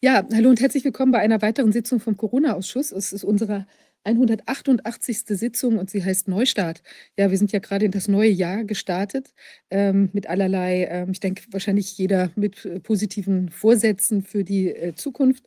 Ja, hallo und herzlich willkommen bei einer weiteren Sitzung vom Corona-Ausschuss. Es ist unsere 188. Sitzung und sie heißt Neustart. Ja, wir sind ja gerade in das neue Jahr gestartet ähm, mit allerlei, ähm, ich denke wahrscheinlich jeder mit äh, positiven Vorsätzen für die äh, Zukunft.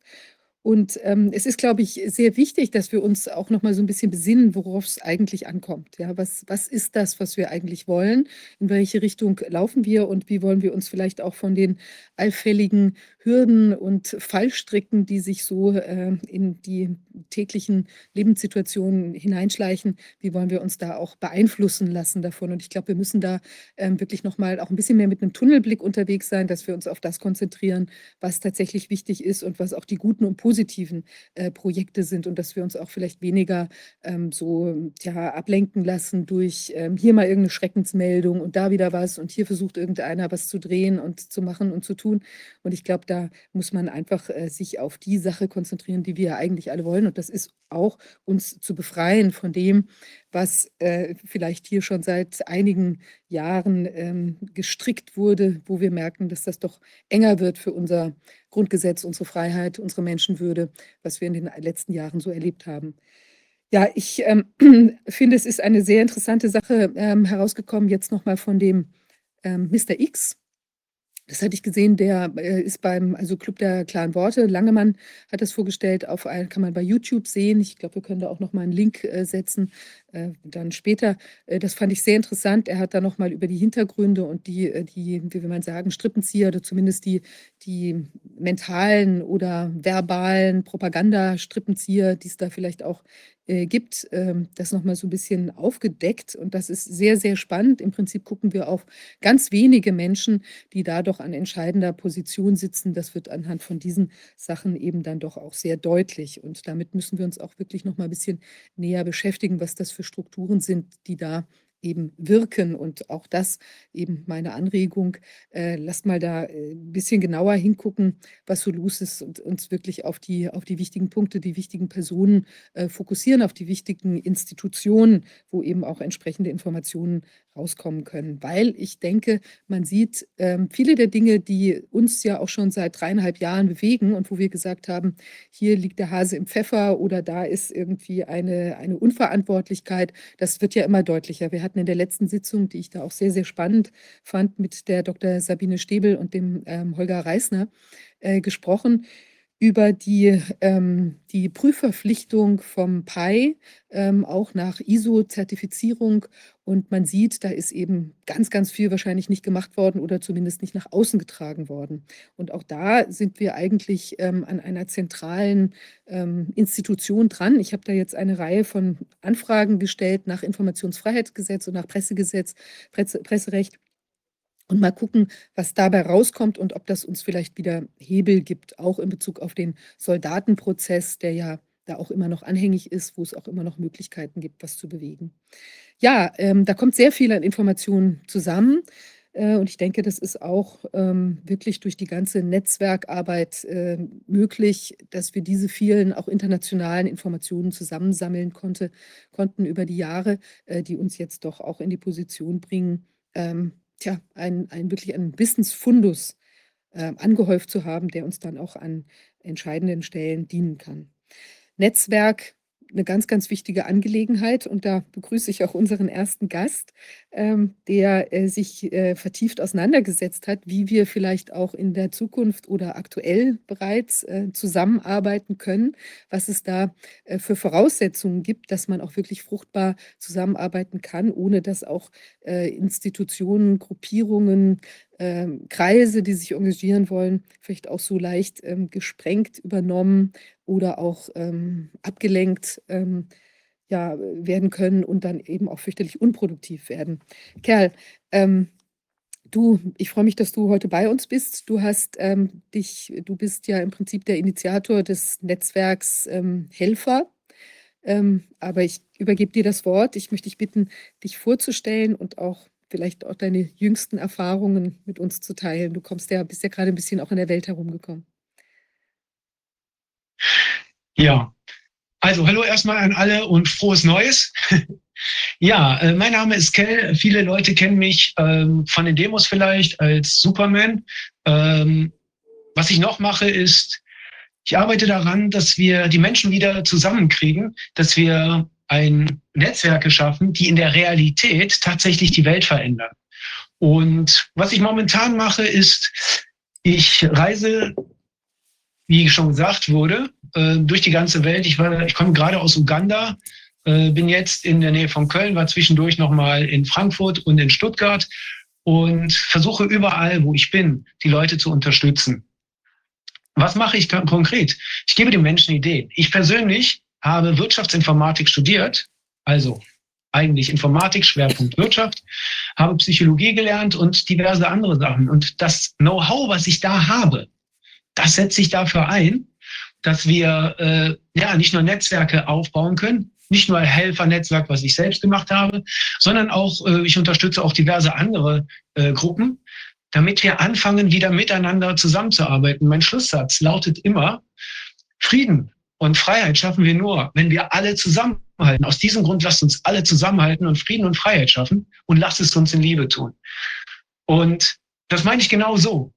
Und ähm, es ist, glaube ich, sehr wichtig, dass wir uns auch noch mal so ein bisschen besinnen, worauf es eigentlich ankommt. Ja, was, was ist das, was wir eigentlich wollen? In welche Richtung laufen wir und wie wollen wir uns vielleicht auch von den allfälligen Hürden und Fallstricken, die sich so äh, in die täglichen Lebenssituationen hineinschleichen, wie wollen wir uns da auch beeinflussen lassen davon? Und ich glaube, wir müssen da ähm, wirklich noch mal auch ein bisschen mehr mit einem Tunnelblick unterwegs sein, dass wir uns auf das konzentrieren, was tatsächlich wichtig ist und was auch die guten und positiven positiven äh, Projekte sind und dass wir uns auch vielleicht weniger ähm, so ja, ablenken lassen durch ähm, hier mal irgendeine Schreckensmeldung und da wieder was und hier versucht irgendeiner was zu drehen und zu machen und zu tun. Und ich glaube, da muss man einfach äh, sich auf die Sache konzentrieren, die wir eigentlich alle wollen. Und das ist auch uns zu befreien von dem, was äh, vielleicht hier schon seit einigen Jahren ähm, gestrickt wurde, wo wir merken, dass das doch enger wird für unser Grundgesetz, unsere Freiheit, unsere Menschenwürde, was wir in den letzten Jahren so erlebt haben. Ja, ich ähm, finde, es ist eine sehr interessante Sache ähm, herausgekommen, jetzt nochmal von dem ähm, Mr. X, das hatte ich gesehen, der äh, ist beim also Club der klaren Worte. Langemann hat das vorgestellt, auf ein, kann man bei YouTube sehen. Ich glaube, wir können da auch noch mal einen Link äh, setzen, äh, dann später. Äh, das fand ich sehr interessant. Er hat da noch mal über die Hintergründe und die, äh, die wie will man sagen, Strippenzieher oder zumindest die, die mentalen oder verbalen Propagandastrippenzieher, die es da vielleicht auch äh, gibt, ähm, das nochmal so ein bisschen aufgedeckt. Und das ist sehr, sehr spannend. Im Prinzip gucken wir auf ganz wenige Menschen, die da doch an entscheidender Position sitzen. Das wird anhand von diesen Sachen eben dann doch auch sehr deutlich. Und damit müssen wir uns auch wirklich nochmal ein bisschen näher beschäftigen, was das für Strukturen sind, die da eben wirken. Und auch das eben meine Anregung, äh, lasst mal da äh, ein bisschen genauer hingucken, was so los ist und uns wirklich auf die, auf die wichtigen Punkte, die wichtigen Personen äh, fokussieren, auf die wichtigen Institutionen, wo eben auch entsprechende Informationen rauskommen können. Weil ich denke, man sieht ähm, viele der Dinge, die uns ja auch schon seit dreieinhalb Jahren bewegen und wo wir gesagt haben, hier liegt der Hase im Pfeffer oder da ist irgendwie eine, eine Unverantwortlichkeit, das wird ja immer deutlicher. Wir hatten in der letzten Sitzung, die ich da auch sehr, sehr spannend fand, mit der Dr. Sabine Stäbel und dem ähm, Holger Reisner äh, gesprochen über die, ähm, die Prüfverpflichtung vom PI, ähm, auch nach ISO-Zertifizierung. Und man sieht, da ist eben ganz, ganz viel wahrscheinlich nicht gemacht worden oder zumindest nicht nach außen getragen worden. Und auch da sind wir eigentlich ähm, an einer zentralen ähm, Institution dran. Ich habe da jetzt eine Reihe von Anfragen gestellt nach Informationsfreiheitsgesetz und nach Pressegesetz, Presse, Presserecht und mal gucken, was dabei rauskommt und ob das uns vielleicht wieder Hebel gibt, auch in Bezug auf den Soldatenprozess, der ja da auch immer noch anhängig ist, wo es auch immer noch Möglichkeiten gibt, was zu bewegen. Ja, ähm, da kommt sehr viel an Informationen zusammen. Äh, und ich denke, das ist auch ähm, wirklich durch die ganze Netzwerkarbeit äh, möglich, dass wir diese vielen auch internationalen Informationen zusammensammeln konnte, konnten über die Jahre, äh, die uns jetzt doch auch in die Position bringen, ähm, tja, ein, ein wirklich einen Wissensfundus äh, angehäuft zu haben, der uns dann auch an entscheidenden Stellen dienen kann. Netzwerk eine ganz, ganz wichtige Angelegenheit. Und da begrüße ich auch unseren ersten Gast, ähm, der äh, sich äh, vertieft auseinandergesetzt hat, wie wir vielleicht auch in der Zukunft oder aktuell bereits äh, zusammenarbeiten können, was es da äh, für Voraussetzungen gibt, dass man auch wirklich fruchtbar zusammenarbeiten kann, ohne dass auch äh, Institutionen, Gruppierungen, ähm, Kreise, die sich engagieren wollen, vielleicht auch so leicht ähm, gesprengt, übernommen oder auch ähm, abgelenkt ähm, ja, werden können und dann eben auch fürchterlich unproduktiv werden. Kerl, ähm, du, ich freue mich, dass du heute bei uns bist. Du hast ähm, dich, du bist ja im Prinzip der Initiator des Netzwerks Helfer. aber ich übergebe dir das Wort. Ich möchte dich bitten, dich vorzustellen und auch vielleicht auch deine jüngsten Erfahrungen mit uns zu teilen. Du kommst ja, bist ja gerade ein bisschen auch in der Welt herumgekommen. Ja, also hallo erstmal an alle und frohes Neues. ja, äh, mein Name ist Kell. Viele Leute kennen mich ähm, von den Demos vielleicht als Superman. Ähm, was ich noch mache, ist Ich arbeite daran, dass wir die Menschen wieder zusammenkriegen, dass wir ein Netzwerke schaffen, die in der Realität tatsächlich die Welt verändern. Und was ich momentan mache, ist, ich reise, wie schon gesagt wurde, äh, durch die ganze Welt. Ich, war, ich komme gerade aus Uganda, äh, bin jetzt in der Nähe von Köln, war zwischendurch nochmal in Frankfurt und in Stuttgart und versuche überall, wo ich bin, die Leute zu unterstützen. Was mache ich konkret? Ich gebe den Menschen Ideen. Ich persönlich habe Wirtschaftsinformatik studiert, also eigentlich Informatik, Schwerpunkt Wirtschaft, habe Psychologie gelernt und diverse andere Sachen. Und das Know-how, was ich da habe, das setze ich dafür ein, dass wir äh, ja nicht nur Netzwerke aufbauen können, nicht nur Helfernetzwerk, was ich selbst gemacht habe, sondern auch, äh, ich unterstütze auch diverse andere äh, Gruppen, damit wir anfangen, wieder miteinander zusammenzuarbeiten. Mein Schlusssatz lautet immer, Frieden und Freiheit schaffen wir nur, wenn wir alle zusammenhalten. Aus diesem Grund lasst uns alle zusammenhalten und Frieden und Freiheit schaffen und lasst es uns in Liebe tun. Und das meine ich genau so.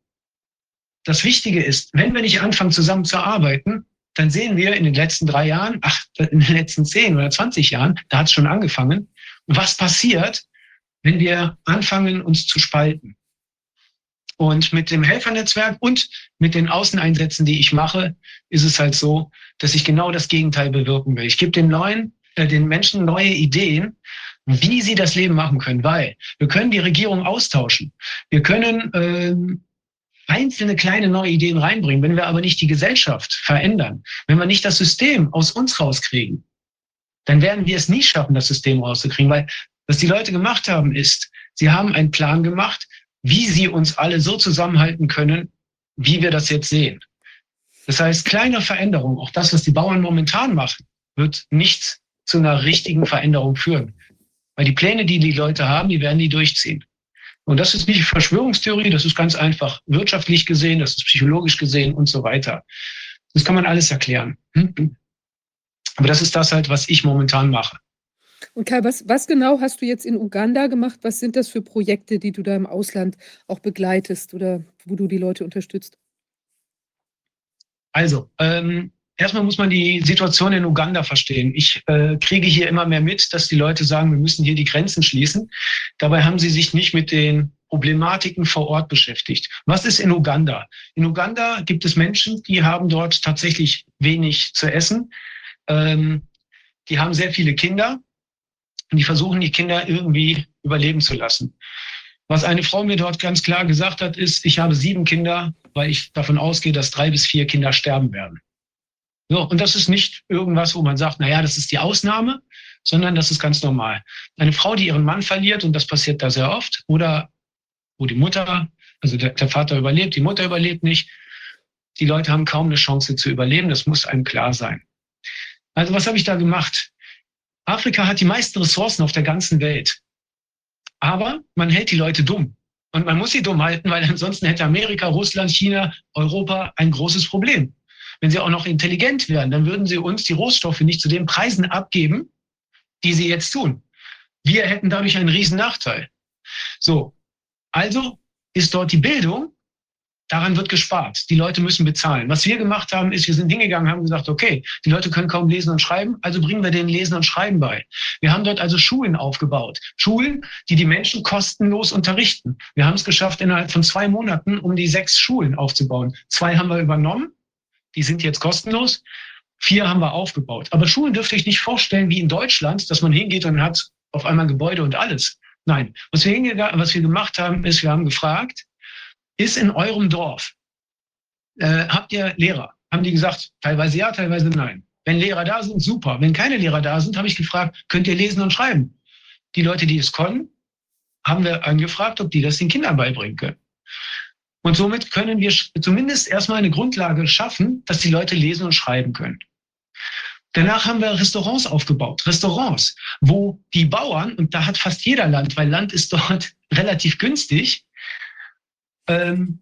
Das Wichtige ist, wenn wir nicht anfangen, zusammen zu arbeiten, dann sehen wir in den letzten drei Jahren, ach, in den letzten zehn oder zwanzig Jahren, da hat es schon angefangen, was passiert, wenn wir anfangen, uns zu spalten. Und mit dem Helfernetzwerk und mit den Außeneinsätzen, die ich mache, ist es halt so, dass ich genau das Gegenteil bewirken will. Ich gebe den neuen, äh, den Menschen neue Ideen, wie sie das Leben machen können, weil wir können die Regierung austauschen. Wir können ähm, einzelne kleine neue Ideen reinbringen. Wenn wir aber nicht die Gesellschaft verändern, wenn wir nicht das System aus uns rauskriegen, dann werden wir es nie schaffen, das System rauszukriegen, weil was die Leute gemacht haben, ist, sie haben einen Plan gemacht, wie sie uns alle so zusammenhalten können, wie wir das jetzt sehen. Das heißt, kleine Veränderungen, auch das, was die Bauern momentan machen, wird nicht zu einer richtigen Veränderung führen. Weil die Pläne, die die Leute haben, die werden die durchziehen. Und das ist nicht Verschwörungstheorie, das ist ganz einfach wirtschaftlich gesehen, das ist psychologisch gesehen und so weiter. Das kann man alles erklären. Hm? Aber das ist das halt, was ich momentan mache. Und Kai, was, was genau hast du jetzt in Uganda gemacht? Was sind das für Projekte, die du da im Ausland auch begleitest oder wo du die Leute unterstützt? Also, ähm, erstmal muss man die Situation in Uganda verstehen. Ich äh, kriege hier immer mehr mit, dass die Leute sagen, wir müssen hier die Grenzen schließen. Dabei haben sie sich nicht mit den Problematiken vor Ort beschäftigt. Was ist in Uganda? In Uganda gibt es Menschen, die haben dort tatsächlich wenig zu essen. Ähm, die haben sehr viele Kinder und die versuchen, die Kinder irgendwie überleben zu lassen. Was eine Frau mir dort ganz klar gesagt hat, ist, ich habe sieben Kinder, weil ich davon ausgehe, dass drei bis vier Kinder sterben werden. So, und das ist nicht irgendwas, wo man sagt, na ja, das ist die Ausnahme, sondern das ist ganz normal. Eine Frau, die ihren Mann verliert, und das passiert da sehr oft, oder wo die Mutter, also der, der Vater überlebt, die Mutter überlebt nicht, die Leute haben kaum eine Chance zu überleben, das muss einem klar sein. Also was habe ich da gemacht? Afrika hat die meisten Ressourcen auf der ganzen Welt. Aber man hält die Leute dumm. Und man muss sie dumm halten, weil ansonsten hätte Amerika, Russland, China, Europa ein großes Problem. Wenn sie auch noch intelligent wären, dann würden sie uns die Rohstoffe nicht zu den Preisen abgeben, die sie jetzt tun. Wir hätten dadurch einen riesen Nachteil. So, also ist dort die Bildung Daran wird gespart. Die Leute müssen bezahlen. Was wir gemacht haben, ist, wir sind hingegangen, haben gesagt, okay, die Leute können kaum lesen und schreiben, also bringen wir denen Lesen und Schreiben bei. Wir haben dort also Schulen aufgebaut. Schulen, die die Menschen kostenlos unterrichten. Wir haben es geschafft, innerhalb von zwei Monaten um die sechs Schulen aufzubauen. Zwei haben wir übernommen. Die sind jetzt kostenlos. Vier haben wir aufgebaut. Aber Schulen dürft ihr euch nicht vorstellen wie in Deutschland, dass man hingeht und hat auf einmal Gebäude und alles. Nein, was wir, was wir gemacht haben, ist, wir haben gefragt, ist in eurem Dorf, äh, habt ihr Lehrer? Haben die gesagt, teilweise ja, teilweise nein. Wenn Lehrer da sind, super. Wenn keine Lehrer da sind, habe ich gefragt, könnt ihr lesen und schreiben? Die Leute, die es konnten, haben wir angefragt, ob die das den Kindern beibringen können. Und somit können wir zumindest erstmal eine Grundlage schaffen, dass die Leute lesen und schreiben können. Danach haben wir Restaurants aufgebaut. Restaurants, wo die Bauern, und da hat fast jeder Land, weil Land ist dort relativ günstig, ähm,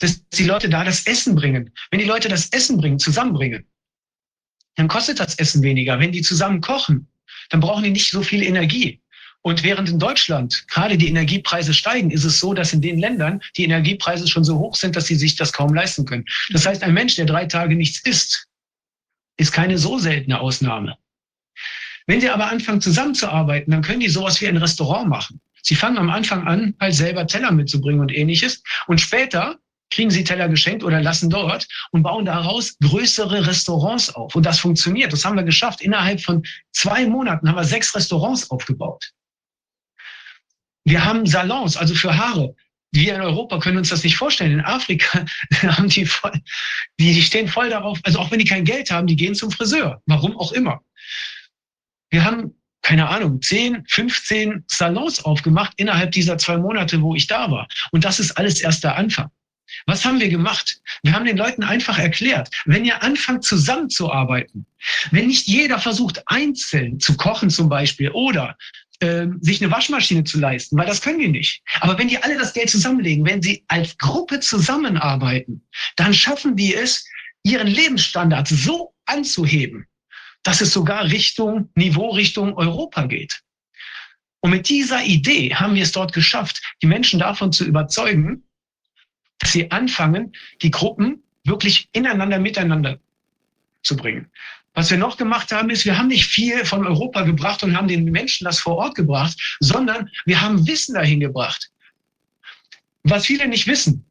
dass die Leute da das Essen bringen. Wenn die Leute das Essen bringen, zusammenbringen, dann kostet das Essen weniger. Wenn die zusammen kochen, dann brauchen die nicht so viel Energie. Und während in Deutschland gerade die Energiepreise steigen, ist es so, dass in den Ländern die Energiepreise schon so hoch sind, dass sie sich das kaum leisten können. Das heißt, ein Mensch, der drei Tage nichts isst, ist keine so seltene Ausnahme. Wenn die aber anfangen zusammenzuarbeiten, dann können die sowas wie ein Restaurant machen. Sie fangen am Anfang an, halt selber Teller mitzubringen und ähnliches. Und später kriegen sie Teller geschenkt oder lassen dort und bauen daraus größere Restaurants auf. Und das funktioniert. Das haben wir geschafft. Innerhalb von zwei Monaten haben wir sechs Restaurants aufgebaut. Wir haben Salons, also für Haare. Wir in Europa können uns das nicht vorstellen. In Afrika haben die voll, die, die stehen voll darauf, also auch wenn die kein Geld haben, die gehen zum Friseur. Warum auch immer. Wir haben, keine Ahnung, 10, 15 Salons aufgemacht innerhalb dieser zwei Monate, wo ich da war. Und das ist alles erst der Anfang. Was haben wir gemacht? Wir haben den Leuten einfach erklärt, wenn ihr anfangt zusammenzuarbeiten, wenn nicht jeder versucht einzeln zu kochen zum Beispiel oder äh, sich eine Waschmaschine zu leisten, weil das können die nicht. Aber wenn die alle das Geld zusammenlegen, wenn sie als Gruppe zusammenarbeiten, dann schaffen die es, ihren Lebensstandard so anzuheben, dass es sogar Richtung Niveau Richtung Europa geht. Und mit dieser Idee haben wir es dort geschafft, die Menschen davon zu überzeugen, dass sie anfangen, die Gruppen wirklich ineinander, miteinander zu bringen. Was wir noch gemacht haben, ist, wir haben nicht viel von Europa gebracht und haben den Menschen das vor Ort gebracht, sondern wir haben Wissen dahin gebracht. Was viele nicht wissen,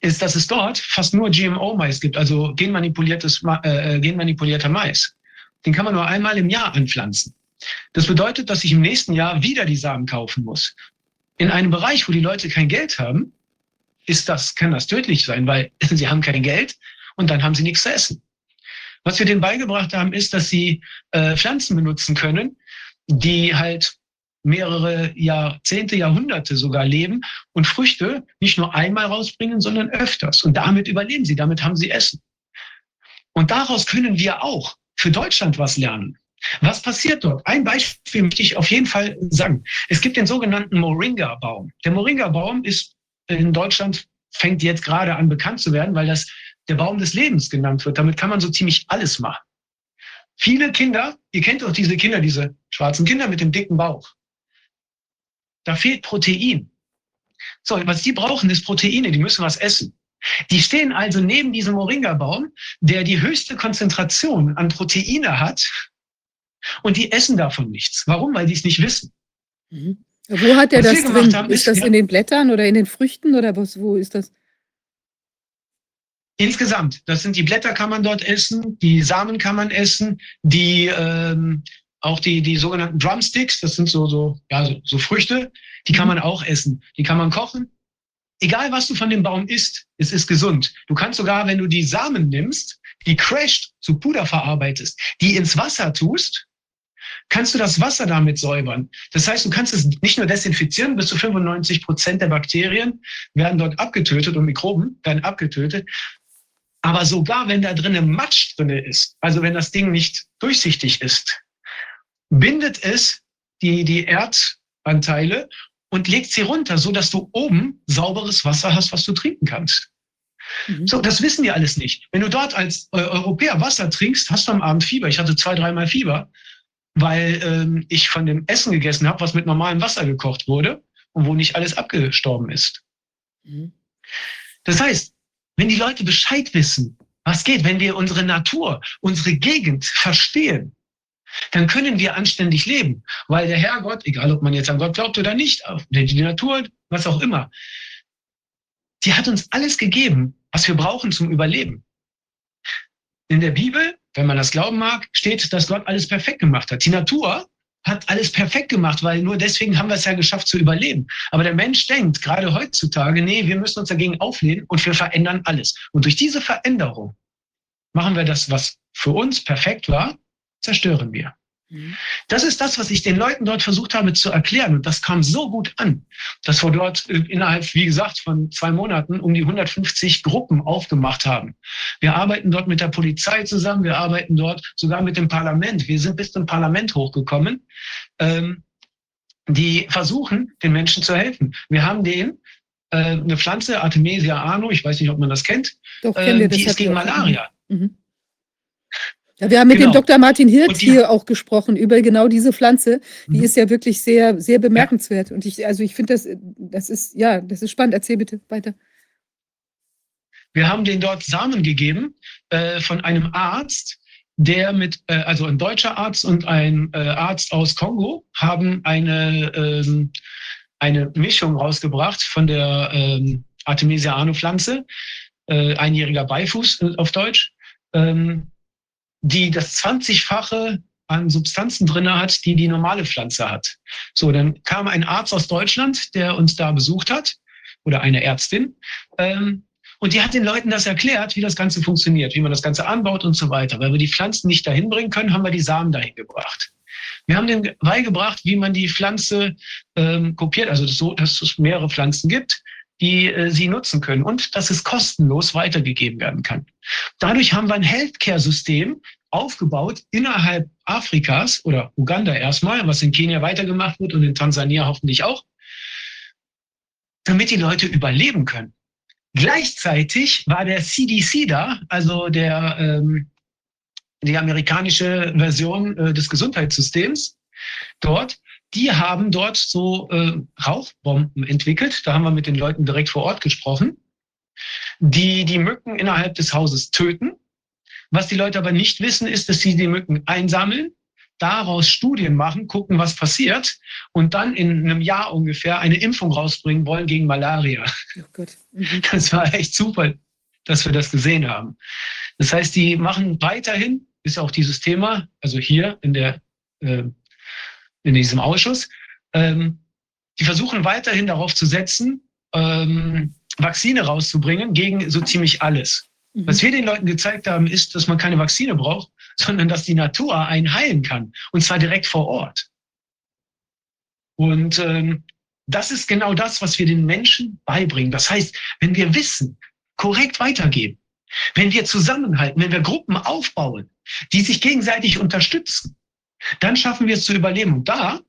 ist, dass es dort fast nur GMO-Mais gibt, also genmanipuliertes, äh, genmanipulierter Mais. Den kann man nur einmal im Jahr anpflanzen. Das bedeutet, dass ich im nächsten Jahr wieder die Samen kaufen muss. In einem Bereich, wo die Leute kein Geld haben, ist das, kann das tödlich sein, weil sie haben kein Geld und dann haben sie nichts zu essen. Was wir denen beigebracht haben, ist, dass sie äh, Pflanzen benutzen können, die halt mehrere Jahrzehnte, Jahrhunderte sogar leben und Früchte nicht nur einmal rausbringen, sondern öfters. Und damit überleben sie, damit haben sie Essen. Und daraus können wir auch für Deutschland was lernen. Was passiert dort? Ein Beispiel möchte ich auf jeden Fall sagen. Es gibt den sogenannten Moringa-Baum. Der Moringa-Baum ist in Deutschland fängt jetzt gerade an bekannt zu werden, weil das der Baum des Lebens genannt wird. Damit kann man so ziemlich alles machen. Viele Kinder, ihr kennt doch diese Kinder, diese schwarzen Kinder mit dem dicken Bauch. Da fehlt Protein. So, was die brauchen, ist Proteine, die müssen was essen. Die stehen also neben diesem Moringa-Baum, der die höchste Konzentration an Proteine hat und die essen davon nichts. Warum? Weil die es nicht wissen. Mhm. Wo hat er das drin? Haben, ist, ist das ja, in den Blättern oder in den Früchten oder was, wo ist das? Insgesamt, das sind die Blätter kann man dort essen, die Samen kann man essen, die ähm, auch die, die sogenannten Drumsticks, das sind so, so, ja, so, so Früchte, die kann mhm. man auch essen. Die kann man kochen. Egal was du von dem Baum isst, es ist gesund. Du kannst sogar, wenn du die Samen nimmst, die crasht, zu Puder verarbeitest, die ins Wasser tust, kannst du das Wasser damit säubern. Das heißt, du kannst es nicht nur desinfizieren, bis zu 95 Prozent der Bakterien werden dort abgetötet und Mikroben werden abgetötet. Aber sogar wenn da drinnen Matsch drinne ist, also wenn das Ding nicht durchsichtig ist, bindet es die, die Erdanteile und legt sie runter, so dass du oben sauberes Wasser hast, was du trinken kannst. Mhm. So, das wissen die alles nicht. Wenn du dort als äh, Europäer Wasser trinkst, hast du am Abend Fieber. Ich hatte zwei, dreimal Fieber, weil ähm, ich von dem Essen gegessen habe, was mit normalem Wasser gekocht wurde und wo nicht alles abgestorben ist. Mhm. Das heißt, wenn die Leute Bescheid wissen, was geht, wenn wir unsere Natur, unsere Gegend verstehen, dann können wir anständig leben, weil der Herrgott, egal ob man jetzt an Gott glaubt oder nicht, die Natur, was auch immer, die hat uns alles gegeben, was wir brauchen zum Überleben. In der Bibel, wenn man das glauben mag, steht, dass Gott alles perfekt gemacht hat. Die Natur hat alles perfekt gemacht, weil nur deswegen haben wir es ja geschafft zu überleben. Aber der Mensch denkt gerade heutzutage, nee, wir müssen uns dagegen auflehnen und wir verändern alles. Und durch diese Veränderung machen wir das, was für uns perfekt war, zerstören wir. Mhm. Das ist das, was ich den Leuten dort versucht habe zu erklären. Und das kam so gut an, dass wir dort äh, innerhalb, wie gesagt, von zwei Monaten um die 150 Gruppen aufgemacht haben. Wir arbeiten dort mit der Polizei zusammen. Wir arbeiten dort sogar mit dem Parlament. Wir sind bis zum Parlament hochgekommen, ähm, die versuchen, den Menschen zu helfen. Wir haben denen äh, eine Pflanze, Artemisia ano, ich weiß nicht, ob man das kennt, Doch, äh, die ist gegen Malaria. Mhm. Ja, wir haben mit genau. dem Dr. Martin Hirt die, hier auch gesprochen über genau diese Pflanze. Die mhm. ist ja wirklich sehr, sehr bemerkenswert. Ja. Und ich, also ich finde das, das ist, ja, das ist spannend. Erzähl bitte weiter. Wir haben den dort Samen gegeben äh, von einem Arzt, der mit, äh, also ein deutscher Arzt und ein äh, Arzt aus Kongo haben eine, ähm, eine Mischung rausgebracht von der ähm, Artemisia ano-Pflanze, äh, einjähriger Beifuß äh, auf Deutsch, ähm, die das 20-fache an Substanzen drin hat, die die normale Pflanze hat. So, dann kam ein Arzt aus Deutschland, der uns da besucht hat, oder eine Ärztin, ähm, und die hat den Leuten das erklärt, wie das Ganze funktioniert, wie man das Ganze anbaut und so weiter. Weil wir die Pflanzen nicht dahin bringen können, haben wir die Samen dahin gebracht. Wir haben denen beigebracht, wie man die Pflanze ähm, kopiert, also so, dass es mehrere Pflanzen gibt, die äh, sie nutzen können und dass es kostenlos weitergegeben werden kann. Dadurch haben wir ein Healthcare-System aufgebaut innerhalb Afrikas oder Uganda erstmal, was in Kenia weitergemacht wird und in Tansania hoffentlich auch, damit die Leute überleben können. Gleichzeitig war der CDC da, also der, ähm, die amerikanische Version äh, des Gesundheitssystems dort. Die haben dort so äh, Rauchbomben entwickelt. Da haben wir mit den Leuten direkt vor Ort gesprochen, die die Mücken innerhalb des Hauses töten. Was die Leute aber nicht wissen, ist, dass sie die Mücken einsammeln daraus Studien machen, gucken, was passiert und dann in einem Jahr ungefähr eine Impfung rausbringen wollen gegen Malaria. Oh mhm. Das war echt super, dass wir das gesehen haben. Das heißt, die machen weiterhin, ist auch dieses Thema, also hier in der äh, in diesem Ausschuss, ähm, die versuchen weiterhin darauf zu setzen, ähm, Vakzine rauszubringen gegen so ziemlich alles. Mhm. Was wir den Leuten gezeigt haben, ist, dass man keine Vakzine braucht, sondern dass die Natur einen heilen kann. Und zwar direkt vor Ort. Und ähm, das ist genau das, was wir den Menschen beibringen. Das heißt, wenn wir Wissen korrekt weitergeben, wenn wir zusammenhalten, wenn wir Gruppen aufbauen, die sich gegenseitig unterstützen, dann schaffen wir es zu überleben. Und da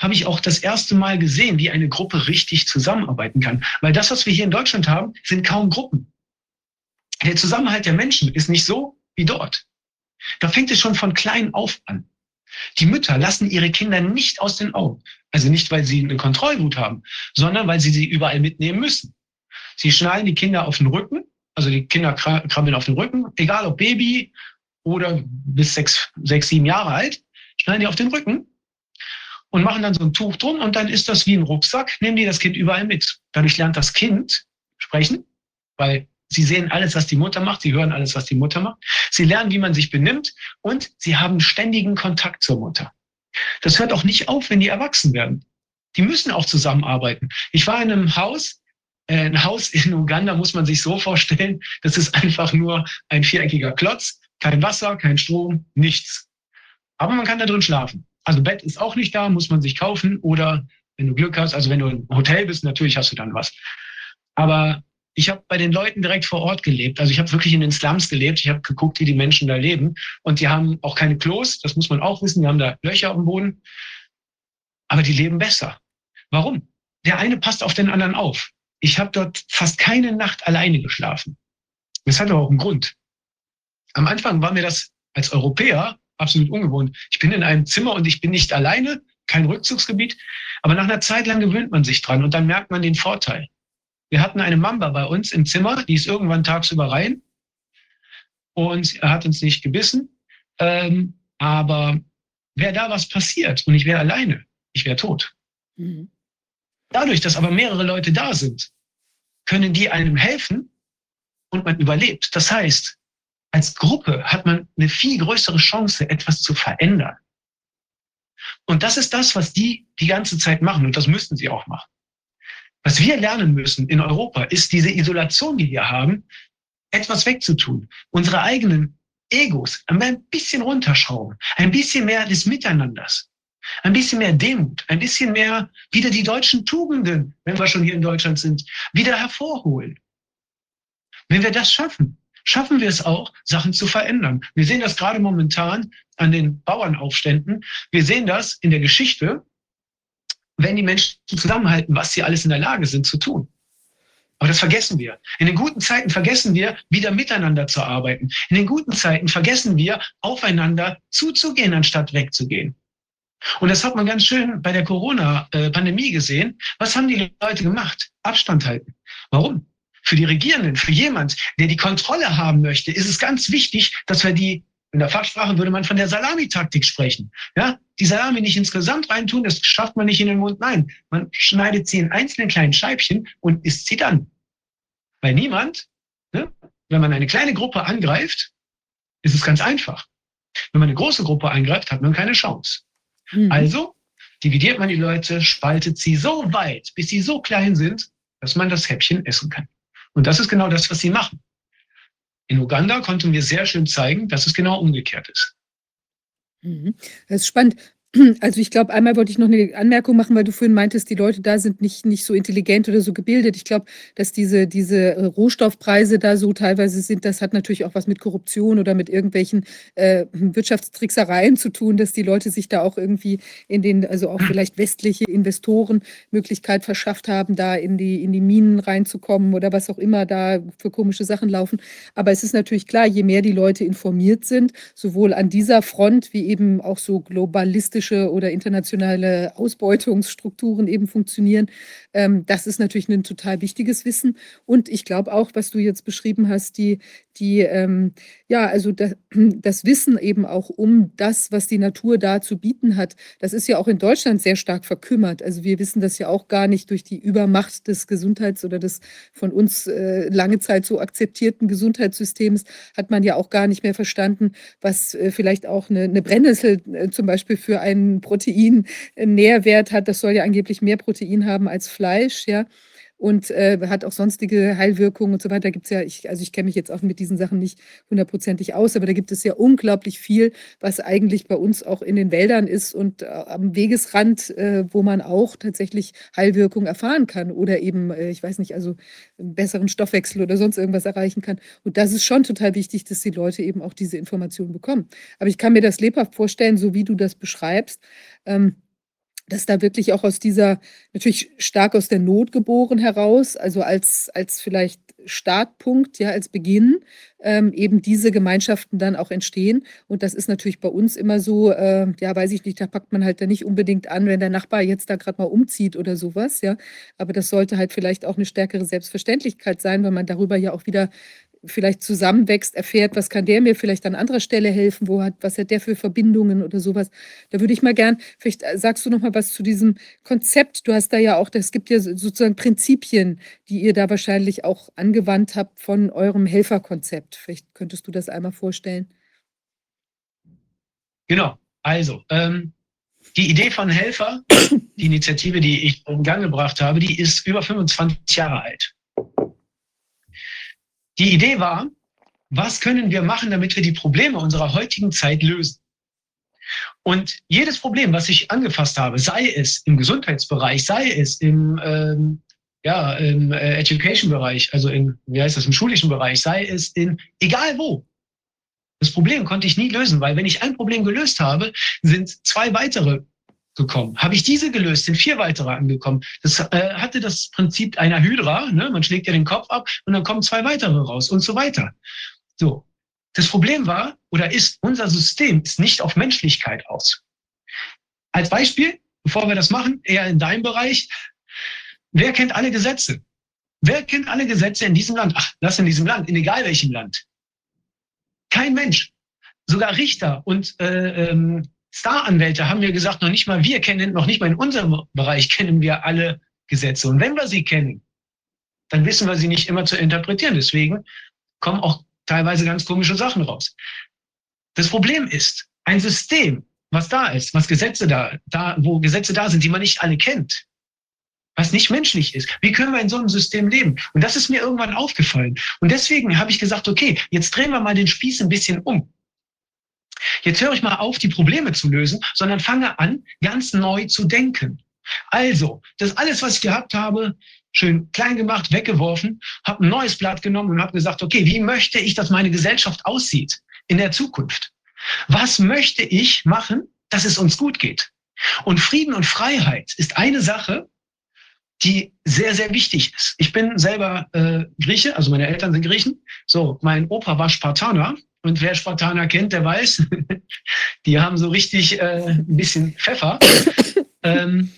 habe ich auch das erste Mal gesehen, wie eine Gruppe richtig zusammenarbeiten kann. Weil das, was wir hier in Deutschland haben, sind kaum Gruppen. Der Zusammenhalt der Menschen ist nicht so wie dort. Da fängt es schon von klein auf an. Die Mütter lassen ihre Kinder nicht aus den Augen. Also nicht, weil sie eine Kontrollwut haben, sondern weil sie sie überall mitnehmen müssen. Sie schnallen die Kinder auf den Rücken, also die Kinder krabbeln auf den Rücken, egal ob Baby oder bis sechs, sechs, sieben Jahre alt, schnallen die auf den Rücken und machen dann so ein Tuch drum und dann ist das wie ein Rucksack, nehmen die das Kind überall mit. Dadurch lernt das Kind sprechen, weil Sie sehen alles, was die Mutter macht. Sie hören alles, was die Mutter macht. Sie lernen, wie man sich benimmt und sie haben ständigen Kontakt zur Mutter. Das hört auch nicht auf, wenn die erwachsen werden. Die müssen auch zusammenarbeiten. Ich war in einem Haus, äh, ein Haus in Uganda muss man sich so vorstellen, das ist einfach nur ein viereckiger Klotz, kein Wasser, kein Strom, nichts. Aber man kann da drin schlafen. Also Bett ist auch nicht da, muss man sich kaufen oder wenn du Glück hast, also wenn du im Hotel bist, natürlich hast du dann was. Aber ich habe bei den Leuten direkt vor Ort gelebt. Also ich habe wirklich in den Slums gelebt. Ich habe geguckt, wie die Menschen da leben. Und die haben auch keine Klos, das muss man auch wissen. Die haben da Löcher am Boden. Aber die leben besser. Warum? Der eine passt auf den anderen auf. Ich habe dort fast keine Nacht alleine geschlafen. Das hat aber auch einen Grund. Am Anfang war mir das als Europäer absolut ungewohnt. Ich bin in einem Zimmer und ich bin nicht alleine, kein Rückzugsgebiet. Aber nach einer Zeit lang gewöhnt man sich dran und dann merkt man den Vorteil. Wir hatten eine Mamba bei uns im Zimmer, die ist irgendwann tagsüber rein und er hat uns nicht gebissen. Ähm, aber wäre da was passiert und ich wäre alleine, ich wäre tot. Mhm. Dadurch, dass aber mehrere Leute da sind, können die einem helfen und man überlebt. Das heißt, als Gruppe hat man eine viel größere Chance, etwas zu verändern. Und das ist das, was die die ganze Zeit machen und das müssten sie auch machen. Was wir lernen müssen in Europa, ist diese Isolation, die wir haben, etwas wegzutun. Unsere eigenen Egos ein bisschen runterschrauben, ein bisschen mehr des Miteinanders, ein bisschen mehr Demut, ein bisschen mehr wieder die deutschen Tugenden, wenn wir schon hier in Deutschland sind, wieder hervorholen. Wenn wir das schaffen, schaffen wir es auch, Sachen zu verändern. Wir sehen das gerade momentan an den Bauernaufständen. Wir sehen das in der Geschichte wenn die Menschen zusammenhalten, was sie alles in der Lage sind zu tun. Aber das vergessen wir. In den guten Zeiten vergessen wir, wieder miteinander zu arbeiten. In den guten Zeiten vergessen wir, aufeinander zuzugehen, anstatt wegzugehen. Und das hat man ganz schön bei der Corona-Pandemie gesehen. Was haben die Leute gemacht? Abstand halten. Warum? Für die Regierenden, für jemand, der die Kontrolle haben möchte, ist es ganz wichtig, dass wir die, in der Fachsprache würde man von der Salamitaktik sprechen. Ja, die Salami nicht insgesamt reintun, das schafft man nicht in den Mund. Nein, man schneidet sie in einzelnen kleinen Scheibchen und isst sie dann. Weil niemand, ne, wenn man eine kleine Gruppe angreift, ist es ganz einfach. Wenn man eine große Gruppe angreift, hat man keine Chance. Mhm. Also dividiert man die Leute, spaltet sie so weit, bis sie so klein sind, dass man das Häppchen essen kann. Und das ist genau das, was sie machen. In Uganda konnten wir sehr schön zeigen, dass es genau umgekehrt ist. Mhm. Das ist spannend. Also ich glaube, einmal wollte ich noch eine Anmerkung machen, weil du vorhin meintest, die Leute da sind nicht, nicht so intelligent oder so gebildet. Ich glaube, dass diese, diese äh, Rohstoffpreise da so teilweise sind, das hat natürlich auch was mit Korruption oder mit irgendwelchen äh, Wirtschaftstricksereien zu tun, dass die Leute sich da auch irgendwie in den, also auch vielleicht westliche Investoren Möglichkeit verschafft haben, da in die, in die Minen reinzukommen oder was auch immer da für komische Sachen laufen. Aber es ist natürlich klar, je mehr die Leute informiert sind, sowohl an dieser Front wie eben auch so globalistisch rassistische oder internationale Ausbeutungsstrukturen eben funktionieren. Ähm, das ist natürlich ein total wichtiges Wissen. Und ich glaube auch, was du jetzt beschrieben hast, die, die ähm, ja, also das, das Wissen eben auch um das, was die Natur da zu bieten hat, das ist ja auch in Deutschland sehr stark verkümmert. Also wir wissen das ja auch gar nicht durch die Übermacht des Gesundheits- oder des von uns äh, lange Zeit so akzeptierten Gesundheitssystems hat man ja auch gar nicht mehr verstanden, was äh, vielleicht auch eine, eine Brennnessel äh, zum Beispiel für ein einen Protein-Nährwert hat. Das soll ja angeblich mehr Protein haben als Fleisch, ja und äh, hat auch sonstige Heilwirkungen und so weiter. Gibt es ja, ich, also ich kenne mich jetzt auch mit diesen Sachen nicht hundertprozentig aus, aber da gibt es ja unglaublich viel, was eigentlich bei uns auch in den Wäldern ist und äh, am Wegesrand, äh, wo man auch tatsächlich Heilwirkungen erfahren kann oder eben, äh, ich weiß nicht, also einen besseren Stoffwechsel oder sonst irgendwas erreichen kann. Und das ist schon total wichtig, dass die Leute eben auch diese Informationen bekommen. Aber ich kann mir das lebhaft vorstellen, so wie du das beschreibst. Ähm, dass da wirklich auch aus dieser natürlich stark aus der Not geboren heraus, also als als vielleicht Startpunkt, ja, als Beginn, ähm, eben diese Gemeinschaften dann auch entstehen. Und das ist natürlich bei uns immer so, äh, ja, weiß ich nicht, da packt man halt dann nicht unbedingt an, wenn der Nachbar jetzt da gerade mal umzieht oder sowas, ja. Aber das sollte halt vielleicht auch eine stärkere Selbstverständlichkeit sein, weil man darüber ja auch wieder vielleicht zusammenwächst, erfährt, was kann der mir vielleicht an anderer Stelle helfen, wo hat, was hat der für Verbindungen oder sowas. Da würde ich mal gern, vielleicht äh, sagst du noch mal was zu diesem Konzept. Du hast da ja auch, es gibt ja sozusagen Prinzipien, die ihr da wahrscheinlich auch angewandt habt von eurem Helferkonzept. Vielleicht könntest du das einmal vorstellen. Genau. Also, ähm, die Idee von Helfer, die Initiative, die ich in Gang gebracht habe, die ist über 25 Jahre alt. Die Idee war, was können wir machen, damit wir die Probleme unserer heutigen Zeit lösen? Und jedes Problem, was ich angefasst habe, sei es im Gesundheitsbereich, sei es im, ähm, ja, im äh, Education-Bereich, also im, wie heißt das, im schulischen Bereich, sei es in, egal wo. Das Problem konnte ich nie lösen, weil wenn ich ein Problem gelöst habe, sind zwei weitere gekommen. Habe ich diese gelöst, sind vier weitere angekommen. Das äh, hatte das Prinzip einer Hydra. Ne? Man schlägt ja den Kopf ab und dann kommen zwei weitere raus und so weiter. So. Das Problem war oder ist, unser System ist nicht auf Menschlichkeit aus. Als Beispiel, bevor wir das machen, eher in deinem Bereich. Wer kennt alle Gesetze? Wer kennt alle Gesetze in diesem Land? Ach, lass in diesem Land, in egal welchem Land. Kein Mensch. Sogar Richter und äh, ähm, Staranwälte haben mir gesagt, noch nicht mal wir kennen, noch nicht mal in unserem Bereich kennen wir alle Gesetze. Und wenn wir sie kennen, dann wissen wir sie nicht immer zu interpretieren. Deswegen kommen auch teilweise ganz komische Sachen raus. Das Problem ist, ein System, was da ist, was Gesetze da, da, wo Gesetze da sind, die man nicht alle kennt, was nicht menschlich ist. Wie können wir in so einem System leben? Und das ist mir irgendwann aufgefallen. Und deswegen habe ich gesagt, okay, jetzt drehen wir mal den Spieß ein bisschen um. Jetzt höre ich mal auf, die Probleme zu lösen, sondern fange an, ganz neu zu denken. Also, das alles, was ich gehabt habe, schön klein gemacht, weggeworfen, habe ein neues Blatt genommen und habe gesagt, okay, wie möchte ich, dass meine Gesellschaft aussieht in der Zukunft? Was möchte ich machen, dass es uns gut geht? Und Frieden und Freiheit ist eine Sache, die sehr, sehr wichtig ist. Ich bin selber äh, Grieche, also meine Eltern sind Griechen. So, mein Opa war Spartaner. Und wer Spartaner kennt, der weiß, die haben so richtig äh, ein bisschen Pfeffer. ähm,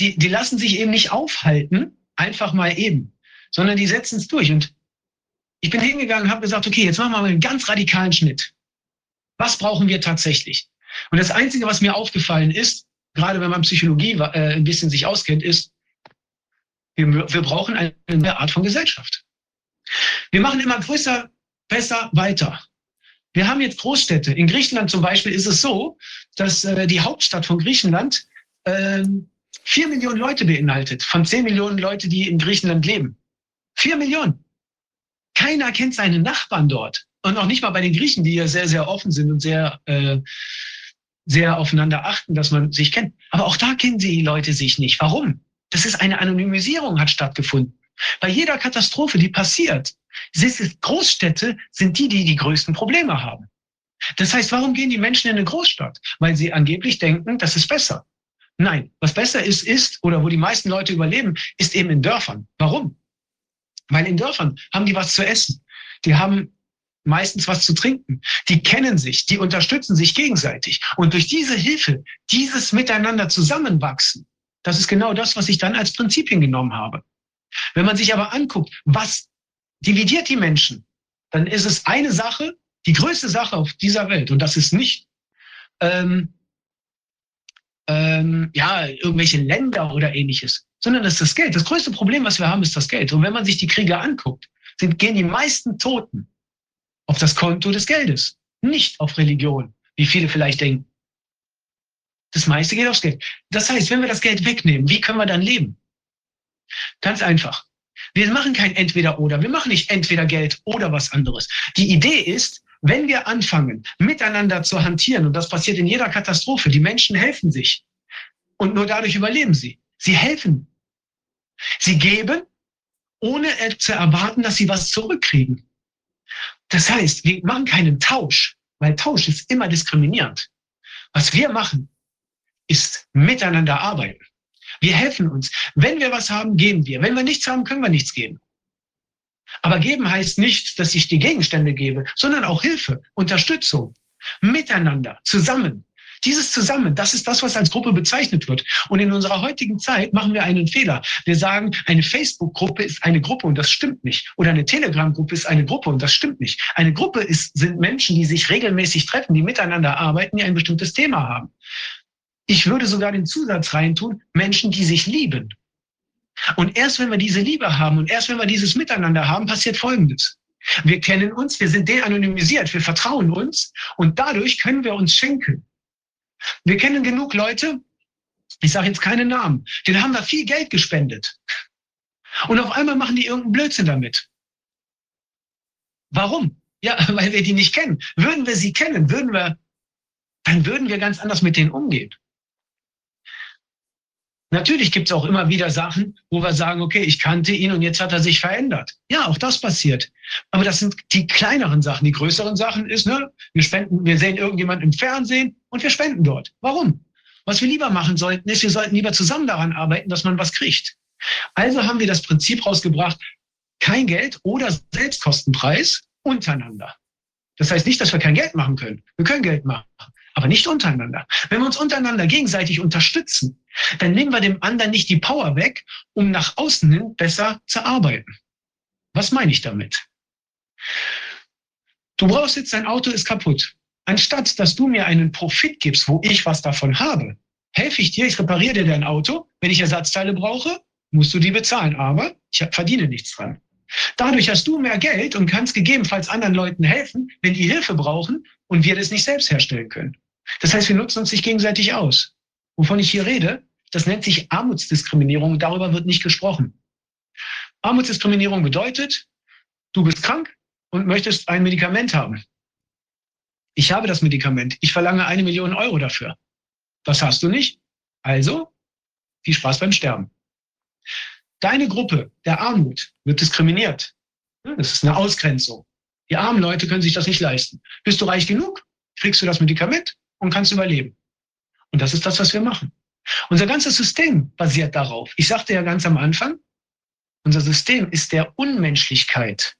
die, die lassen sich eben nicht aufhalten, einfach mal eben, sondern die setzen es durch. Und ich bin hingegangen und habe gesagt, okay, jetzt machen wir mal einen ganz radikalen Schnitt. Was brauchen wir tatsächlich? Und das Einzige, was mir aufgefallen ist, gerade wenn man Psychologie äh, ein bisschen sich auskennt, ist, wir, wir brauchen eine neue Art von Gesellschaft. Wir machen immer größer, besser, weiter. Wir haben jetzt Großstädte. In Griechenland zum Beispiel ist es so, dass äh, die Hauptstadt von Griechenland äh, vier Millionen Leute beinhaltet, von zehn Millionen Leute, die in Griechenland leben. Vier Millionen. Keiner kennt seine Nachbarn dort. Und auch nicht mal bei den Griechen, die ja sehr, sehr offen sind und sehr, äh, sehr aufeinander achten, dass man sich kennt. Aber auch da kennen die Leute sich nicht. Warum? Das ist eine Anonymisierung hat stattgefunden. Bei jeder Katastrophe, die passiert, Großstädte sind die, die die größten Probleme haben. Das heißt, warum gehen die Menschen in eine Großstadt? Weil sie angeblich denken, das ist besser. Nein, was besser ist, ist, oder wo die meisten Leute überleben, ist eben in Dörfern. Warum? Weil in Dörfern haben die was zu essen. Die haben meistens was zu trinken. Die kennen sich, die unterstützen sich gegenseitig. Und durch diese Hilfe, dieses Miteinander zusammenwachsen, das ist genau das, was ich dann als Prinzipien genommen habe. Wenn man sich aber anguckt, was dividiert die Menschen, dann ist es eine Sache, die größte Sache auf dieser Welt. Und das ist nicht ähm, ähm, ja, irgendwelche Länder oder ähnliches, sondern das ist das Geld. Das größte Problem, was wir haben, ist das Geld. Und wenn man sich die Kriege anguckt, sind, gehen die meisten Toten auf das Konto des Geldes, nicht auf Religion, wie viele vielleicht denken. Das meiste geht aufs Geld. Das heißt, wenn wir das Geld wegnehmen, wie können wir dann leben? Ganz einfach. Wir machen kein Entweder-Oder. Wir machen nicht entweder Geld oder was anderes. Die Idee ist, wenn wir anfangen, miteinander zu hantieren, und das passiert in jeder Katastrophe, die Menschen helfen sich. Und nur dadurch überleben sie. Sie helfen. Sie geben, ohne zu erwarten, dass sie was zurückkriegen. Das heißt, wir machen keinen Tausch, weil Tausch ist immer diskriminierend. Was wir machen, ist miteinander arbeiten. Wir helfen uns. Wenn wir was haben, geben wir. Wenn wir nichts haben, können wir nichts geben. Aber geben heißt nicht, dass ich die Gegenstände gebe, sondern auch Hilfe, Unterstützung, miteinander, zusammen. Dieses Zusammen, das ist das, was als Gruppe bezeichnet wird. Und in unserer heutigen Zeit machen wir einen Fehler. Wir sagen, eine Facebook-Gruppe ist eine Gruppe und das stimmt nicht. Oder eine Telegram-Gruppe ist eine Gruppe und das stimmt nicht. Eine Gruppe ist, sind Menschen, die sich regelmäßig treffen, die miteinander arbeiten, die ein bestimmtes Thema haben. Ich würde sogar den Zusatz reintun, Menschen, die sich lieben. Und erst wenn wir diese Liebe haben und erst wenn wir dieses Miteinander haben, passiert Folgendes. Wir kennen uns, wir sind de-anonymisiert, wir vertrauen uns und dadurch können wir uns schenken. Wir kennen genug Leute, ich sage jetzt keine Namen, denen haben wir viel Geld gespendet. Und auf einmal machen die irgendeinen Blödsinn damit. Warum? Ja, weil wir die nicht kennen. Würden wir sie kennen, würden wir, dann würden wir ganz anders mit denen umgehen. Natürlich gibt es auch immer wieder Sachen, wo wir sagen, okay, ich kannte ihn und jetzt hat er sich verändert. Ja, auch das passiert. Aber das sind die kleineren Sachen. Die größeren Sachen ist, ne, wir spenden, wir sehen irgendjemand im Fernsehen und wir spenden dort. Warum? Was wir lieber machen sollten, ist, wir sollten lieber zusammen daran arbeiten, dass man was kriegt. Also haben wir das Prinzip rausgebracht, kein Geld oder Selbstkostenpreis untereinander. Das heißt nicht, dass wir kein Geld machen können. Wir können Geld machen aber nicht untereinander. Wenn wir uns untereinander gegenseitig unterstützen, dann nehmen wir dem anderen nicht die Power weg, um nach außen hin besser zu arbeiten. Was meine ich damit? Du brauchst jetzt, dein Auto ist kaputt. Anstatt, dass du mir einen Profit gibst, wo ich was davon habe, helfe ich dir, ich repariere dir dein Auto. Wenn ich Ersatzteile brauche, musst du die bezahlen, aber ich verdiene nichts dran. Dadurch hast du mehr Geld und kannst gegebenenfalls anderen Leuten helfen, wenn die Hilfe brauchen und wir das nicht selbst herstellen können. Das heißt, wir nutzen uns nicht gegenseitig aus. Wovon ich hier rede, das nennt sich Armutsdiskriminierung. Darüber wird nicht gesprochen. Armutsdiskriminierung bedeutet, du bist krank und möchtest ein Medikament haben. Ich habe das Medikament. Ich verlange eine Million Euro dafür. Das hast du nicht. Also, viel Spaß beim Sterben. Deine Gruppe der Armut wird diskriminiert. Das ist eine Ausgrenzung. Die armen Leute können sich das nicht leisten. Bist du reich genug, kriegst du das Medikament und kannst überleben. Und das ist das, was wir machen. Unser ganzes System basiert darauf. Ich sagte ja ganz am Anfang, unser System ist der Unmenschlichkeit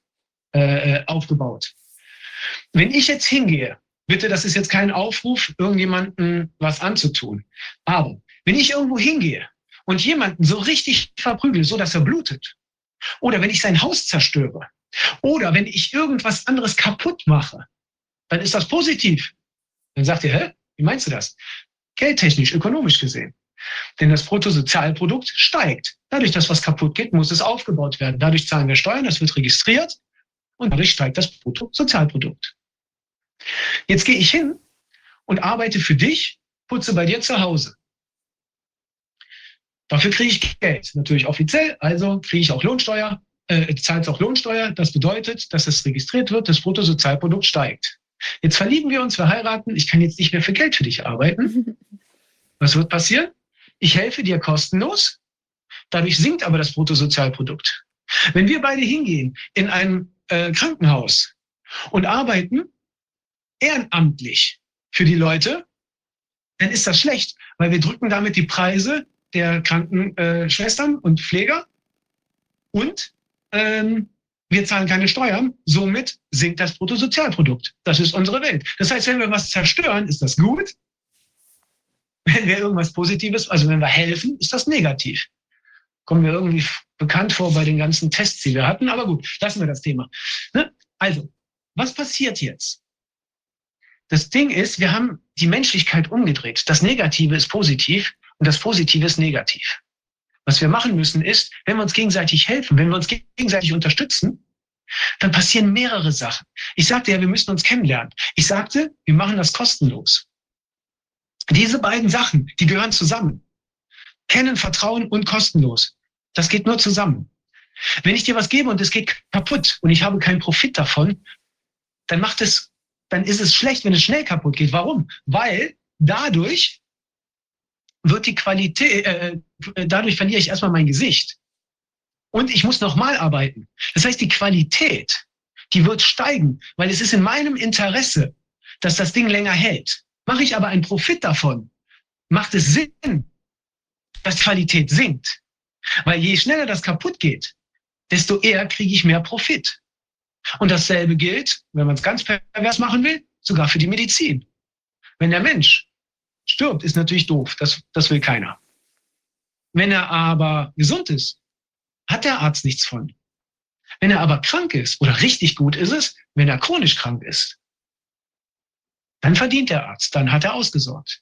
äh, äh aufgebaut. Wenn ich jetzt hingehe, bitte, das ist jetzt kein Aufruf, irgendjemanden was anzutun. Aber wenn ich irgendwo hingehe und jemanden so richtig verprügel, so dass er blutet, oder wenn ich sein Haus zerstöre, oder wenn ich irgendwas anderes kaputt mache, dann ist das positiv. Dann sagt ihr, hä? Wie meinst du das? Geldtechnisch, ökonomisch gesehen. Denn das Bruttosozialprodukt steigt. Dadurch, dass was kaputt geht, muss es aufgebaut werden. Dadurch zahlen wir Steuern, das wird registriert und dadurch steigt das Bruttosozialprodukt. Jetzt gehe ich hin und arbeite für dich, putze bei dir zu Hause. Dafür kriege ich Geld, natürlich offiziell, also kriege ich auch Lohnsteuer, äh, zahlt auch Lohnsteuer. Das bedeutet, dass es registriert wird, das Bruttosozialprodukt steigt. Jetzt verlieben wir uns, wir heiraten, ich kann jetzt nicht mehr für Geld für dich arbeiten. Was wird passieren? Ich helfe dir kostenlos, dadurch sinkt aber das Bruttosozialprodukt. Wenn wir beide hingehen in ein äh, Krankenhaus und arbeiten ehrenamtlich für die Leute, dann ist das schlecht, weil wir drücken damit die Preise der Krankenschwestern äh, und Pfleger und ähm, wir zahlen keine Steuern, somit sinkt das Bruttosozialprodukt. Das ist unsere Welt. Das heißt, wenn wir was zerstören, ist das gut. Wenn wir irgendwas Positives, also wenn wir helfen, ist das negativ. Kommen wir irgendwie bekannt vor bei den ganzen Tests, die wir hatten. Aber gut, lassen wir das Thema. Ne? Also, was passiert jetzt? Das Ding ist, wir haben die Menschlichkeit umgedreht. Das Negative ist positiv und das Positive ist negativ. Was wir machen müssen ist, wenn wir uns gegenseitig helfen, wenn wir uns gegenseitig unterstützen, dann passieren mehrere Sachen. Ich sagte ja, wir müssen uns kennenlernen. Ich sagte, wir machen das kostenlos. Diese beiden Sachen, die gehören zusammen. Kennen, Vertrauen und kostenlos. Das geht nur zusammen. Wenn ich dir was gebe und es geht kaputt und ich habe keinen Profit davon, dann macht es, dann ist es schlecht, wenn es schnell kaputt geht. Warum? Weil dadurch wird die Qualität, äh, dadurch verliere ich erstmal mein Gesicht. Und ich muss nochmal arbeiten. Das heißt, die Qualität, die wird steigen, weil es ist in meinem Interesse, dass das Ding länger hält. Mache ich aber einen Profit davon, macht es Sinn, dass die Qualität sinkt. Weil je schneller das kaputt geht, desto eher kriege ich mehr Profit. Und dasselbe gilt, wenn man es ganz pervers machen will, sogar für die Medizin. Wenn der Mensch stirbt, ist natürlich doof. Das, das will keiner. Wenn er aber gesund ist, hat der Arzt nichts von. Wenn er aber krank ist, oder richtig gut ist es, wenn er chronisch krank ist, dann verdient der Arzt, dann hat er ausgesorgt.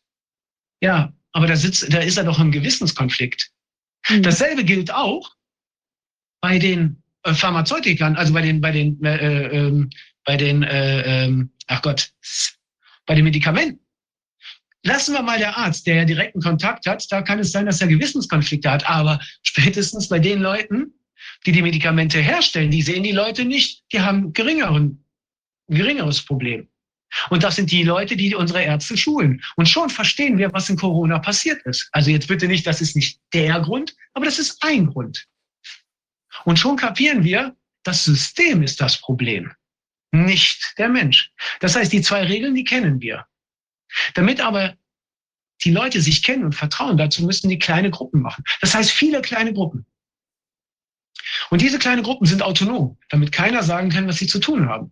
Ja, aber da sitzt, da ist er doch im Gewissenskonflikt. Mhm. Dasselbe gilt auch bei den äh, Pharmazeutikern, also bei den, bei den, äh, äh, bei den, äh, ähm, ach Gott, bei den Medikamenten. Lassen wir mal der Arzt, der ja direkten Kontakt hat, da kann es sein, dass er Gewissenskonflikte hat. Aber spätestens bei den Leuten, die die Medikamente herstellen, die sehen die Leute nicht, die haben geringeren, geringeres Problem. Und das sind die Leute, die unsere Ärzte schulen. Und schon verstehen wir, was in Corona passiert ist. Also jetzt bitte nicht, das ist nicht der Grund, aber das ist ein Grund. Und schon kapieren wir, das System ist das Problem, nicht der Mensch. Das heißt, die zwei Regeln, die kennen wir. Damit aber die Leute sich kennen und vertrauen, dazu müssen die kleine Gruppen machen. Das heißt, viele kleine Gruppen. Und diese kleinen Gruppen sind autonom, damit keiner sagen kann, was sie zu tun haben.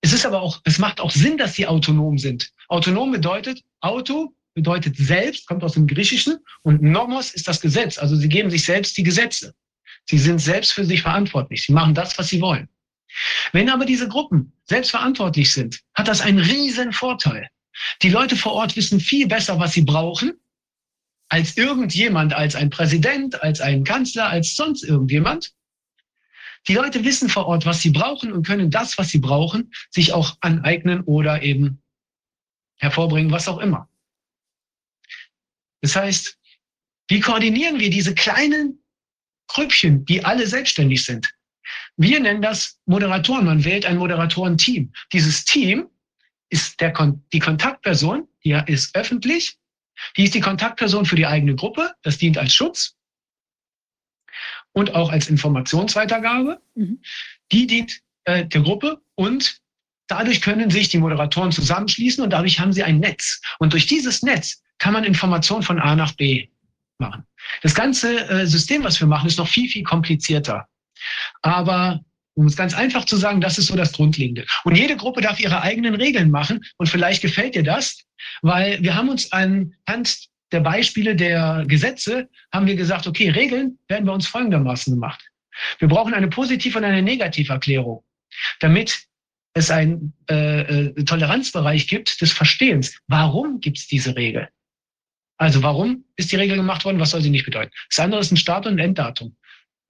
Es ist aber auch, es macht auch Sinn, dass sie autonom sind. Autonom bedeutet, Auto bedeutet selbst, kommt aus dem Griechischen und Nomos ist das Gesetz. Also sie geben sich selbst die Gesetze. Sie sind selbst für sich verantwortlich. Sie machen das, was sie wollen. Wenn aber diese Gruppen selbstverantwortlich sind, hat das einen riesen Vorteil. Die Leute vor Ort wissen viel besser, was sie brauchen, als irgendjemand, als ein Präsident, als ein Kanzler, als sonst irgendjemand. Die Leute wissen vor Ort, was sie brauchen und können das, was sie brauchen, sich auch aneignen oder eben hervorbringen, was auch immer. Das heißt, wie koordinieren wir diese kleinen Grüppchen, die alle selbstständig sind? Wir nennen das Moderatoren. Man wählt ein Moderatorenteam. Dieses Team ist der, die Kontaktperson, die ist öffentlich. Die ist die Kontaktperson für die eigene Gruppe. Das dient als Schutz und auch als Informationsweitergabe. Mhm. Die dient äh, der Gruppe und dadurch können sich die Moderatoren zusammenschließen und dadurch haben sie ein Netz. Und durch dieses Netz kann man Informationen von A nach B machen. Das ganze äh, System, was wir machen, ist noch viel, viel komplizierter. Aber um es ganz einfach zu sagen, das ist so das Grundlegende. Und jede Gruppe darf ihre eigenen Regeln machen. Und vielleicht gefällt dir das, weil wir haben uns anhand der Beispiele der Gesetze, haben wir gesagt, okay, Regeln werden bei uns folgendermaßen gemacht. Wir brauchen eine Positiv- und eine Negativerklärung, damit es einen äh, äh, Toleranzbereich gibt des Verstehens. Warum gibt es diese Regel? Also warum ist die Regel gemacht worden? Was soll sie nicht bedeuten? Das andere ist ein Start- und Enddatum.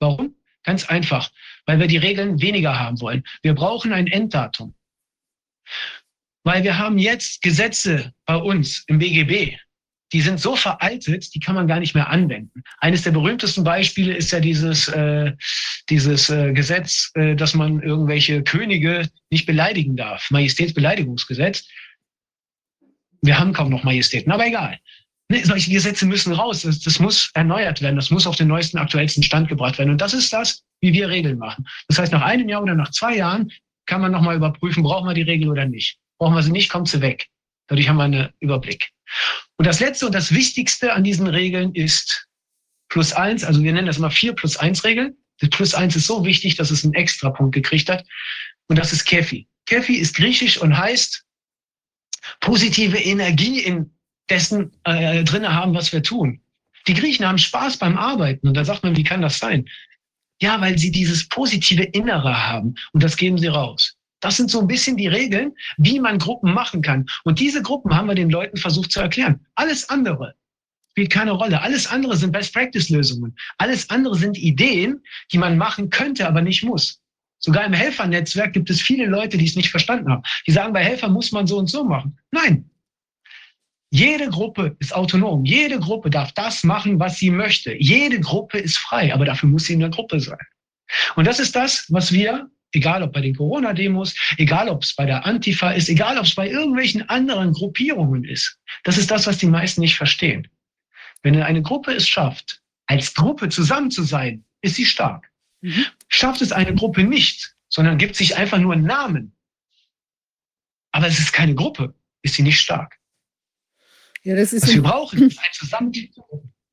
Warum? Ganz einfach, weil wir die Regeln weniger haben wollen. Wir brauchen ein Enddatum. Weil wir haben jetzt Gesetze bei uns im BGB, die sind so veraltet, die kann man gar nicht mehr anwenden. Eines der berühmtesten Beispiele ist ja dieses, äh, dieses äh, Gesetz, äh, dass man irgendwelche Könige nicht beleidigen darf. Majestätsbeleidigungsgesetz. Wir haben kaum noch Majestäten, aber egal. Solche Gesetze müssen raus. Das, das muss erneuert werden. Das muss auf den neuesten, aktuellsten Stand gebracht werden. Und das ist das, wie wir Regeln machen. Das heißt, nach einem Jahr oder nach zwei Jahren kann man nochmal überprüfen, brauchen wir die Regel oder nicht. Brauchen wir sie nicht, kommt sie weg. Dadurch haben wir einen Überblick. Und das Letzte und das Wichtigste an diesen Regeln ist plus eins. Also wir nennen das immer vier plus eins Regeln. Das plus eins ist so wichtig, dass es einen Extrapunkt gekriegt hat. Und das ist Kefi. Kefi ist griechisch und heißt positive Energie in dessen äh, drinne haben, was wir tun. Die Griechen haben Spaß beim Arbeiten und da sagt man, wie kann das sein? Ja, weil sie dieses positive Innere haben und das geben sie raus. Das sind so ein bisschen die Regeln, wie man Gruppen machen kann. Und diese Gruppen haben wir den Leuten versucht zu erklären. Alles andere spielt keine Rolle. Alles andere sind Best-Practice-Lösungen. Alles andere sind Ideen, die man machen könnte, aber nicht muss. Sogar im Helfernetzwerk gibt es viele Leute, die es nicht verstanden haben. Die sagen, bei Helfer muss man so und so machen. Nein, jede Gruppe ist autonom. Jede Gruppe darf das machen, was sie möchte. Jede Gruppe ist frei, aber dafür muss sie in der Gruppe sein. Und das ist das, was wir, egal ob bei den Corona-Demos, egal ob es bei der Antifa ist, egal ob es bei irgendwelchen anderen Gruppierungen ist, das ist das, was die meisten nicht verstehen. Wenn eine Gruppe es schafft, als Gruppe zusammen zu sein, ist sie stark. Mhm. Schafft es eine Gruppe nicht, sondern gibt sich einfach nur einen Namen, aber es ist keine Gruppe, ist sie nicht stark. Ja, das ist Was wir brauchen, ist ein Zusammenspiel.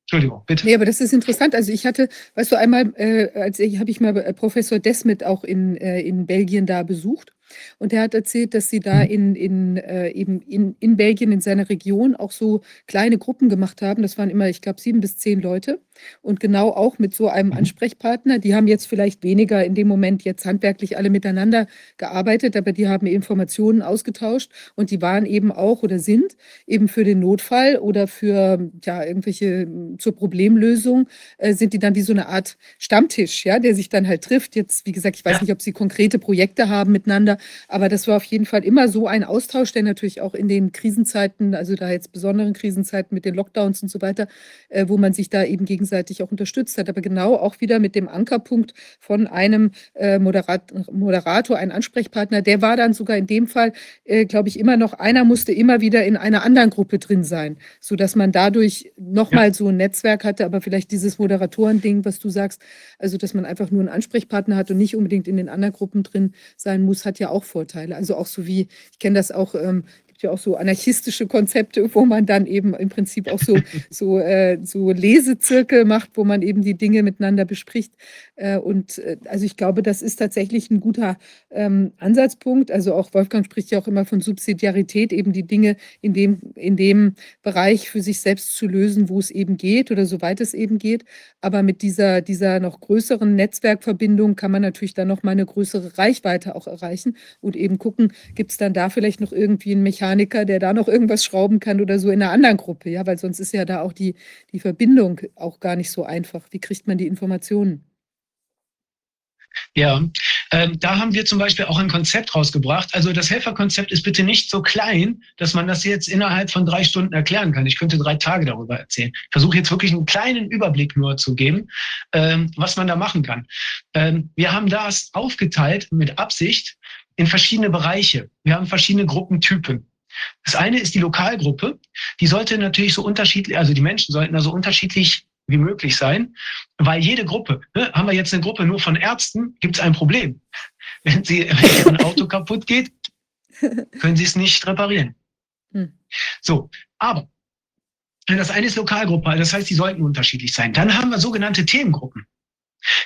Entschuldigung, bitte. Nee, aber das ist interessant. Also ich hatte, weißt du, einmal, äh, als ich habe ich mal äh, Professor Desmet auch in, äh, in Belgien da besucht. Und er hat erzählt, dass sie da mhm. in, in, äh, eben in, in Belgien, in seiner Region, auch so kleine Gruppen gemacht haben. Das waren immer, ich glaube, sieben bis zehn Leute. Und genau auch mit so einem mhm. Ansprechpartner. Die haben jetzt vielleicht weniger in dem Moment jetzt handwerklich alle miteinander gearbeitet, aber die haben Informationen ausgetauscht und die waren eben auch oder sind eben für den Notfall oder für ja, irgendwelche zur Problemlösung, äh, sind die dann wie so eine Art Stammtisch, ja, der sich dann halt trifft. Jetzt, wie gesagt, ich weiß nicht, ob sie konkrete Projekte haben miteinander, aber das war auf jeden Fall immer so ein Austausch, der natürlich auch in den Krisenzeiten, also da jetzt besonderen Krisenzeiten mit den Lockdowns und so weiter, äh, wo man sich da eben gegenseitig auch unterstützt hat. Aber genau auch wieder mit dem Ankerpunkt von einem äh, Moderat Moderator, ein Ansprechpartner, der war dann sogar in dem Fall, äh, glaube ich, immer noch, einer musste immer wieder in einer anderen Gruppe drin sein, sodass man dadurch nochmal ja. so ein Netzwerk hatte, aber vielleicht dieses Moderatoren-Ding, was du sagst, also dass man einfach nur einen Ansprechpartner hat und nicht unbedingt in den anderen Gruppen drin sein muss, hat ja auch Vorteile. Also auch so wie, ich kenne das auch, ähm, gibt ja auch so anarchistische Konzepte, wo man dann eben im Prinzip auch so, so, äh, so Lesezirkel macht, wo man eben die Dinge miteinander bespricht. Äh, und äh, also ich glaube, das ist tatsächlich ein guter ähm, Ansatzpunkt. Also auch Wolfgang spricht ja auch immer von Subsidiarität, eben die Dinge in dem, in dem Bereich für sich selbst zu lösen, wo es eben geht oder soweit es eben geht. Aber mit dieser, dieser noch größeren Netzwerkverbindung kann man natürlich dann noch mal eine größere Reichweite auch erreichen und eben gucken, gibt es dann da vielleicht noch irgendwie einen Mechaniker, der da noch irgendwas schrauben kann oder so in einer anderen Gruppe, ja, weil sonst ist ja da auch die, die Verbindung auch gar nicht so einfach. Wie kriegt man die Informationen? Ja, ähm, da haben wir zum Beispiel auch ein Konzept rausgebracht. Also das Helferkonzept ist bitte nicht so klein, dass man das jetzt innerhalb von drei Stunden erklären kann. Ich könnte drei Tage darüber erzählen. Ich versuche jetzt wirklich einen kleinen Überblick nur zu geben, ähm, was man da machen kann. Ähm, wir haben das aufgeteilt mit Absicht in verschiedene Bereiche. Wir haben verschiedene Gruppentypen. Das eine ist die Lokalgruppe. Die sollte natürlich so unterschiedlich, also die Menschen sollten da so unterschiedlich wie möglich sein, weil jede Gruppe, ne, haben wir jetzt eine Gruppe nur von Ärzten, gibt es ein Problem. Wenn, sie, wenn ein Auto kaputt geht, können sie es nicht reparieren. Hm. So, aber Das eine ist Lokalgruppe, das heißt, die sollten unterschiedlich sein. Dann haben wir sogenannte Themengruppen.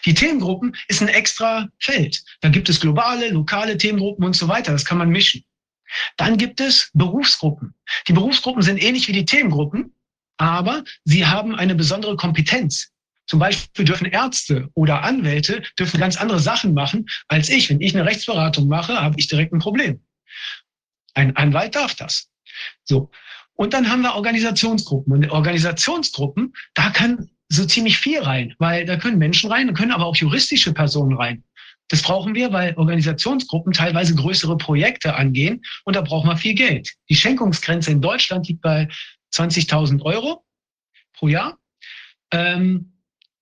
Die Themengruppen ist ein extra Feld. Da gibt es globale, lokale Themengruppen und so weiter. Das kann man mischen. Dann gibt es Berufsgruppen. Die Berufsgruppen sind ähnlich wie die Themengruppen, aber sie haben eine besondere Kompetenz. Zum Beispiel dürfen Ärzte oder Anwälte dürfen ganz andere Sachen machen als ich. Wenn ich eine Rechtsberatung mache, habe ich direkt ein Problem. Ein Anwalt darf das. So. Und dann haben wir Organisationsgruppen. Und Organisationsgruppen, da kann so ziemlich viel rein, weil da können Menschen rein, da können aber auch juristische Personen rein. Das brauchen wir, weil Organisationsgruppen teilweise größere Projekte angehen und da braucht man viel Geld. Die Schenkungsgrenze in Deutschland liegt bei 20.000 Euro pro Jahr. Ähm,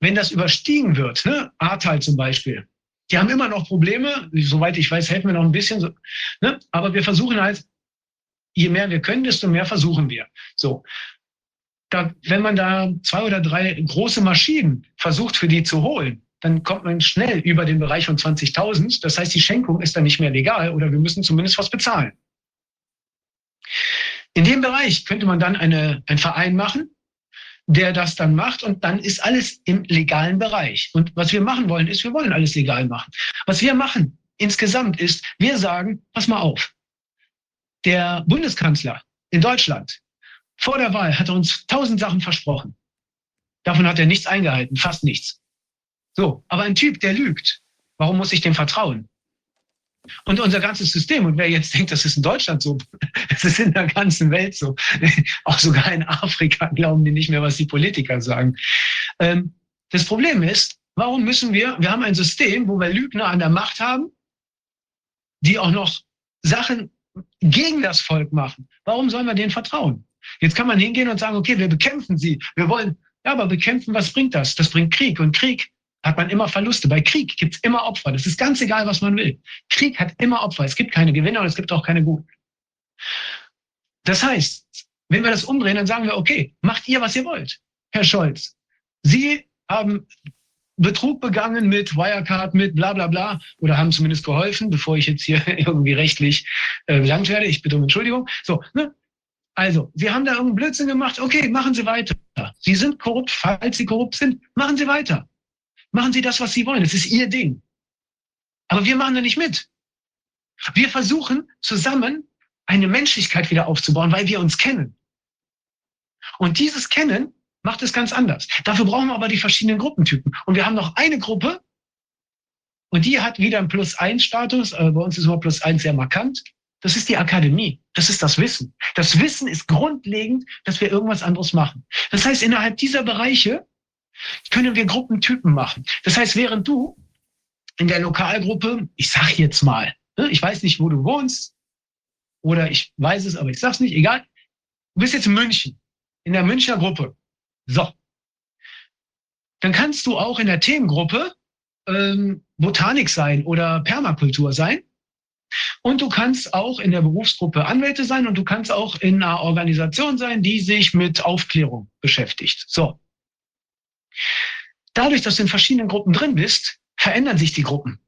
wenn das überstiegen wird, ne, Ahrtal zum Beispiel, die haben immer noch Probleme, soweit ich weiß, helfen wir noch ein bisschen, so, ne, aber wir versuchen halt, je mehr wir können, desto mehr versuchen wir. So. Da, wenn man da zwei oder drei große Maschinen versucht, für die zu holen, dann kommt man schnell über den Bereich von 20.000. Das heißt, die Schenkung ist dann nicht mehr legal oder wir müssen zumindest was bezahlen. In dem Bereich könnte man dann eine, einen Verein machen, der das dann macht und dann ist alles im legalen Bereich. Und was wir machen wollen, ist, wir wollen alles legal machen. Was wir machen insgesamt ist, wir sagen, pass mal auf, der Bundeskanzler in Deutschland vor der Wahl hat uns tausend Sachen versprochen. Davon hat er nichts eingehalten, fast nichts. So, aber ein Typ, der lügt, warum muss ich dem vertrauen? Und unser ganzes System, und wer jetzt denkt, das ist in Deutschland so, das ist in der ganzen Welt so, auch sogar in Afrika glauben die nicht mehr, was die Politiker sagen. Ähm, das Problem ist, warum müssen wir, wir haben ein System, wo wir Lügner an der Macht haben, die auch noch Sachen gegen das Volk machen. Warum sollen wir denen vertrauen? Jetzt kann man hingehen und sagen, okay, wir bekämpfen sie. Wir wollen, ja, aber bekämpfen, was bringt das? Das bringt Krieg. Und Krieg hat man immer Verluste. Bei Krieg gibt es immer Opfer. Das ist ganz egal, was man will. Krieg hat immer Opfer. Es gibt keine Gewinner und es gibt auch keine Guten. Das heißt, wenn wir das umdrehen, dann sagen wir, okay, macht ihr, was ihr wollt. Herr Scholz, Sie haben Betrug begangen mit Wirecard, mit bla bla bla oder haben zumindest geholfen, bevor ich jetzt hier irgendwie rechtlich äh, belangt werde. Ich bitte um Entschuldigung. So, ne? Also, Sie haben da irgendeinen Blödsinn gemacht. Okay, machen Sie weiter. Sie sind korrupt, falls Sie korrupt sind, machen Sie weiter. Machen Sie das, was Sie wollen. Es ist Ihr Ding. Aber wir machen da nicht mit. Wir versuchen zusammen eine Menschlichkeit wieder aufzubauen, weil wir uns kennen. Und dieses Kennen macht es ganz anders. Dafür brauchen wir aber die verschiedenen Gruppentypen. Und wir haben noch eine Gruppe, und die hat wieder einen Plus-1-Status. Äh, bei uns ist immer Plus-1 sehr markant. Das ist die Akademie. Das ist das Wissen. Das Wissen ist grundlegend, dass wir irgendwas anderes machen. Das heißt, innerhalb dieser Bereiche können wir Gruppentypen machen. Das heißt, während du in der Lokalgruppe, ich sag jetzt mal, ne, ich weiß nicht, wo du wohnst, oder ich weiß es, aber ich sag's nicht, egal. Du bist jetzt in München, in der Münchner Gruppe. So. Dann kannst du auch in der Themengruppe ähm, Botanik sein oder Permakultur sein. Und du kannst auch in der Berufsgruppe Anwälte sein und du kannst auch in einer Organisation sein, die sich mit Aufklärung beschäftigt. So. Dadurch, dass du in verschiedenen Gruppen drin bist, verändern sich die Gruppen.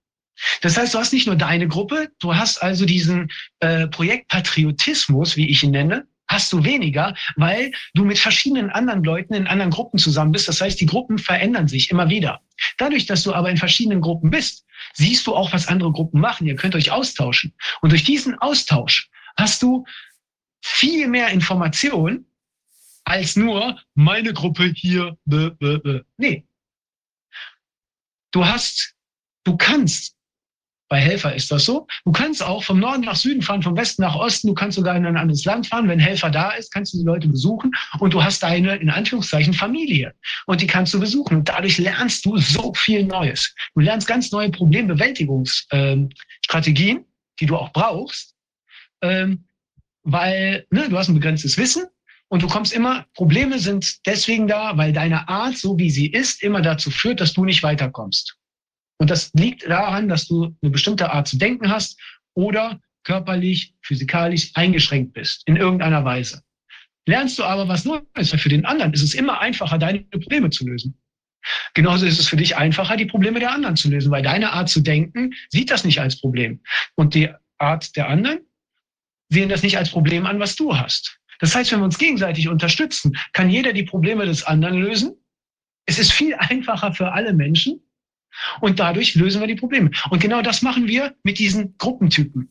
Das heißt, du hast nicht nur deine Gruppe, du hast also diesen äh, Projektpatriotismus, wie ich ihn nenne, hast du weniger, weil du mit verschiedenen anderen Leuten in anderen Gruppen zusammen bist. Das heißt, die Gruppen verändern sich immer wieder. Dadurch, dass du aber in verschiedenen Gruppen bist, siehst du auch, was andere Gruppen machen. Ihr könnt euch austauschen. Und durch diesen Austausch hast du viel mehr Information als nur meine Gruppe hier. Bäh, bäh, bäh. Nee. Du hast, du kannst bei Helfer ist das so. Du kannst auch vom Norden nach Süden fahren, vom Westen nach Osten. Du kannst sogar in ein anderes Land fahren. Wenn Helfer da ist, kannst du die Leute besuchen und du hast deine, in Anführungszeichen, Familie. Und die kannst du besuchen. Und dadurch lernst du so viel Neues. Du lernst ganz neue Problembewältigungsstrategien, ähm, die du auch brauchst, ähm, weil ne, du hast ein begrenztes Wissen und du kommst immer, Probleme sind deswegen da, weil deine Art, so wie sie ist, immer dazu führt, dass du nicht weiterkommst. Und das liegt daran, dass du eine bestimmte Art zu denken hast oder körperlich, physikalisch eingeschränkt bist in irgendeiner Weise. Lernst du aber was Neues, weil für den anderen ist es immer einfacher, deine Probleme zu lösen. Genauso ist es für dich einfacher, die Probleme der anderen zu lösen, weil deine Art zu denken sieht das nicht als Problem. Und die Art der anderen sehen das nicht als Problem an, was du hast. Das heißt, wenn wir uns gegenseitig unterstützen, kann jeder die Probleme des anderen lösen. Es ist viel einfacher für alle Menschen und dadurch lösen wir die Probleme. Und genau das machen wir mit diesen Gruppentypen.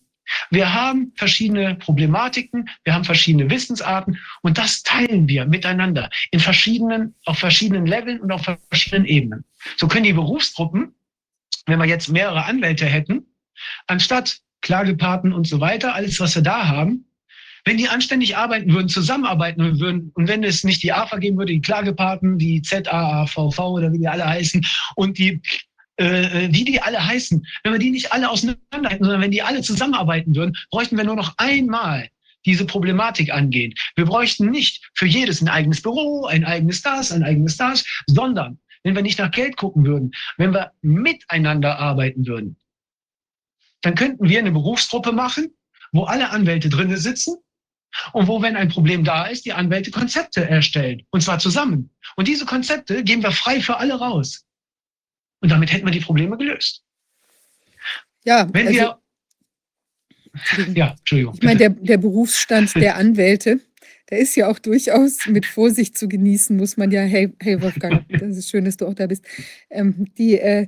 Wir haben verschiedene Problematiken, wir haben verschiedene Wissensarten und das teilen wir miteinander in verschiedenen, auf verschiedenen Leveln und auf verschiedenen Ebenen. So können die Berufsgruppen, wenn wir jetzt mehrere Anwälte hätten, anstatt Klagepaten und so weiter, alles, was wir da haben, wenn die anständig arbeiten würden, zusammenarbeiten würden und wenn es nicht die AFA geben würde, die Klagepaten, die ZAAVV oder wie die alle heißen und die äh, wie die alle heißen, wenn wir die nicht alle auseinander hätten, sondern wenn die alle zusammenarbeiten würden, bräuchten wir nur noch einmal diese Problematik angehen. Wir bräuchten nicht für jedes ein eigenes Büro, ein eigenes das, ein eigenes das, sondern wenn wir nicht nach Geld gucken würden, wenn wir miteinander arbeiten würden, dann könnten wir eine Berufsgruppe machen, wo alle Anwälte drinnen sitzen und wo, wenn ein Problem da ist, die Anwälte Konzepte erstellen. Und zwar zusammen. Und diese Konzepte geben wir frei für alle raus. Und damit hätten wir die Probleme gelöst. Ja, wenn also, wir. Ja, Entschuldigung. Ich meine, der, der Berufsstand der Anwälte, der ist ja auch durchaus mit Vorsicht zu genießen, muss man ja, hey, hey Wolfgang, das ist schön, dass du auch da bist. Ähm, die, äh,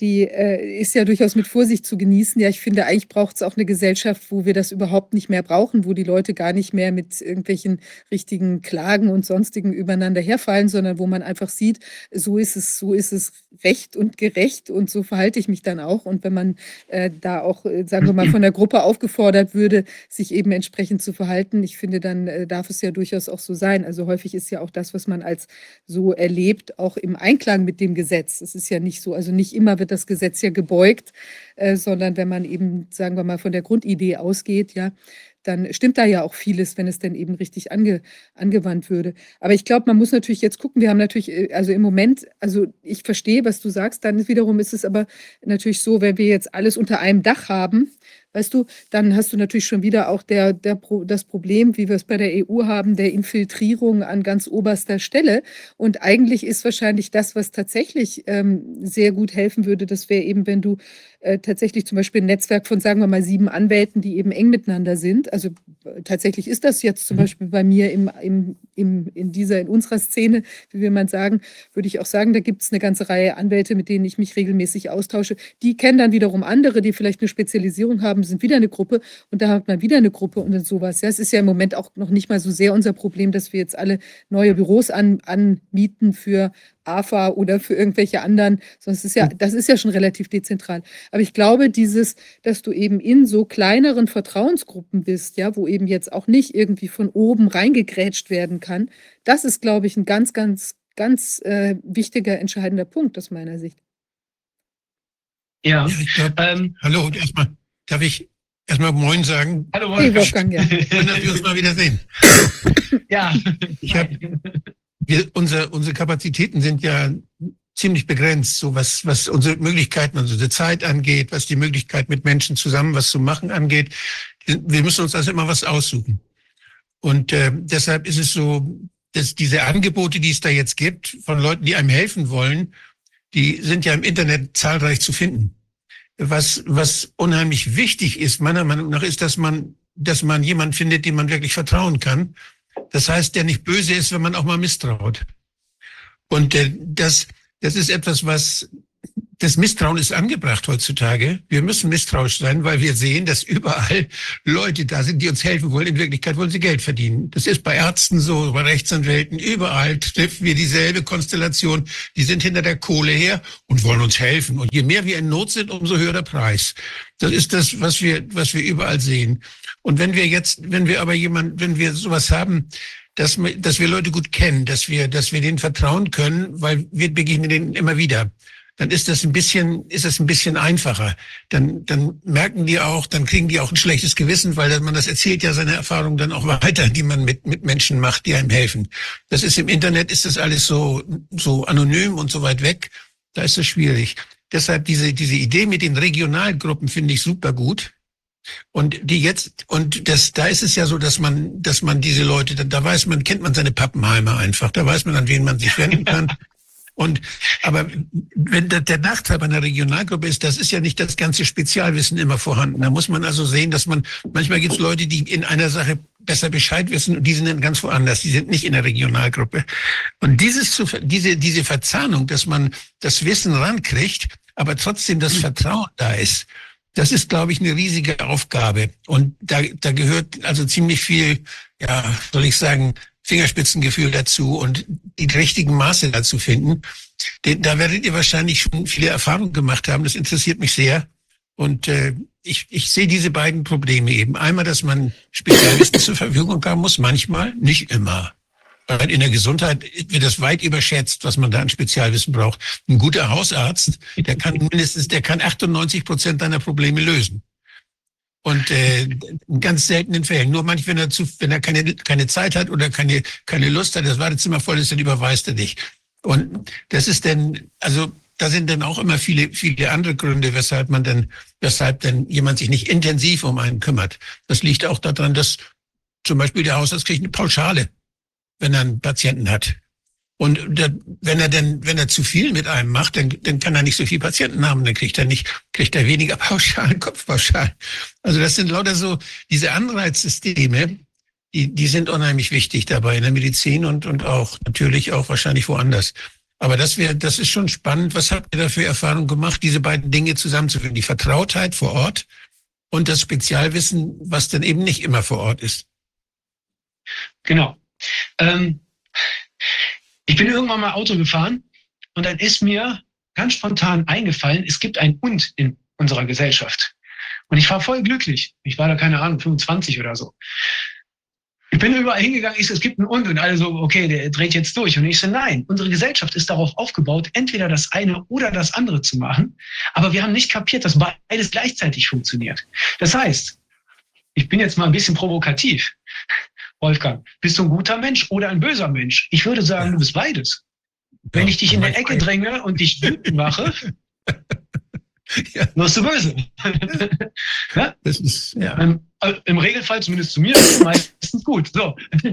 die äh, ist ja durchaus mit Vorsicht zu genießen. Ja, ich finde, eigentlich braucht es auch eine Gesellschaft, wo wir das überhaupt nicht mehr brauchen, wo die Leute gar nicht mehr mit irgendwelchen richtigen Klagen und sonstigen übereinander herfallen, sondern wo man einfach sieht, so ist es, so ist es recht und gerecht und so verhalte ich mich dann auch. Und wenn man äh, da auch, äh, sagen wir mal, von der Gruppe aufgefordert würde, sich eben entsprechend zu verhalten, ich finde, dann äh, darf es ja durchaus auch so sein. Also häufig ist ja auch das, was man als so erlebt, auch im Einklang mit dem Gesetz. Es ist ja nicht so, also nicht immer wird das Gesetz ja gebeugt, äh, sondern wenn man eben, sagen wir mal, von der Grundidee ausgeht, ja, dann stimmt da ja auch vieles, wenn es denn eben richtig ange, angewandt würde. Aber ich glaube, man muss natürlich jetzt gucken, wir haben natürlich, äh, also im Moment, also ich verstehe, was du sagst, dann wiederum ist es aber natürlich so, wenn wir jetzt alles unter einem Dach haben, weißt du, dann hast du natürlich schon wieder auch der, der das Problem, wie wir es bei der EU haben, der Infiltrierung an ganz oberster Stelle. Und eigentlich ist wahrscheinlich das, was tatsächlich ähm, sehr gut helfen würde, das wäre eben, wenn du äh, tatsächlich zum Beispiel ein Netzwerk von, sagen wir mal, sieben Anwälten, die eben eng miteinander sind. Also äh, tatsächlich ist das jetzt zum mhm. Beispiel bei mir im, im, im, in dieser, in unserer Szene, wie will man sagen, würde ich auch sagen, da gibt es eine ganze Reihe Anwälte, mit denen ich mich regelmäßig austausche. Die kennen dann wiederum andere, die vielleicht eine Spezialisierung haben, sind wieder eine Gruppe und da hat man wieder eine Gruppe und sowas. Ja, es ist ja im Moment auch noch nicht mal so sehr unser Problem, dass wir jetzt alle neue Büros an, anmieten für AFA oder für irgendwelche anderen, sonst ist ja, das ist ja schon relativ dezentral. Aber ich glaube, dieses, dass du eben in so kleineren Vertrauensgruppen bist, ja, wo eben jetzt auch nicht irgendwie von oben reingegrätscht werden kann, das ist, glaube ich, ein ganz, ganz, ganz äh, wichtiger, entscheidender Punkt aus meiner Sicht. Ja, ich glaub, ähm, hallo, und erstmal darf ich erstmal Moin sagen. Hallo Wolfgang. Hey, Wolfgang ja. Schön, dass wir uns mal wieder sehen. ja. Ich habe wir, unsere, unsere Kapazitäten sind ja ziemlich begrenzt, so was, was unsere Möglichkeiten, also die Zeit angeht, was die Möglichkeit mit Menschen zusammen was zu machen angeht. Wir müssen uns also immer was aussuchen. Und äh, deshalb ist es so, dass diese Angebote, die es da jetzt gibt, von Leuten, die einem helfen wollen, die sind ja im Internet zahlreich zu finden. Was, was unheimlich wichtig ist, meiner Meinung nach, ist, dass man, dass man jemanden findet, dem man wirklich vertrauen kann das heißt, der nicht böse ist, wenn man auch mal misstraut. Und das, das ist etwas, was das Misstrauen ist angebracht heutzutage. Wir müssen misstrauisch sein, weil wir sehen, dass überall Leute da sind, die uns helfen wollen. In Wirklichkeit wollen sie Geld verdienen. Das ist bei Ärzten so, bei Rechtsanwälten, überall treffen wir dieselbe Konstellation. Die sind hinter der Kohle her und wollen uns helfen. Und je mehr wir in Not sind, umso höher der Preis. Das ist das, was wir, was wir überall sehen. Und wenn wir jetzt, wenn wir aber jemand, wenn wir sowas haben, dass, dass wir Leute gut kennen, dass wir, dass wir denen vertrauen können, weil wir begegnen denen immer wieder, dann ist das ein bisschen, ist das ein bisschen einfacher. Dann, dann merken die auch, dann kriegen die auch ein schlechtes Gewissen, weil man das erzählt ja seine Erfahrungen dann auch weiter, die man mit, mit Menschen macht, die einem helfen. Das ist im Internet, ist das alles so, so anonym und so weit weg. Da ist es schwierig. Deshalb diese, diese Idee mit den Regionalgruppen finde ich super gut. Und die jetzt, und das, da ist es ja so, dass man, dass man diese Leute, da, da weiß man, kennt man seine Pappenheimer einfach, da weiß man, an wen man sich wenden kann. Und, aber wenn der, der Nachteil bei einer Regionalgruppe ist, das ist ja nicht das ganze Spezialwissen immer vorhanden. Da muss man also sehen, dass man, manchmal gibt es Leute, die in einer Sache besser Bescheid wissen und die sind dann ganz woanders. Die sind nicht in der Regionalgruppe. Und dieses zu, diese, diese Verzahnung, dass man das Wissen rankriegt, aber trotzdem das Vertrauen da ist, das ist, glaube ich, eine riesige Aufgabe. Und da, da gehört also ziemlich viel, ja, soll ich sagen, Fingerspitzengefühl dazu und die richtigen Maße dazu finden. Da werdet ihr wahrscheinlich schon viele Erfahrungen gemacht haben. Das interessiert mich sehr. Und äh, ich, ich sehe diese beiden Probleme eben. Einmal, dass man Spezialisten zur Verfügung haben muss, manchmal, nicht immer. Weil in der Gesundheit wird das weit überschätzt, was man da an Spezialwissen braucht. Ein guter Hausarzt, der kann mindestens, der kann 98 Prozent deiner Probleme lösen. Und äh, in ganz seltenen Fällen. Nur manchmal, wenn er zu, wenn er keine, keine Zeit hat oder keine, keine Lust hat, das Wartezimmer voll ist, dann überweist er dich. Und das ist dann, also da sind dann auch immer viele, viele andere Gründe, weshalb man dann, weshalb dann jemand sich nicht intensiv um einen kümmert. Das liegt auch daran, dass zum Beispiel der Hausarzt kriegt eine Pauschale, wenn er einen Patienten hat. Und wenn er denn, wenn er zu viel mit einem macht, dann, dann kann er nicht so viele Patienten haben, dann kriegt er nicht, kriegt er weniger Pauschalen, Kopfpauschalen. Also das sind lauter so diese Anreizsysteme, die, die sind unheimlich wichtig dabei in der Medizin und, und auch natürlich auch wahrscheinlich woanders. Aber das wäre, das ist schon spannend. Was habt ihr da für Erfahrungen gemacht, diese beiden Dinge zusammenzuführen? Die Vertrautheit vor Ort und das Spezialwissen, was dann eben nicht immer vor Ort ist. Genau. Ähm, ich bin irgendwann mal Auto gefahren und dann ist mir ganz spontan eingefallen, es gibt ein Und in unserer Gesellschaft. Und ich war voll glücklich. Ich war da keine Ahnung, 25 oder so. Ich bin überall hingegangen, ich so, es gibt einen Und und alle so, okay, der dreht jetzt durch. Und ich so, nein, unsere Gesellschaft ist darauf aufgebaut, entweder das eine oder das andere zu machen. Aber wir haben nicht kapiert, dass beides gleichzeitig funktioniert. Das heißt, ich bin jetzt mal ein bisschen provokativ. Wolfgang, bist du ein guter Mensch oder ein böser Mensch? Ich würde sagen, du bist beides. Wenn ich dich in der Ecke dränge und dich wütend mache, ja. wirst du böse. ja? Das ist, ja. Ähm, äh, Im Regelfall, zumindest zu mir, ist es meistens gut. So.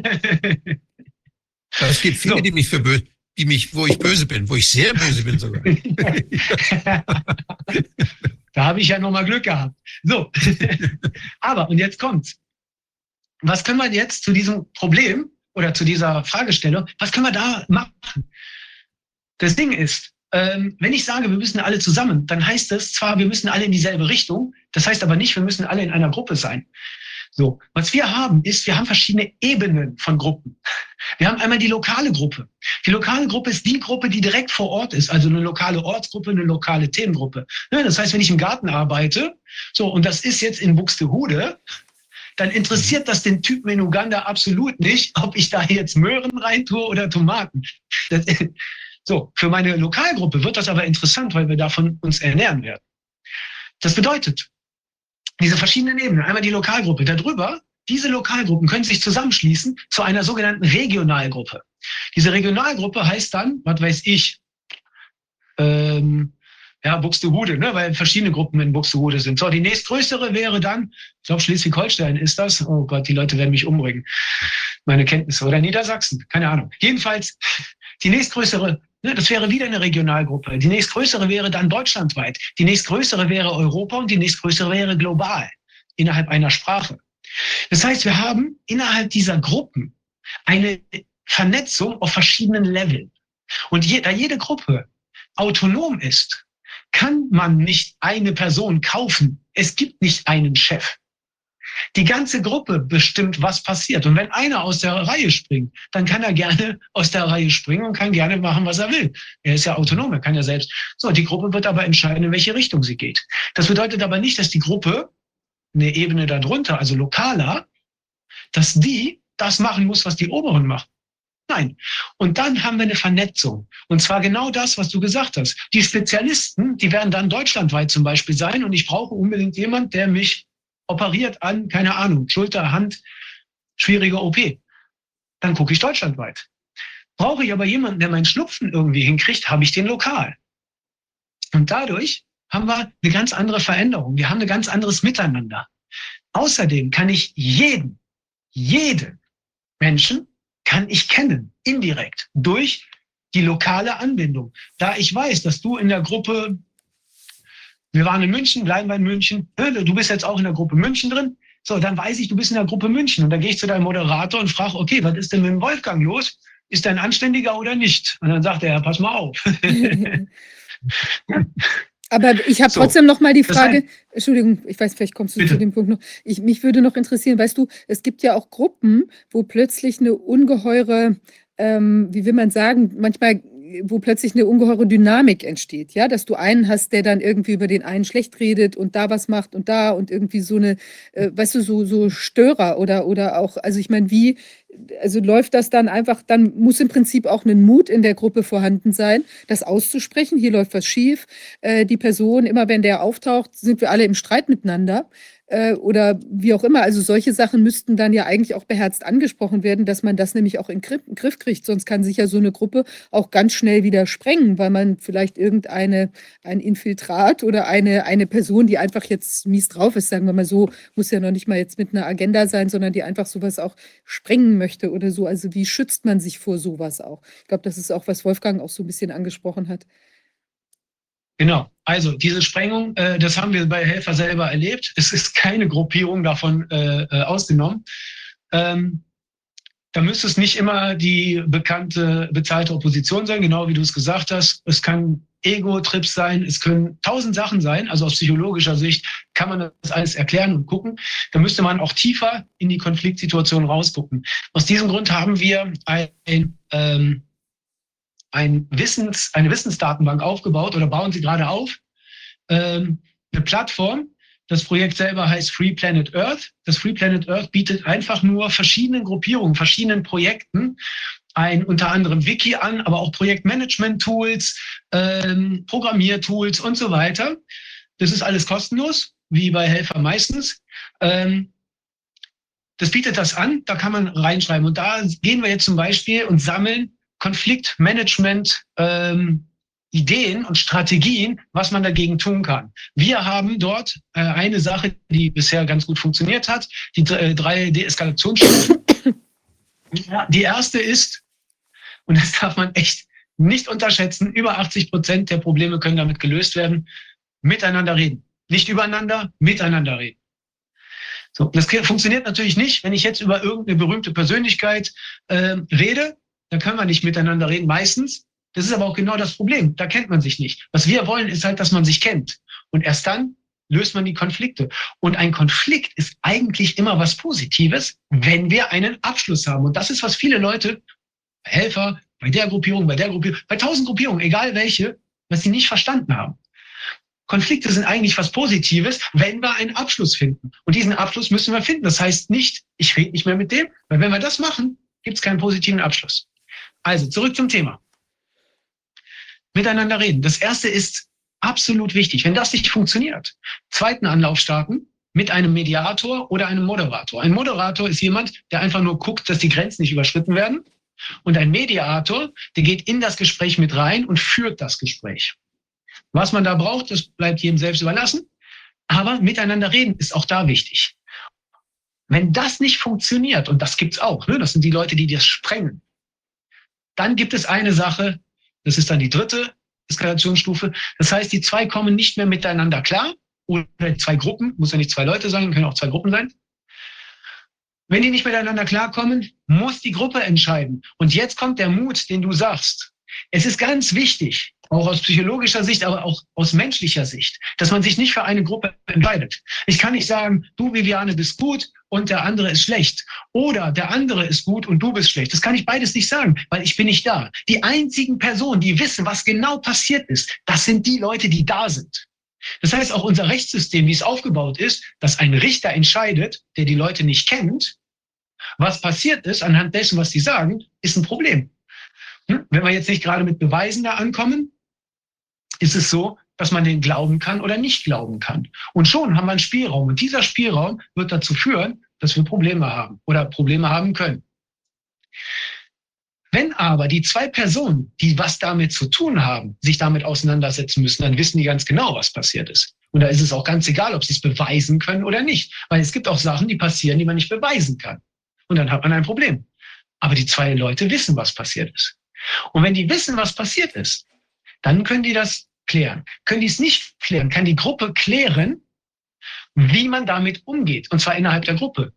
es gibt viele, so. die mich für böse, die mich, wo ich böse bin, wo ich sehr böse bin sogar. da habe ich ja nochmal Glück gehabt. So. Aber, und jetzt kommt's. Was können wir jetzt zu diesem Problem oder zu dieser Fragestellung, was können wir da machen? Das Ding ist, ähm, wenn ich sage, wir müssen alle zusammen, dann heißt es zwar, wir müssen alle in dieselbe Richtung, das heißt aber nicht, wir müssen alle in einer Gruppe sein. So, was wir haben, ist, wir haben verschiedene Ebenen von Gruppen. Wir haben einmal die lokale Gruppe. Die lokale Gruppe ist die Gruppe, die direkt vor Ort ist, also eine lokale Ortsgruppe, eine lokale Themengruppe. Das heißt, wenn ich im Garten arbeite, so, und das ist jetzt in Buxtehude, dann interessiert das den Typen in Uganda absolut nicht, ob ich da jetzt Möhren reintue oder Tomaten. Das, so, für meine Lokalgruppe wird das aber interessant, weil wir davon uns ernähren werden. Das bedeutet, diese verschiedenen Ebenen, einmal die Lokalgruppe, darüber, diese Lokalgruppen können sich zusammenschließen zu einer sogenannten Regionalgruppe. Diese Regionalgruppe heißt dann, was weiß ich, ähm, ja, Buxtehude, ne, weil verschiedene Gruppen in Buxtehude sind. So, die nächstgrößere wäre dann, ich glaube Schleswig-Holstein ist das. Oh Gott, die Leute werden mich umbringen. Meine Kenntnisse. Oder Niedersachsen, keine Ahnung. Jedenfalls, die nächstgrößere Ne, das wäre wieder eine Regionalgruppe. Die nächstgrößere wäre dann deutschlandweit. Die nächstgrößere wäre Europa und die nächstgrößere wäre global innerhalb einer Sprache. Das heißt, wir haben innerhalb dieser Gruppen eine Vernetzung auf verschiedenen Leveln. Und je, da jede Gruppe autonom ist, kann man nicht eine Person kaufen. Es gibt nicht einen Chef. Die ganze Gruppe bestimmt, was passiert. Und wenn einer aus der Reihe springt, dann kann er gerne aus der Reihe springen und kann gerne machen, was er will. Er ist ja autonom, er kann ja selbst. So, die Gruppe wird aber entscheiden, in welche Richtung sie geht. Das bedeutet aber nicht, dass die Gruppe eine Ebene darunter, also lokaler, dass die das machen muss, was die Oberen machen. Nein. Und dann haben wir eine Vernetzung. Und zwar genau das, was du gesagt hast. Die Spezialisten, die werden dann deutschlandweit zum Beispiel sein und ich brauche unbedingt jemand, der mich operiert an, keine Ahnung, Schulter, Hand, schwierige OP. Dann gucke ich deutschlandweit. Brauche ich aber jemanden, der meinen Schnupfen irgendwie hinkriegt, habe ich den lokal. Und dadurch haben wir eine ganz andere Veränderung. Wir haben ein ganz anderes Miteinander. Außerdem kann ich jeden, jeden Menschen kann ich kennen, indirekt, durch die lokale Anbindung. Da ich weiß, dass du in der Gruppe wir waren in München, bleiben wir in München. Du bist jetzt auch in der Gruppe München drin. So, dann weiß ich, du bist in der Gruppe München. Und dann gehe ich zu deinem Moderator und frage, okay, was ist denn mit dem Wolfgang los? Ist er ein Anständiger oder nicht? Und dann sagt er, ja, pass mal auf. Aber ich habe so, trotzdem noch mal die Frage, Entschuldigung, ich weiß, vielleicht kommst du bitte. zu dem Punkt noch. Ich, mich würde noch interessieren, weißt du, es gibt ja auch Gruppen, wo plötzlich eine ungeheure, ähm, wie will man sagen, manchmal wo plötzlich eine ungeheure Dynamik entsteht, ja, dass du einen hast, der dann irgendwie über den einen schlecht redet und da was macht und da und irgendwie so eine, äh, weißt du, so, so Störer oder, oder auch, also ich meine, wie, also läuft das dann einfach, dann muss im Prinzip auch ein Mut in der Gruppe vorhanden sein, das auszusprechen. Hier läuft was schief. Äh, die Person, immer wenn der auftaucht, sind wir alle im Streit miteinander äh, oder wie auch immer. Also solche Sachen müssten dann ja eigentlich auch beherzt angesprochen werden, dass man das nämlich auch in in Griff kriegt. Sonst kann sich ja so eine Gruppe auch ganz schnell wieder sprengen, weil man vielleicht irgendeine ein Infiltrat oder eine, eine Person, die einfach jetzt mies drauf ist, sagen wir mal so, muss ja noch nicht mal jetzt mit einer Agenda sein, sondern die einfach sowas auch sprengen möchte oder so. Also wie schützt man sich vor sowas auch? Ich glaube, das ist auch, was Wolfgang auch so ein bisschen angesprochen hat. Genau. Also diese Sprengung, äh, das haben wir bei Helfer selber erlebt. Es ist keine Gruppierung davon äh, äh, ausgenommen. Ähm, da müsste es nicht immer die bekannte bezahlte Opposition sein, genau wie du es gesagt hast. Es kann Ego-Trips sein, es können tausend Sachen sein. Also aus psychologischer Sicht kann man das alles erklären und gucken. Da müsste man auch tiefer in die Konfliktsituation rausgucken. Aus diesem Grund haben wir ein, ähm, ein Wissens, eine Wissensdatenbank aufgebaut oder bauen sie gerade auf. Ähm, eine Plattform. Das Projekt selber heißt Free Planet Earth. Das Free Planet Earth bietet einfach nur verschiedenen Gruppierungen, verschiedenen Projekten ein unter anderem Wiki an, aber auch Projektmanagement-Tools, ähm, Programmiertools und so weiter. Das ist alles kostenlos, wie bei Helfer meistens. Ähm, das bietet das an, da kann man reinschreiben. Und da gehen wir jetzt zum Beispiel und sammeln Konfliktmanagement ähm, Ideen und Strategien, was man dagegen tun kann. Wir haben dort äh, eine Sache, die bisher ganz gut funktioniert hat, die äh, drei Deeskalationsstufen. die erste ist, und das darf man echt nicht unterschätzen, über 80 Prozent der Probleme können damit gelöst werden, miteinander reden. Nicht übereinander, miteinander reden. So, das funktioniert natürlich nicht, wenn ich jetzt über irgendeine berühmte Persönlichkeit äh, rede dann können wir nicht miteinander reden, meistens. Das ist aber auch genau das Problem. Da kennt man sich nicht. Was wir wollen, ist halt, dass man sich kennt. Und erst dann löst man die Konflikte. Und ein Konflikt ist eigentlich immer was Positives, wenn wir einen Abschluss haben. Und das ist, was viele Leute, Helfer, bei der Gruppierung, bei der Gruppierung, bei tausend Gruppierungen, egal welche, was sie nicht verstanden haben. Konflikte sind eigentlich was Positives, wenn wir einen Abschluss finden. Und diesen Abschluss müssen wir finden. Das heißt nicht, ich rede nicht mehr mit dem, weil wenn wir das machen, gibt es keinen positiven Abschluss. Also zurück zum Thema. Miteinander reden. Das erste ist absolut wichtig. Wenn das nicht funktioniert, zweiten Anlauf starten mit einem Mediator oder einem Moderator. Ein Moderator ist jemand, der einfach nur guckt, dass die Grenzen nicht überschritten werden. Und ein Mediator, der geht in das Gespräch mit rein und führt das Gespräch. Was man da braucht, das bleibt jedem selbst überlassen. Aber miteinander reden ist auch da wichtig. Wenn das nicht funktioniert, und das gibt's auch, ne, das sind die Leute, die das sprengen, dann gibt es eine Sache, das ist dann die dritte Eskalationsstufe. Das heißt, die zwei kommen nicht mehr miteinander klar oder zwei Gruppen, muss ja nicht zwei Leute sein, können auch zwei Gruppen sein. Wenn die nicht miteinander klarkommen, muss die Gruppe entscheiden. Und jetzt kommt der Mut, den du sagst. Es ist ganz wichtig, auch aus psychologischer Sicht, aber auch aus menschlicher Sicht, dass man sich nicht für eine Gruppe entscheidet. Ich kann nicht sagen, du Viviane bist gut und der andere ist schlecht. Oder der andere ist gut und du bist schlecht. Das kann ich beides nicht sagen, weil ich bin nicht da. Die einzigen Personen, die wissen, was genau passiert ist, das sind die Leute, die da sind. Das heißt, auch unser Rechtssystem, wie es aufgebaut ist, dass ein Richter entscheidet, der die Leute nicht kennt, was passiert ist anhand dessen, was sie sagen, ist ein Problem. Hm? Wenn wir jetzt nicht gerade mit Beweisen da ankommen, ist es so, dass man den glauben kann oder nicht glauben kann. Und schon haben wir einen Spielraum. Und dieser Spielraum wird dazu führen, dass wir Probleme haben oder Probleme haben können. Wenn aber die zwei Personen, die was damit zu tun haben, sich damit auseinandersetzen müssen, dann wissen die ganz genau, was passiert ist. Und da ist es auch ganz egal, ob sie es beweisen können oder nicht. Weil es gibt auch Sachen, die passieren, die man nicht beweisen kann. Und dann hat man ein Problem. Aber die zwei Leute wissen, was passiert ist. Und wenn die wissen, was passiert ist, dann können die das klären. Können die es nicht klären, kann die Gruppe klären, wie man damit umgeht, und zwar innerhalb der Gruppe.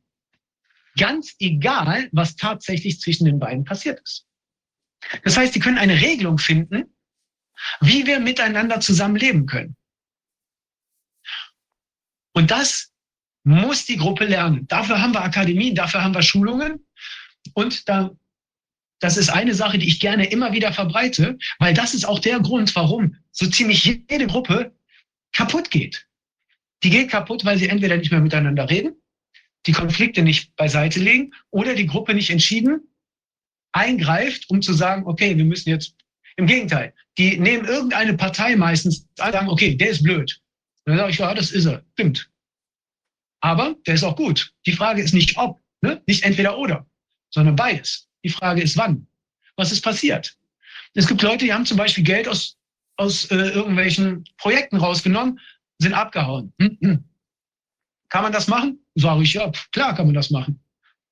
Ganz egal, was tatsächlich zwischen den beiden passiert ist. Das heißt, die können eine Regelung finden, wie wir miteinander zusammenleben können. Und das muss die Gruppe lernen. Dafür haben wir Akademien, dafür haben wir Schulungen. Und da, das ist eine Sache, die ich gerne immer wieder verbreite, weil das ist auch der Grund, warum so ziemlich jede Gruppe kaputt geht. Die geht kaputt, weil sie entweder nicht mehr miteinander reden, die Konflikte nicht beiseite legen oder die Gruppe nicht entschieden eingreift, um zu sagen, okay, wir müssen jetzt, im Gegenteil, die nehmen irgendeine Partei meistens, sagen, okay, der ist blöd. Und dann sage ich, ja, das ist er, stimmt. Aber der ist auch gut. Die Frage ist nicht ob, ne? nicht entweder oder, sondern beides. Die Frage ist wann. Was ist passiert? Es gibt Leute, die haben zum Beispiel Geld aus, aus äh, irgendwelchen Projekten rausgenommen, sind abgehauen. Hm, hm. Kann man das machen? Sage ich, ja, klar kann man das machen.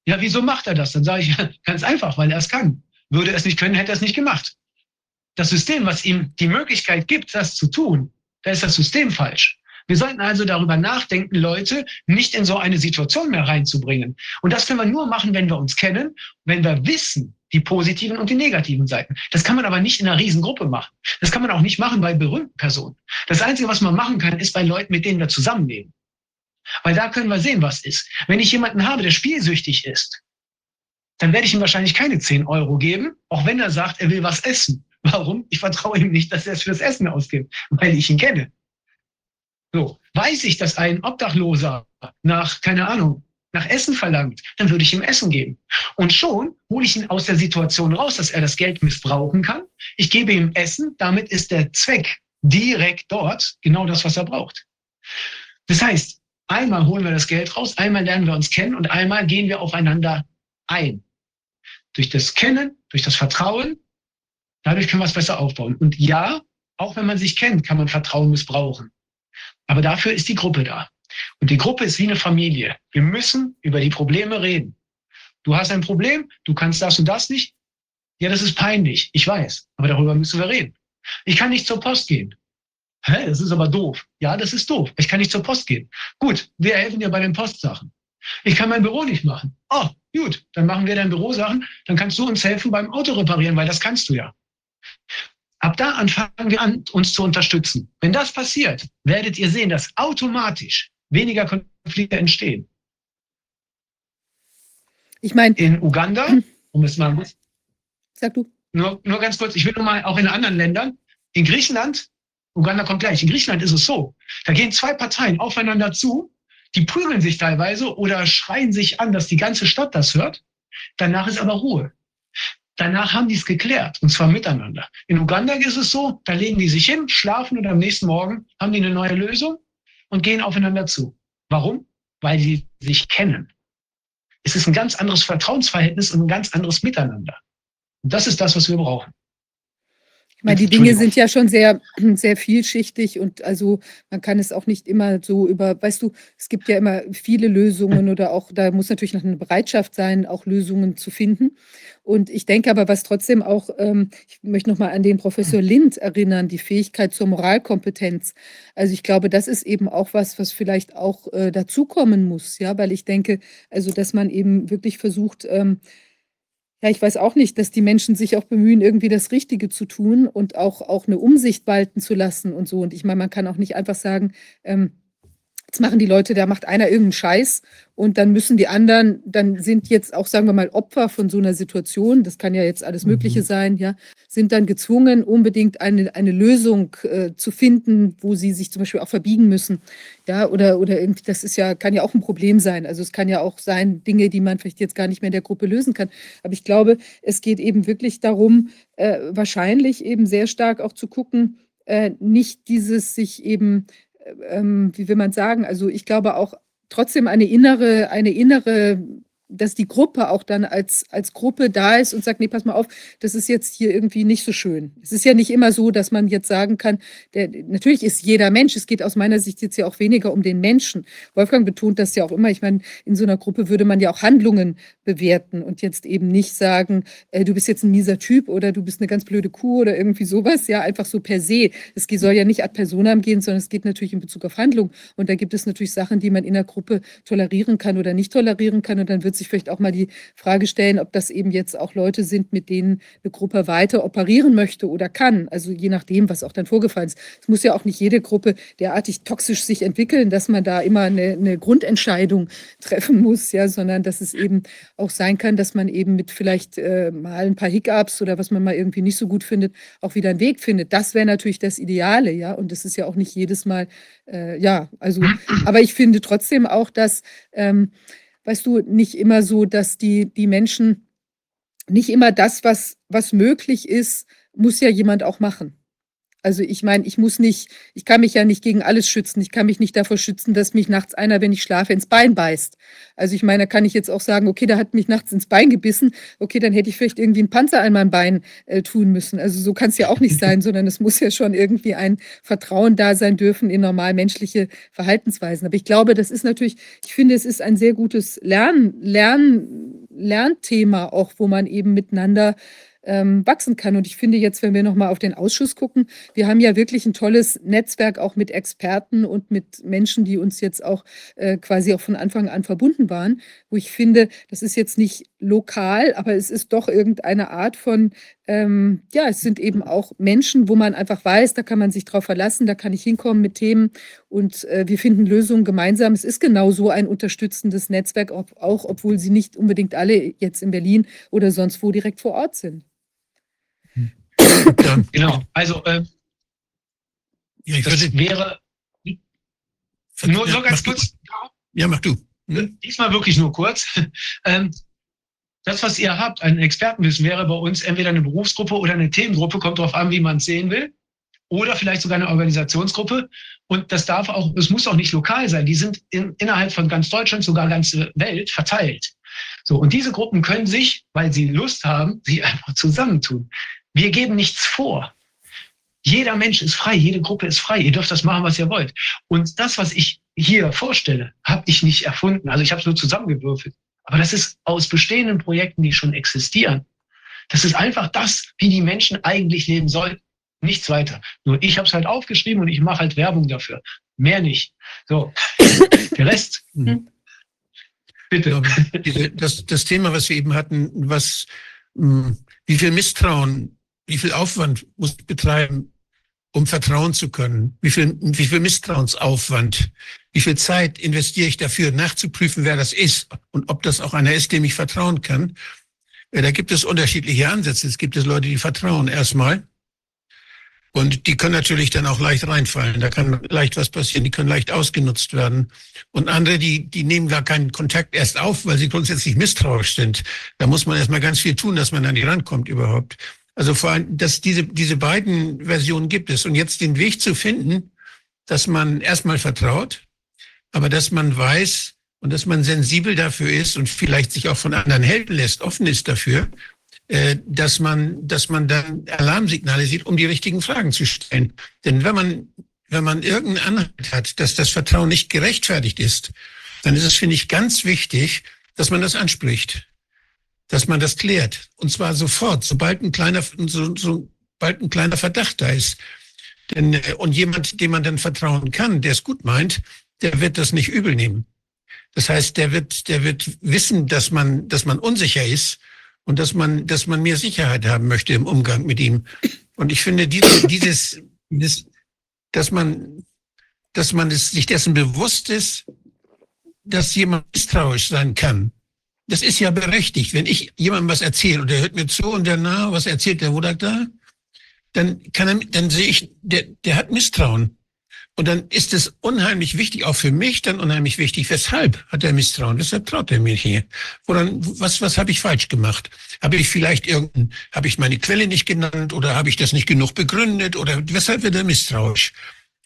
Ja, wieso macht er das? Dann sage ich, ganz einfach, weil er es kann. Würde er es nicht können, hätte er es nicht gemacht. Das System, was ihm die Möglichkeit gibt, das zu tun, da ist das System falsch. Wir sollten also darüber nachdenken, Leute nicht in so eine Situation mehr reinzubringen. Und das können wir nur machen, wenn wir uns kennen, wenn wir wissen, die positiven und die negativen Seiten. Das kann man aber nicht in einer Riesengruppe machen. Das kann man auch nicht machen bei berühmten Personen. Das Einzige, was man machen kann, ist bei Leuten, mit denen wir zusammenleben. Weil da können wir sehen, was ist. Wenn ich jemanden habe, der spielsüchtig ist, dann werde ich ihm wahrscheinlich keine 10 Euro geben, auch wenn er sagt, er will was essen. Warum? Ich vertraue ihm nicht, dass er es fürs Essen ausgibt, weil ich ihn kenne. So, weiß ich, dass ein Obdachloser nach, keine Ahnung, nach Essen verlangt, dann würde ich ihm Essen geben. Und schon hole ich ihn aus der Situation raus, dass er das Geld missbrauchen kann. Ich gebe ihm Essen, damit ist der Zweck direkt dort genau das, was er braucht. Das heißt, einmal holen wir das Geld raus, einmal lernen wir uns kennen und einmal gehen wir aufeinander ein. Durch das Kennen, durch das Vertrauen, dadurch können wir es besser aufbauen. Und ja, auch wenn man sich kennt, kann man Vertrauen missbrauchen. Aber dafür ist die Gruppe da. Und die Gruppe ist wie eine Familie. Wir müssen über die Probleme reden. Du hast ein Problem, du kannst das und das nicht. Ja, das ist peinlich, ich weiß, aber darüber müssen wir reden. Ich kann nicht zur Post gehen. Hä, das ist aber doof. Ja, das ist doof. Ich kann nicht zur Post gehen. Gut, wir helfen dir bei den Postsachen. Ich kann mein Büro nicht machen. Oh, gut, dann machen wir dein Bürosachen. Dann kannst du uns helfen beim Auto reparieren, weil das kannst du ja. Ab da an fangen wir an, uns zu unterstützen. Wenn das passiert, werdet ihr sehen, dass automatisch weniger Konflikte entstehen. Ich meine, in Uganda, um es mal sag du. Nur, nur ganz kurz, ich will nur mal auch in anderen Ländern, in Griechenland, Uganda kommt gleich, in Griechenland ist es so, da gehen zwei Parteien aufeinander zu, die prügeln sich teilweise oder schreien sich an, dass die ganze Stadt das hört. Danach ist aber Ruhe. Danach haben die es geklärt, und zwar miteinander. In Uganda ist es so, da legen die sich hin, schlafen und am nächsten Morgen haben die eine neue Lösung und gehen aufeinander zu. Warum? Weil sie sich kennen. Es ist ein ganz anderes Vertrauensverhältnis und ein ganz anderes Miteinander. Und das ist das, was wir brauchen. Ich meine, die Dinge sind ja schon sehr, sehr vielschichtig und also man kann es auch nicht immer so über, weißt du, es gibt ja immer viele Lösungen oder auch, da muss natürlich noch eine Bereitschaft sein, auch Lösungen zu finden. Und ich denke aber, was trotzdem auch, ähm, ich möchte nochmal an den Professor Lind erinnern, die Fähigkeit zur Moralkompetenz. Also ich glaube, das ist eben auch was, was vielleicht auch äh, dazukommen muss, ja, weil ich denke, also dass man eben wirklich versucht, ähm, ja, ich weiß auch nicht, dass die Menschen sich auch bemühen, irgendwie das Richtige zu tun und auch, auch eine Umsicht walten zu lassen und so. Und ich meine, man kann auch nicht einfach sagen, ähm, Jetzt machen die Leute, da macht einer irgendeinen Scheiß und dann müssen die anderen, dann sind jetzt auch, sagen wir mal, Opfer von so einer Situation, das kann ja jetzt alles Mögliche mhm. sein, ja, sind dann gezwungen, unbedingt eine, eine Lösung äh, zu finden, wo sie sich zum Beispiel auch verbiegen müssen. Ja, oder, oder irgendwie, das ist ja, kann ja auch ein Problem sein. Also es kann ja auch sein, Dinge, die man vielleicht jetzt gar nicht mehr in der Gruppe lösen kann. Aber ich glaube, es geht eben wirklich darum, äh, wahrscheinlich eben sehr stark auch zu gucken, äh, nicht dieses sich eben ähm, wie will man sagen, also ich glaube auch trotzdem eine innere, eine innere dass die Gruppe auch dann als, als Gruppe da ist und sagt, nee, pass mal auf, das ist jetzt hier irgendwie nicht so schön. Es ist ja nicht immer so, dass man jetzt sagen kann, der, natürlich ist jeder Mensch, es geht aus meiner Sicht jetzt ja auch weniger um den Menschen. Wolfgang betont das ja auch immer, ich meine, in so einer Gruppe würde man ja auch Handlungen bewerten und jetzt eben nicht sagen, äh, du bist jetzt ein mieser Typ oder du bist eine ganz blöde Kuh oder irgendwie sowas, ja, einfach so per se. Es soll ja nicht ad personam gehen, sondern es geht natürlich in Bezug auf Handlung und da gibt es natürlich Sachen, die man in der Gruppe tolerieren kann oder nicht tolerieren kann und dann wird sich vielleicht auch mal die Frage stellen, ob das eben jetzt auch Leute sind, mit denen eine Gruppe weiter operieren möchte oder kann. Also je nachdem, was auch dann vorgefallen ist. Es muss ja auch nicht jede Gruppe derartig toxisch sich entwickeln, dass man da immer eine, eine Grundentscheidung treffen muss, ja, sondern dass es eben auch sein kann, dass man eben mit vielleicht äh, mal ein paar Hiccups oder was man mal irgendwie nicht so gut findet, auch wieder einen Weg findet. Das wäre natürlich das Ideale, ja. Und das ist ja auch nicht jedes Mal, äh, ja, also, aber ich finde trotzdem auch, dass ähm, weißt du, nicht immer so, dass die, die Menschen, nicht immer das, was, was möglich ist, muss ja jemand auch machen. Also ich meine, ich muss nicht, ich kann mich ja nicht gegen alles schützen. Ich kann mich nicht davor schützen, dass mich nachts einer, wenn ich schlafe, ins Bein beißt. Also ich meine, da kann ich jetzt auch sagen, okay, da hat mich nachts ins Bein gebissen. Okay, dann hätte ich vielleicht irgendwie einen Panzer an mein Bein äh, tun müssen. Also so kann es ja auch nicht sein, sondern es muss ja schon irgendwie ein Vertrauen da sein dürfen in normal menschliche Verhaltensweisen. Aber ich glaube, das ist natürlich, ich finde, es ist ein sehr gutes Lern, Lern, Lernthema auch, wo man eben miteinander ähm, wachsen kann. Und ich finde jetzt, wenn wir nochmal auf den Ausschuss gucken, wir haben ja wirklich ein tolles Netzwerk auch mit Experten und mit Menschen, die uns jetzt auch äh, quasi auch von Anfang an verbunden waren, wo ich finde, das ist jetzt nicht lokal, aber es ist doch irgendeine Art von, ähm, ja, es sind eben auch Menschen, wo man einfach weiß, da kann man sich drauf verlassen, da kann ich hinkommen mit Themen und äh, wir finden Lösungen gemeinsam. Es ist genau so ein unterstützendes Netzwerk, auch, auch obwohl sie nicht unbedingt alle jetzt in Berlin oder sonst wo direkt vor Ort sind. Ja. Genau, also äh, ja, das würde, wäre nur ja, so ganz kurz. Ja, mach du. Hm? Diesmal wirklich nur kurz. Ähm, das, was ihr habt, ein Expertenwissen, wäre bei uns entweder eine Berufsgruppe oder eine Themengruppe, kommt darauf an, wie man es sehen will. Oder vielleicht sogar eine Organisationsgruppe. Und das darf auch, es muss auch nicht lokal sein. Die sind in, innerhalb von ganz Deutschland, sogar ganze Welt verteilt. So. Und diese Gruppen können sich, weil sie Lust haben, sie einfach zusammentun. Wir geben nichts vor. Jeder Mensch ist frei, jede Gruppe ist frei. Ihr dürft das machen, was ihr wollt. Und das, was ich hier vorstelle, habe ich nicht erfunden. Also ich habe es nur zusammengewürfelt. Aber das ist aus bestehenden Projekten, die schon existieren. Das ist einfach das, wie die Menschen eigentlich leben sollten. Nichts weiter. Nur ich habe es halt aufgeschrieben und ich mache halt Werbung dafür. Mehr nicht. So, der Rest. Hm. Bitte. Das, das Thema, was wir eben hatten, was, hm, wie viel Misstrauen wie viel Aufwand muss ich betreiben, um vertrauen zu können? Wie viel, wie viel Misstrauensaufwand? Wie viel Zeit investiere ich dafür, nachzuprüfen, wer das ist und ob das auch einer ist, dem ich vertrauen kann? Da gibt es unterschiedliche Ansätze. Es gibt es Leute, die vertrauen erstmal. Und die können natürlich dann auch leicht reinfallen. Da kann leicht was passieren. Die können leicht ausgenutzt werden. Und andere, die, die nehmen gar keinen Kontakt erst auf, weil sie grundsätzlich misstrauisch sind. Da muss man erstmal ganz viel tun, dass man an die rankommt überhaupt. Also vor allem, dass diese, diese beiden Versionen gibt es. Und jetzt den Weg zu finden, dass man erstmal vertraut, aber dass man weiß und dass man sensibel dafür ist und vielleicht sich auch von anderen helfen lässt, offen ist dafür, äh, dass man, dass man dann Alarmsignale sieht, um die richtigen Fragen zu stellen. Denn wenn man, wenn man irgendeinen Anhalt hat, dass das Vertrauen nicht gerechtfertigt ist, dann ist es, finde ich, ganz wichtig, dass man das anspricht dass man das klärt. Und zwar sofort, sobald ein kleiner, so, sobald ein kleiner Verdacht da ist. Denn, äh, und jemand, dem man dann vertrauen kann, der es gut meint, der wird das nicht übel nehmen. Das heißt, der wird, der wird wissen, dass man, dass man unsicher ist und dass man, dass man mehr Sicherheit haben möchte im Umgang mit ihm. Und ich finde, diese, dieses, dieses, dass man, dass man es, sich dessen bewusst ist, dass jemand misstrauisch sein kann das ist ja berechtigt. Wenn ich jemandem was erzähle und der hört mir zu und der, na, was erzählt der Wodak da? Dann kann er, dann sehe ich, der, der hat Misstrauen. Und dann ist es unheimlich wichtig, auch für mich dann unheimlich wichtig, weshalb hat er Misstrauen? Weshalb traut er mir hier? Woran, was, was habe ich falsch gemacht? Habe ich vielleicht irgendein, habe ich meine Quelle nicht genannt oder habe ich das nicht genug begründet oder weshalb wird er misstrauisch?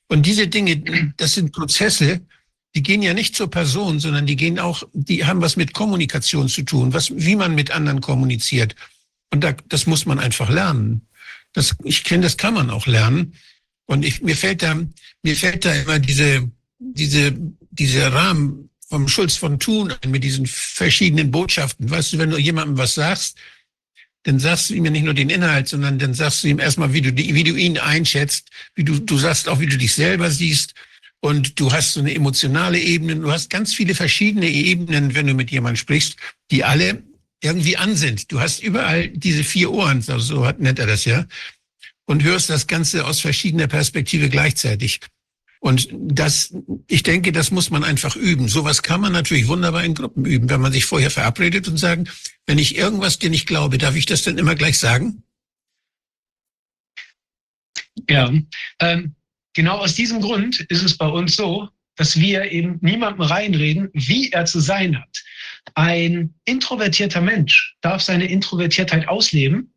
Und diese Dinge, das sind Prozesse, die gehen ja nicht zur Person, sondern die gehen auch, die haben was mit Kommunikation zu tun, was, wie man mit anderen kommuniziert. Und da, das muss man einfach lernen. Das, ich kenne, das kann man auch lernen. Und ich, mir fällt da, mir fällt da immer diese, diese, diese Rahmen vom Schulz von Thun ein mit diesen verschiedenen Botschaften. Weißt du, wenn du jemandem was sagst, dann sagst du ihm ja nicht nur den Inhalt, sondern dann sagst du ihm erstmal, wie du, wie du ihn einschätzt, wie du, du sagst auch, wie du dich selber siehst. Und du hast so eine emotionale Ebene, du hast ganz viele verschiedene Ebenen, wenn du mit jemandem sprichst, die alle irgendwie an sind. Du hast überall diese vier Ohren, so hat, nennt er das ja, und hörst das Ganze aus verschiedener Perspektive gleichzeitig. Und das, ich denke, das muss man einfach üben. Sowas kann man natürlich wunderbar in Gruppen üben, wenn man sich vorher verabredet und sagen, wenn ich irgendwas dir nicht glaube, darf ich das dann immer gleich sagen? Ja, ähm, genau aus diesem Grund ist es bei uns so, dass wir eben niemandem reinreden, wie er zu sein hat. Ein introvertierter Mensch darf seine Introvertiertheit ausleben,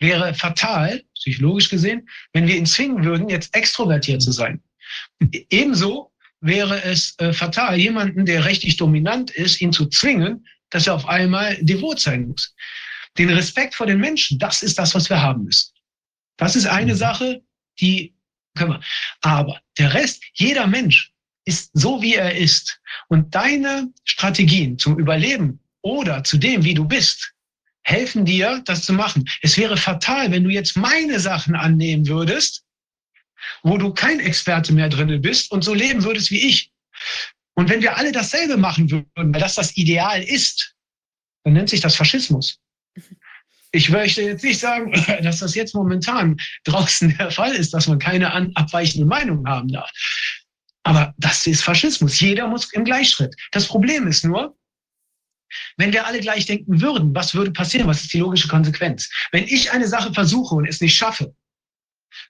wäre fatal, psychologisch gesehen, wenn wir ihn zwingen würden, jetzt extrovertiert zu sein. Ebenso wäre es äh, fatal, jemanden, der richtig dominant ist, ihn zu zwingen, dass er auf einmal devot sein muss. Den Respekt vor den Menschen, das ist das, was wir haben müssen. Das ist eine mhm. Sache, die können wir. Aber der Rest, jeder Mensch ist so, wie er ist. Und deine Strategien zum Überleben oder zu dem, wie du bist, helfen dir, das zu machen. Es wäre fatal, wenn du jetzt meine Sachen annehmen würdest wo du kein Experte mehr drin bist und so leben würdest wie ich. Und wenn wir alle dasselbe machen würden, weil das das Ideal ist, dann nennt sich das Faschismus. Ich möchte jetzt nicht sagen, dass das jetzt momentan draußen der Fall ist, dass man keine abweichende Meinung haben darf. Aber das ist Faschismus. Jeder muss im Gleichschritt. Das Problem ist nur, wenn wir alle gleich denken würden, was würde passieren? Was ist die logische Konsequenz? Wenn ich eine Sache versuche und es nicht schaffe,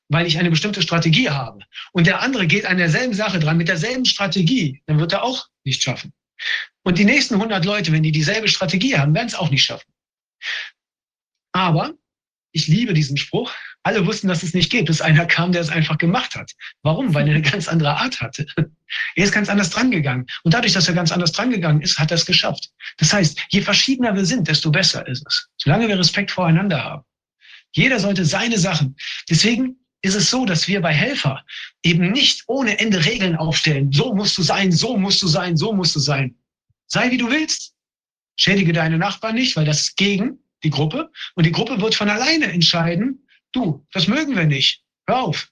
weil ich eine bestimmte Strategie habe. Und der andere geht an derselben Sache dran mit derselben Strategie, dann wird er auch nicht schaffen. Und die nächsten 100 Leute, wenn die dieselbe Strategie haben, werden es auch nicht schaffen. Aber ich liebe diesen Spruch. Alle wussten, dass es nicht geht, bis einer kam, der es einfach gemacht hat. Warum? Weil er eine ganz andere Art hatte. Er ist ganz anders drangegangen. Und dadurch, dass er ganz anders drangegangen ist, hat er es geschafft. Das heißt, je verschiedener wir sind, desto besser ist es. Solange wir Respekt voreinander haben. Jeder sollte seine Sachen. Deswegen ist es so, dass wir bei Helfer eben nicht ohne Ende Regeln aufstellen. So musst du sein, so musst du sein, so musst du sein. Sei wie du willst. Schädige deine Nachbarn nicht, weil das ist gegen die Gruppe. Und die Gruppe wird von alleine entscheiden, du, das mögen wir nicht. Hör auf.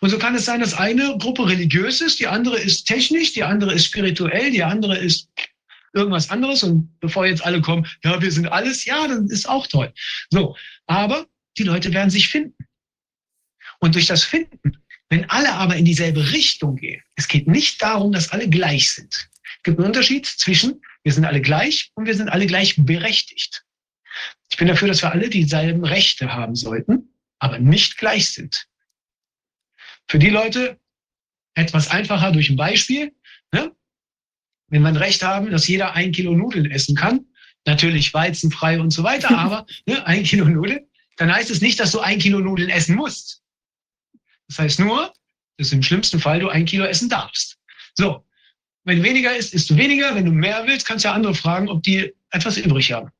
Und so kann es sein, dass eine Gruppe religiös ist, die andere ist technisch, die andere ist spirituell, die andere ist irgendwas anderes. Und bevor jetzt alle kommen, ja, wir sind alles, ja, dann ist auch toll. So, aber die Leute werden sich finden. Und durch das Finden, wenn alle aber in dieselbe Richtung gehen, es geht nicht darum, dass alle gleich sind. Es gibt einen Unterschied zwischen, wir sind alle gleich und wir sind alle gleich berechtigt. Ich bin dafür, dass wir alle dieselben Rechte haben sollten, aber nicht gleich sind. Für die Leute etwas einfacher durch ein Beispiel. Ne? Wenn wir ein Recht haben, dass jeder ein Kilo Nudeln essen kann, natürlich weizenfrei und so weiter, aber ne, ein Kilo Nudeln, dann heißt es nicht, dass du ein Kilo Nudeln essen musst. Das heißt nur, dass im schlimmsten Fall du ein Kilo essen darfst. So, wenn weniger ist, isst du weniger. Wenn du mehr willst, kannst du ja andere fragen, ob die etwas übrig haben.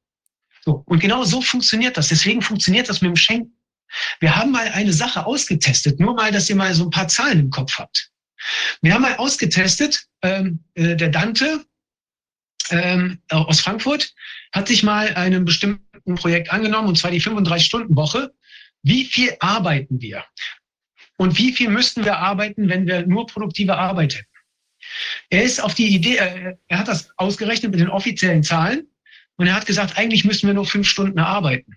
So, und genau so funktioniert das. Deswegen funktioniert das mit dem Schenken. Wir haben mal eine Sache ausgetestet, nur mal, dass ihr mal so ein paar Zahlen im Kopf habt. Wir haben mal ausgetestet, ähm, äh, der Dante ähm, aus Frankfurt hat sich mal einem bestimmten Projekt angenommen, und zwar die 35-Stunden-Woche. Wie viel arbeiten wir? Und wie viel müssten wir arbeiten, wenn wir nur produktive Arbeit hätten? Er ist auf die Idee, äh, er hat das ausgerechnet mit den offiziellen Zahlen und er hat gesagt, eigentlich müssten wir nur fünf Stunden arbeiten.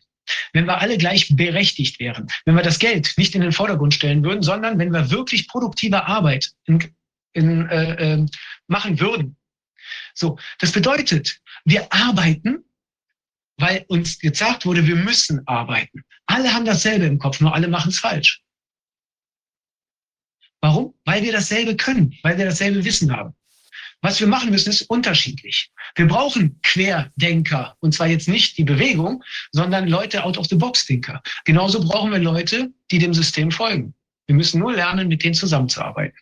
Wenn wir alle gleich berechtigt wären, wenn wir das Geld nicht in den Vordergrund stellen würden, sondern wenn wir wirklich produktive Arbeit in, in, äh, äh, machen würden. So, das bedeutet, wir arbeiten, weil uns gesagt wurde, wir müssen arbeiten. Alle haben dasselbe im Kopf, nur alle machen es falsch. Warum? Weil wir dasselbe können, weil wir dasselbe Wissen haben. Was wir machen müssen, ist unterschiedlich. Wir brauchen Querdenker. Und zwar jetzt nicht die Bewegung, sondern Leute out of the box Denker. Genauso brauchen wir Leute, die dem System folgen. Wir müssen nur lernen, mit denen zusammenzuarbeiten.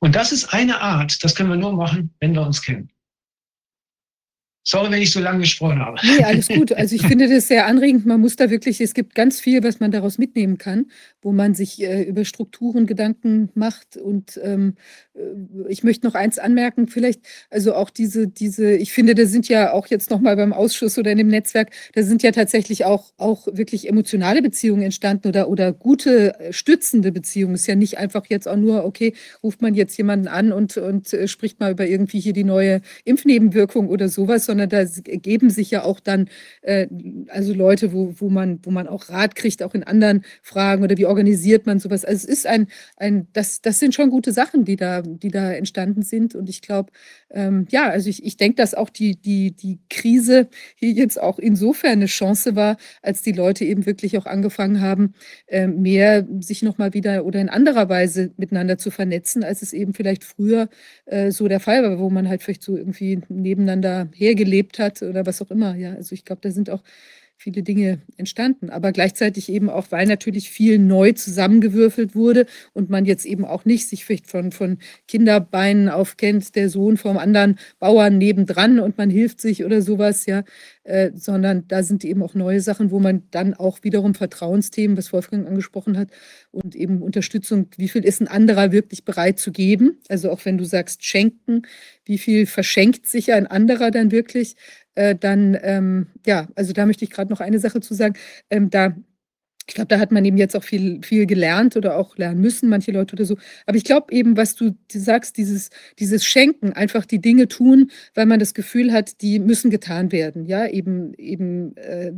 Und das ist eine Art, das können wir nur machen, wenn wir uns kennen. Sorry, wenn ich so lange gesprochen habe. Nee, alles gut. Also ich finde das sehr anregend. Man muss da wirklich, es gibt ganz viel, was man daraus mitnehmen kann, wo man sich äh, über Strukturen Gedanken macht. Und ähm, äh, ich möchte noch eins anmerken, vielleicht, also auch diese, diese, ich finde, da sind ja auch jetzt nochmal beim Ausschuss oder in dem Netzwerk, da sind ja tatsächlich auch, auch wirklich emotionale Beziehungen entstanden oder, oder gute, äh, stützende Beziehungen. Ist ja nicht einfach jetzt auch nur, okay, ruft man jetzt jemanden an und, und äh, spricht mal über irgendwie hier die neue Impfnebenwirkung oder sowas, sondern da ergeben sich ja auch dann äh, also Leute, wo, wo, man, wo man auch Rat kriegt, auch in anderen Fragen oder wie organisiert man sowas. Also es ist ein, ein das, das sind schon gute Sachen, die da, die da entstanden sind. Und ich glaube, ähm, ja, also ich, ich denke, dass auch die, die, die Krise hier jetzt auch insofern eine Chance war, als die Leute eben wirklich auch angefangen haben, äh, mehr sich nochmal wieder oder in anderer Weise miteinander zu vernetzen, als es eben vielleicht früher äh, so der Fall war, wo man halt vielleicht so irgendwie nebeneinander hergelebt gelebt hat oder was auch immer. Ja, also ich glaube, da sind auch viele Dinge entstanden. Aber gleichzeitig eben auch, weil natürlich viel neu zusammengewürfelt wurde und man jetzt eben auch nicht sich vielleicht von, von Kinderbeinen auf kennt, der Sohn vom anderen Bauern nebendran und man hilft sich oder sowas, ja, äh, sondern da sind eben auch neue Sachen, wo man dann auch wiederum Vertrauensthemen, was Wolfgang angesprochen hat, und eben Unterstützung, wie viel ist ein anderer wirklich bereit zu geben? Also auch wenn du sagst schenken, wie viel verschenkt sich ein anderer dann wirklich? Äh, dann, ähm, ja, also da möchte ich gerade noch eine Sache zu sagen. Ähm, da ich glaube, da hat man eben jetzt auch viel, viel gelernt oder auch lernen müssen, manche Leute oder so. Aber ich glaube eben, was du sagst, dieses, dieses Schenken, einfach die Dinge tun, weil man das Gefühl hat, die müssen getan werden. Ja, eben, eben, äh,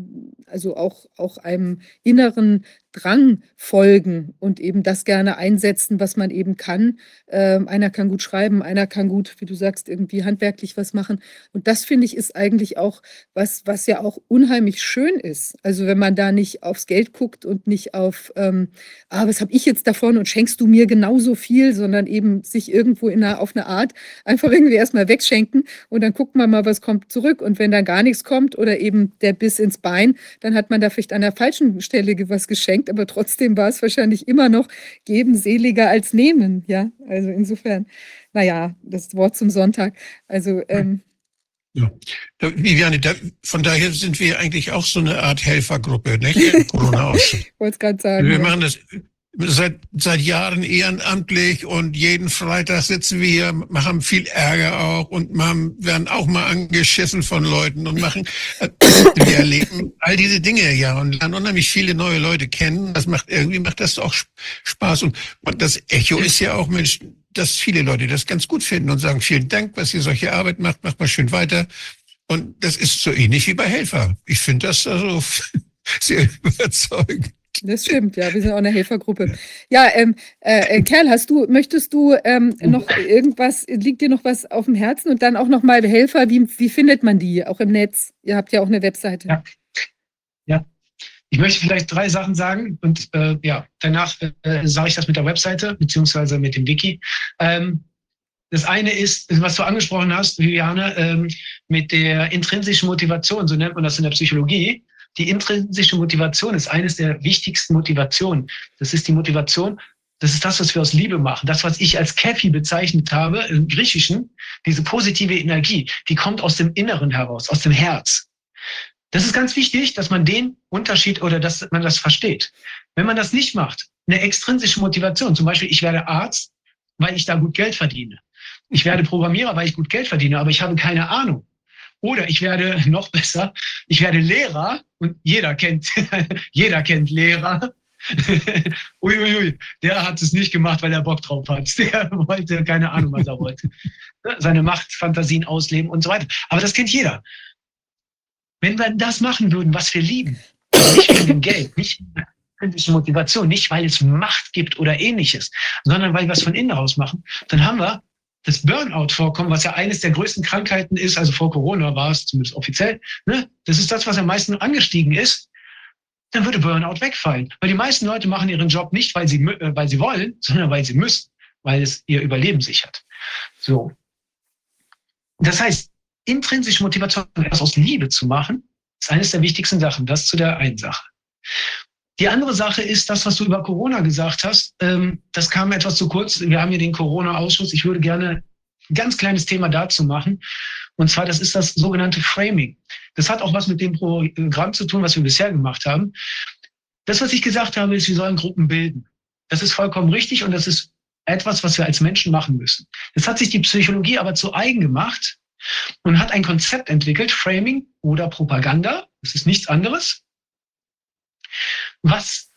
also auch, auch einem inneren Drang folgen und eben das gerne einsetzen, was man eben kann. Ähm, einer kann gut schreiben, einer kann gut, wie du sagst, irgendwie handwerklich was machen. Und das finde ich ist eigentlich auch was, was ja auch unheimlich schön ist. Also wenn man da nicht aufs Geld guckt und nicht auf, ähm, ah, was habe ich jetzt davon und schenkst du mir genauso viel, sondern eben sich irgendwo in einer, auf eine Art einfach irgendwie erstmal wegschenken und dann guckt man mal, was kommt zurück. Und wenn dann gar nichts kommt oder eben der Biss ins Bein, dann hat man da vielleicht an der falschen Stelle was geschenkt geschenkt, aber trotzdem war es wahrscheinlich immer noch geben seliger als nehmen. Ja, also insofern, naja, das Wort zum Sonntag. Also, ähm, ja. Viviane, da, von daher sind wir eigentlich auch so eine Art Helfergruppe, nicht? Corona ich wollte es gerade sagen. Wir ja. machen das seit, seit Jahren ehrenamtlich und jeden Freitag sitzen wir hier, machen viel Ärger auch und machen, werden auch mal angeschissen von Leuten und machen, äh, wir erleben all diese Dinge ja und lernen unheimlich viele neue Leute kennen. Das macht, irgendwie macht das auch Spaß und, und das Echo ist ja auch, Mensch, dass viele Leute das ganz gut finden und sagen, vielen Dank, was ihr solche Arbeit macht, macht mal schön weiter. Und das ist so ähnlich wie bei Helfer. Ich finde das also sehr überzeugend. Das stimmt, ja, wir sind auch eine Helfergruppe. Ja, ähm, äh, äh, Kerl, hast du, möchtest du ähm, noch irgendwas, liegt dir noch was auf dem Herzen und dann auch nochmal Helfer, wie, wie findet man die, auch im Netz? Ihr habt ja auch eine Webseite. Ja, ja. Ich möchte vielleicht drei Sachen sagen und äh, ja, danach äh, sage ich das mit der Webseite beziehungsweise mit dem Wiki. Ähm, das eine ist, was du angesprochen hast, Viviane, ähm, mit der intrinsischen Motivation, so nennt man das in der Psychologie. Die intrinsische Motivation ist eines der wichtigsten Motivationen. Das ist die Motivation, das ist das, was wir aus Liebe machen. Das, was ich als Kefi bezeichnet habe im Griechischen, diese positive Energie, die kommt aus dem Inneren heraus, aus dem Herz. Das ist ganz wichtig, dass man den Unterschied oder dass man das versteht. Wenn man das nicht macht, eine extrinsische Motivation, zum Beispiel, ich werde Arzt, weil ich da gut Geld verdiene. Ich werde Programmierer, weil ich gut Geld verdiene, aber ich habe keine Ahnung. Oder ich werde noch besser, ich werde Lehrer und jeder kennt, jeder kennt Lehrer. Uiuiui, ui, der hat es nicht gemacht, weil er Bock drauf hat. Der wollte keine Ahnung, was er wollte. Seine Machtfantasien ausleben und so weiter. Aber das kennt jeder. Wenn wir das machen würden, was wir lieben, nicht wegen dem Geld, nicht intrinsische Motivation, nicht weil es Macht gibt oder ähnliches, sondern weil wir es von innen raus machen, dann haben wir das Burnout vorkommen, was ja eines der größten Krankheiten ist, also vor Corona war es zumindest offiziell, ne? das ist das, was am meisten angestiegen ist, dann würde Burnout wegfallen. Weil die meisten Leute machen ihren Job nicht, weil sie, äh, weil sie wollen, sondern weil sie müssen, weil es ihr Überleben sichert. So. Das heißt, intrinsische Motivation, etwas aus Liebe zu machen, ist eines der wichtigsten Sachen. Das zu der einen Sache. Die andere Sache ist das, was du über Corona gesagt hast. Ähm, das kam etwas zu kurz. Wir haben hier den Corona-Ausschuss. Ich würde gerne ein ganz kleines Thema dazu machen. Und zwar, das ist das sogenannte Framing. Das hat auch was mit dem Programm zu tun, was wir bisher gemacht haben. Das, was ich gesagt habe, ist, wir sollen Gruppen bilden. Das ist vollkommen richtig und das ist etwas, was wir als Menschen machen müssen. Das hat sich die Psychologie aber zu eigen gemacht und hat ein Konzept entwickelt, Framing oder Propaganda. Das ist nichts anderes. Was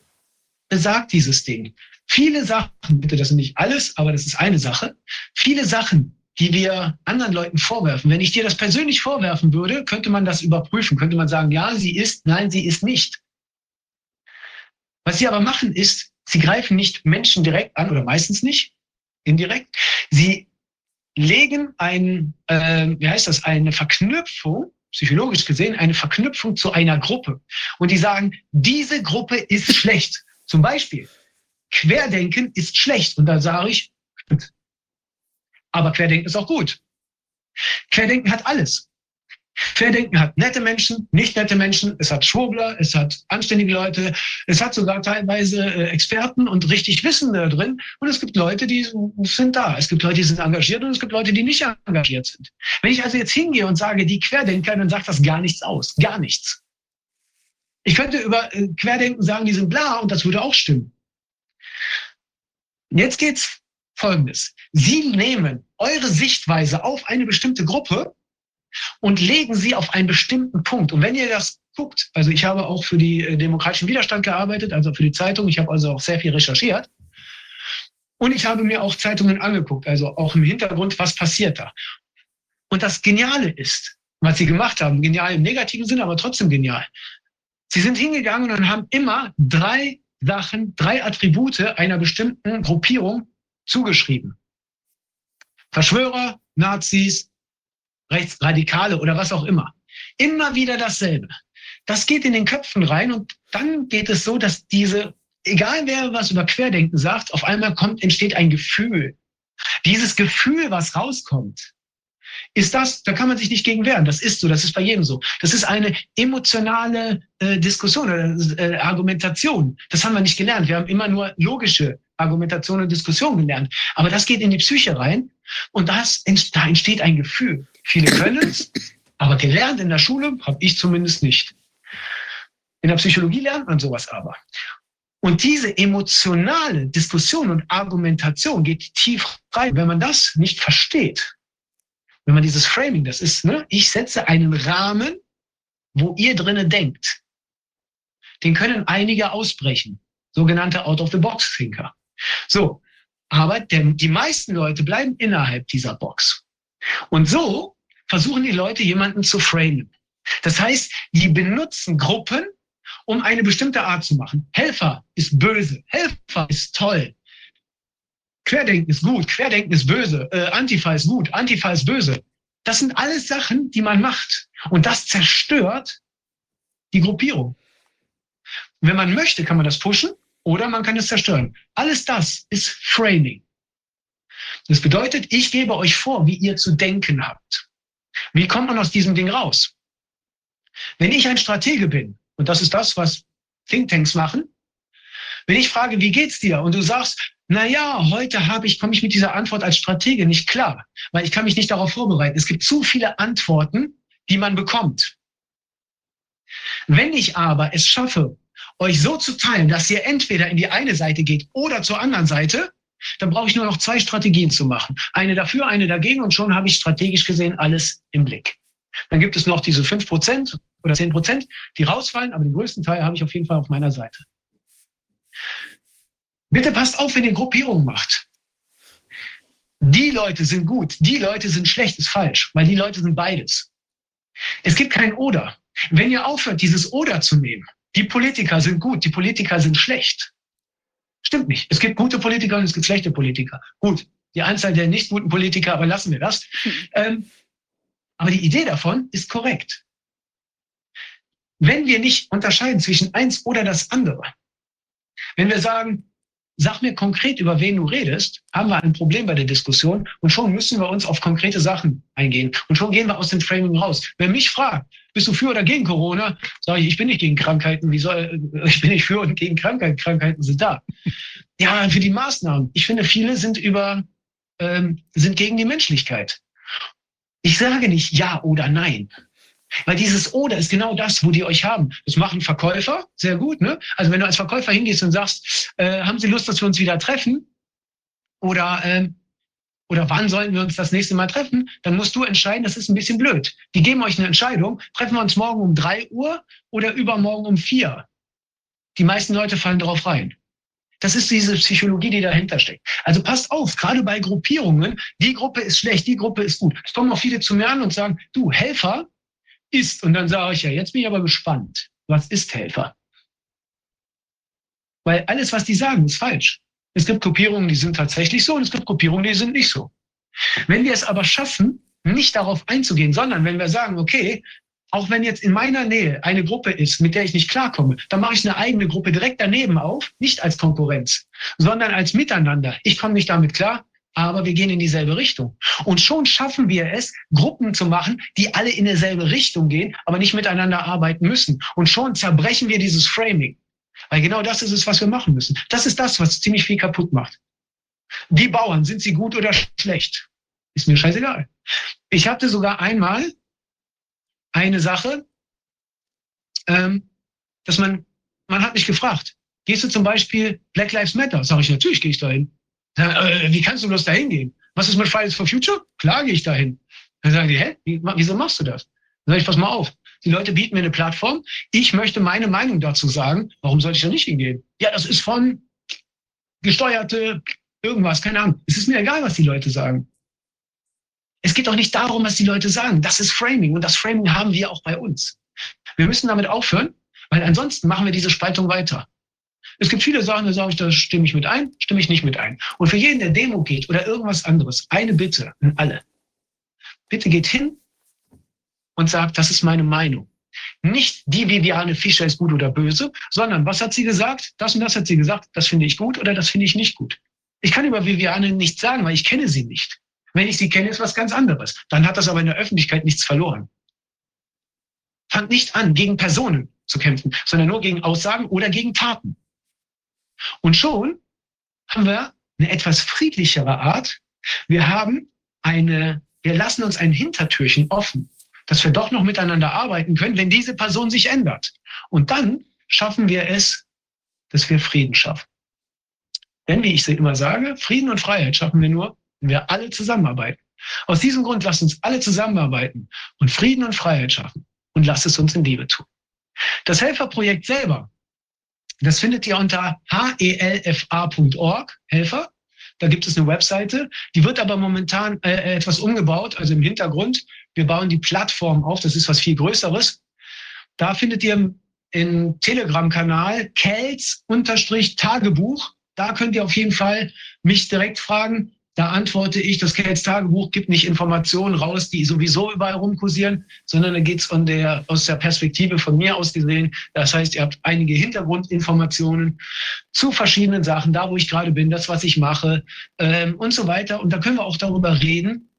besagt dieses Ding? Viele Sachen, bitte, das sind nicht alles, aber das ist eine Sache. Viele Sachen, die wir anderen Leuten vorwerfen. Wenn ich dir das persönlich vorwerfen würde, könnte man das überprüfen, könnte man sagen, ja, sie ist, nein, sie ist nicht. Was sie aber machen ist, sie greifen nicht Menschen direkt an oder meistens nicht, indirekt. Sie legen ein, äh, wie heißt das, eine Verknüpfung, psychologisch gesehen, eine Verknüpfung zu einer Gruppe. Und die sagen, diese Gruppe ist schlecht. Zum Beispiel, Querdenken ist schlecht. Und da sage ich, aber Querdenken ist auch gut. Querdenken hat alles. Querdenken hat nette Menschen, nicht nette Menschen, es hat Schwurbler, es hat anständige Leute, es hat sogar teilweise äh, Experten und richtig Wissende drin. Und es gibt Leute, die sind da. Es gibt Leute, die sind engagiert und es gibt Leute, die nicht engagiert sind. Wenn ich also jetzt hingehe und sage, die Querdenker, dann sagt das gar nichts aus. Gar nichts. Ich könnte über äh, Querdenken sagen, die sind bla und das würde auch stimmen. Jetzt geht's Folgendes. Sie nehmen eure Sichtweise auf eine bestimmte Gruppe und legen sie auf einen bestimmten Punkt. Und wenn ihr das guckt, also ich habe auch für die äh, demokratischen Widerstand gearbeitet, also für die Zeitung, ich habe also auch sehr viel recherchiert. Und ich habe mir auch Zeitungen angeguckt, also auch im Hintergrund, was passiert da. Und das Geniale ist, was sie gemacht haben, genial im negativen Sinne, aber trotzdem genial. Sie sind hingegangen und haben immer drei Sachen, drei Attribute einer bestimmten Gruppierung zugeschrieben. Verschwörer, Nazis, Rechtsradikale oder was auch immer. Immer wieder dasselbe. Das geht in den Köpfen rein und dann geht es so, dass diese, egal wer was über Querdenken sagt, auf einmal kommt, entsteht ein Gefühl. Dieses Gefühl, was rauskommt, ist das, da kann man sich nicht gegen wehren. Das ist so, das ist bei jedem so. Das ist eine emotionale äh, Diskussion oder äh, Argumentation. Das haben wir nicht gelernt. Wir haben immer nur logische Argumentation und Diskussion gelernt. Aber das geht in die Psyche rein und das, da entsteht ein Gefühl. Viele können es, aber gelernt in der Schule habe ich zumindest nicht. In der Psychologie lernt man sowas aber. Und diese emotionale Diskussion und Argumentation geht tief rein. Wenn man das nicht versteht, wenn man dieses Framing, das ist, ne, ich setze einen Rahmen, wo ihr drinnen denkt. Den können einige ausbrechen. Sogenannte Out-of-the-Box-Thinker. So. Aber der, die meisten Leute bleiben innerhalb dieser Box. Und so versuchen die Leute, jemanden zu framen. Das heißt, die benutzen Gruppen, um eine bestimmte Art zu machen. Helfer ist böse. Helfer ist toll. Querdenken ist gut, Querdenken ist böse, äh, Antifa ist gut, Antifa ist böse. Das sind alles Sachen, die man macht. Und das zerstört die Gruppierung. Wenn man möchte, kann man das pushen oder man kann es zerstören. Alles das ist Framing. Das bedeutet, ich gebe euch vor, wie ihr zu denken habt. Wie kommt man aus diesem Ding raus? Wenn ich ein Stratege bin, und das ist das, was Thinktanks machen, wenn ich frage, wie geht's dir? Und du sagst, na ja, heute habe ich, komme ich mit dieser Antwort als Stratege nicht klar, weil ich kann mich nicht darauf vorbereiten. Es gibt zu viele Antworten, die man bekommt. Wenn ich aber es schaffe, euch so zu teilen, dass ihr entweder in die eine Seite geht oder zur anderen Seite, dann brauche ich nur noch zwei Strategien zu machen. Eine dafür, eine dagegen und schon habe ich strategisch gesehen alles im Blick. Dann gibt es noch diese fünf Prozent oder zehn Prozent, die rausfallen, aber den größten Teil habe ich auf jeden Fall auf meiner Seite. Bitte passt auf, wenn ihr Gruppierungen macht. Die Leute sind gut, die Leute sind schlecht, ist falsch, weil die Leute sind beides. Es gibt kein Oder. Wenn ihr aufhört, dieses Oder zu nehmen, die Politiker sind gut, die Politiker sind schlecht. Stimmt nicht. Es gibt gute Politiker und es gibt schlechte Politiker. Gut, die Anzahl der nicht guten Politiker, aber lassen wir das. Ähm, aber die Idee davon ist korrekt. Wenn wir nicht unterscheiden zwischen eins oder das andere, wenn wir sagen, sag mir konkret, über wen du redest, haben wir ein Problem bei der Diskussion und schon müssen wir uns auf konkrete Sachen eingehen. Und schon gehen wir aus dem Framing raus. Wer mich fragt, bist du für oder gegen Corona, sage ich, ich bin nicht gegen Krankheiten. Wie soll, ich bin nicht für und gegen Krankheiten. Krankheiten sind da. Ja, für die Maßnahmen. Ich finde, viele sind über, ähm, sind gegen die Menschlichkeit. Ich sage nicht ja oder nein. Weil dieses Oder ist genau das, wo die euch haben. Das machen Verkäufer sehr gut. Ne? Also wenn du als Verkäufer hingehst und sagst, äh, haben Sie Lust, dass wir uns wieder treffen? Oder, äh, oder wann sollten wir uns das nächste Mal treffen? Dann musst du entscheiden, das ist ein bisschen blöd. Die geben euch eine Entscheidung, treffen wir uns morgen um drei Uhr oder übermorgen um vier. Die meisten Leute fallen darauf rein. Das ist diese Psychologie, die dahinter steckt. Also passt auf, gerade bei Gruppierungen, die Gruppe ist schlecht, die Gruppe ist gut. Es kommen auch viele zu mir an und sagen, du, Helfer, ist. Und dann sage ich ja, jetzt bin ich aber gespannt. Was ist Helfer? Weil alles, was die sagen, ist falsch. Es gibt Gruppierungen, die sind tatsächlich so und es gibt Gruppierungen, die sind nicht so. Wenn wir es aber schaffen, nicht darauf einzugehen, sondern wenn wir sagen, okay, auch wenn jetzt in meiner Nähe eine Gruppe ist, mit der ich nicht klarkomme, dann mache ich eine eigene Gruppe direkt daneben auf, nicht als Konkurrenz, sondern als Miteinander. Ich komme nicht damit klar, aber wir gehen in dieselbe Richtung. Und schon schaffen wir es, Gruppen zu machen, die alle in dieselbe Richtung gehen, aber nicht miteinander arbeiten müssen. Und schon zerbrechen wir dieses Framing. Weil genau das ist es, was wir machen müssen. Das ist das, was ziemlich viel kaputt macht. Die Bauern, sind sie gut oder schlecht? Ist mir scheißegal. Ich hatte sogar einmal eine Sache, ähm, dass man, man hat mich gefragt, gehst du zum Beispiel Black Lives Matter? Sag ich, natürlich gehe ich dahin. Äh, wie kannst du bloß dahin gehen? Was ist mit Fridays for Future? Klar gehe ich dahin. Dann sagen die, hä, wieso machst du das? Dann sage ich, pass mal auf. Die Leute bieten mir eine Plattform. Ich möchte meine Meinung dazu sagen. Warum soll ich da nicht hingehen? Ja, das ist von gesteuerte irgendwas, keine Ahnung. Es ist mir egal, was die Leute sagen. Es geht doch nicht darum, was die Leute sagen. Das ist Framing und das Framing haben wir auch bei uns. Wir müssen damit aufhören, weil ansonsten machen wir diese Spaltung weiter. Es gibt viele Sachen, da sage ich, da stimme ich mit ein, stimme ich nicht mit ein. Und für jeden, der Demo geht oder irgendwas anderes, eine Bitte an alle. Bitte geht hin und sagt, das ist meine Meinung. Nicht die Viviane Fischer ist gut oder böse, sondern was hat sie gesagt? Das und das hat sie gesagt, das finde ich gut oder das finde ich nicht gut. Ich kann über Viviane nichts sagen, weil ich kenne sie nicht. Wenn ich sie kenne, ist was ganz anderes. Dann hat das aber in der Öffentlichkeit nichts verloren. Fangt nicht an, gegen Personen zu kämpfen, sondern nur gegen Aussagen oder gegen Taten. Und schon haben wir eine etwas friedlichere Art. Wir haben eine, wir lassen uns ein Hintertürchen offen, dass wir doch noch miteinander arbeiten können, wenn diese Person sich ändert. Und dann schaffen wir es, dass wir Frieden schaffen. Denn, wie ich immer sage, Frieden und Freiheit schaffen wir nur, wenn wir alle zusammenarbeiten. Aus diesem Grund lasst uns alle zusammenarbeiten und Frieden und Freiheit schaffen und lasst es uns in Liebe tun. Das Helferprojekt selber das findet ihr unter helfa.org, Helfer. Da gibt es eine Webseite. Die wird aber momentan äh, etwas umgebaut, also im Hintergrund. Wir bauen die Plattform auf. Das ist was viel Größeres. Da findet ihr im Telegram-Kanal Kels-Tagebuch. Da könnt ihr auf jeden Fall mich direkt fragen. Da antworte ich, das Kels Tagebuch gibt nicht Informationen raus, die sowieso überall rumkursieren, sondern da geht es der, aus der Perspektive von mir aus gesehen. Das heißt, ihr habt einige Hintergrundinformationen zu verschiedenen Sachen, da wo ich gerade bin, das, was ich mache ähm, und so weiter. Und da können wir auch darüber reden.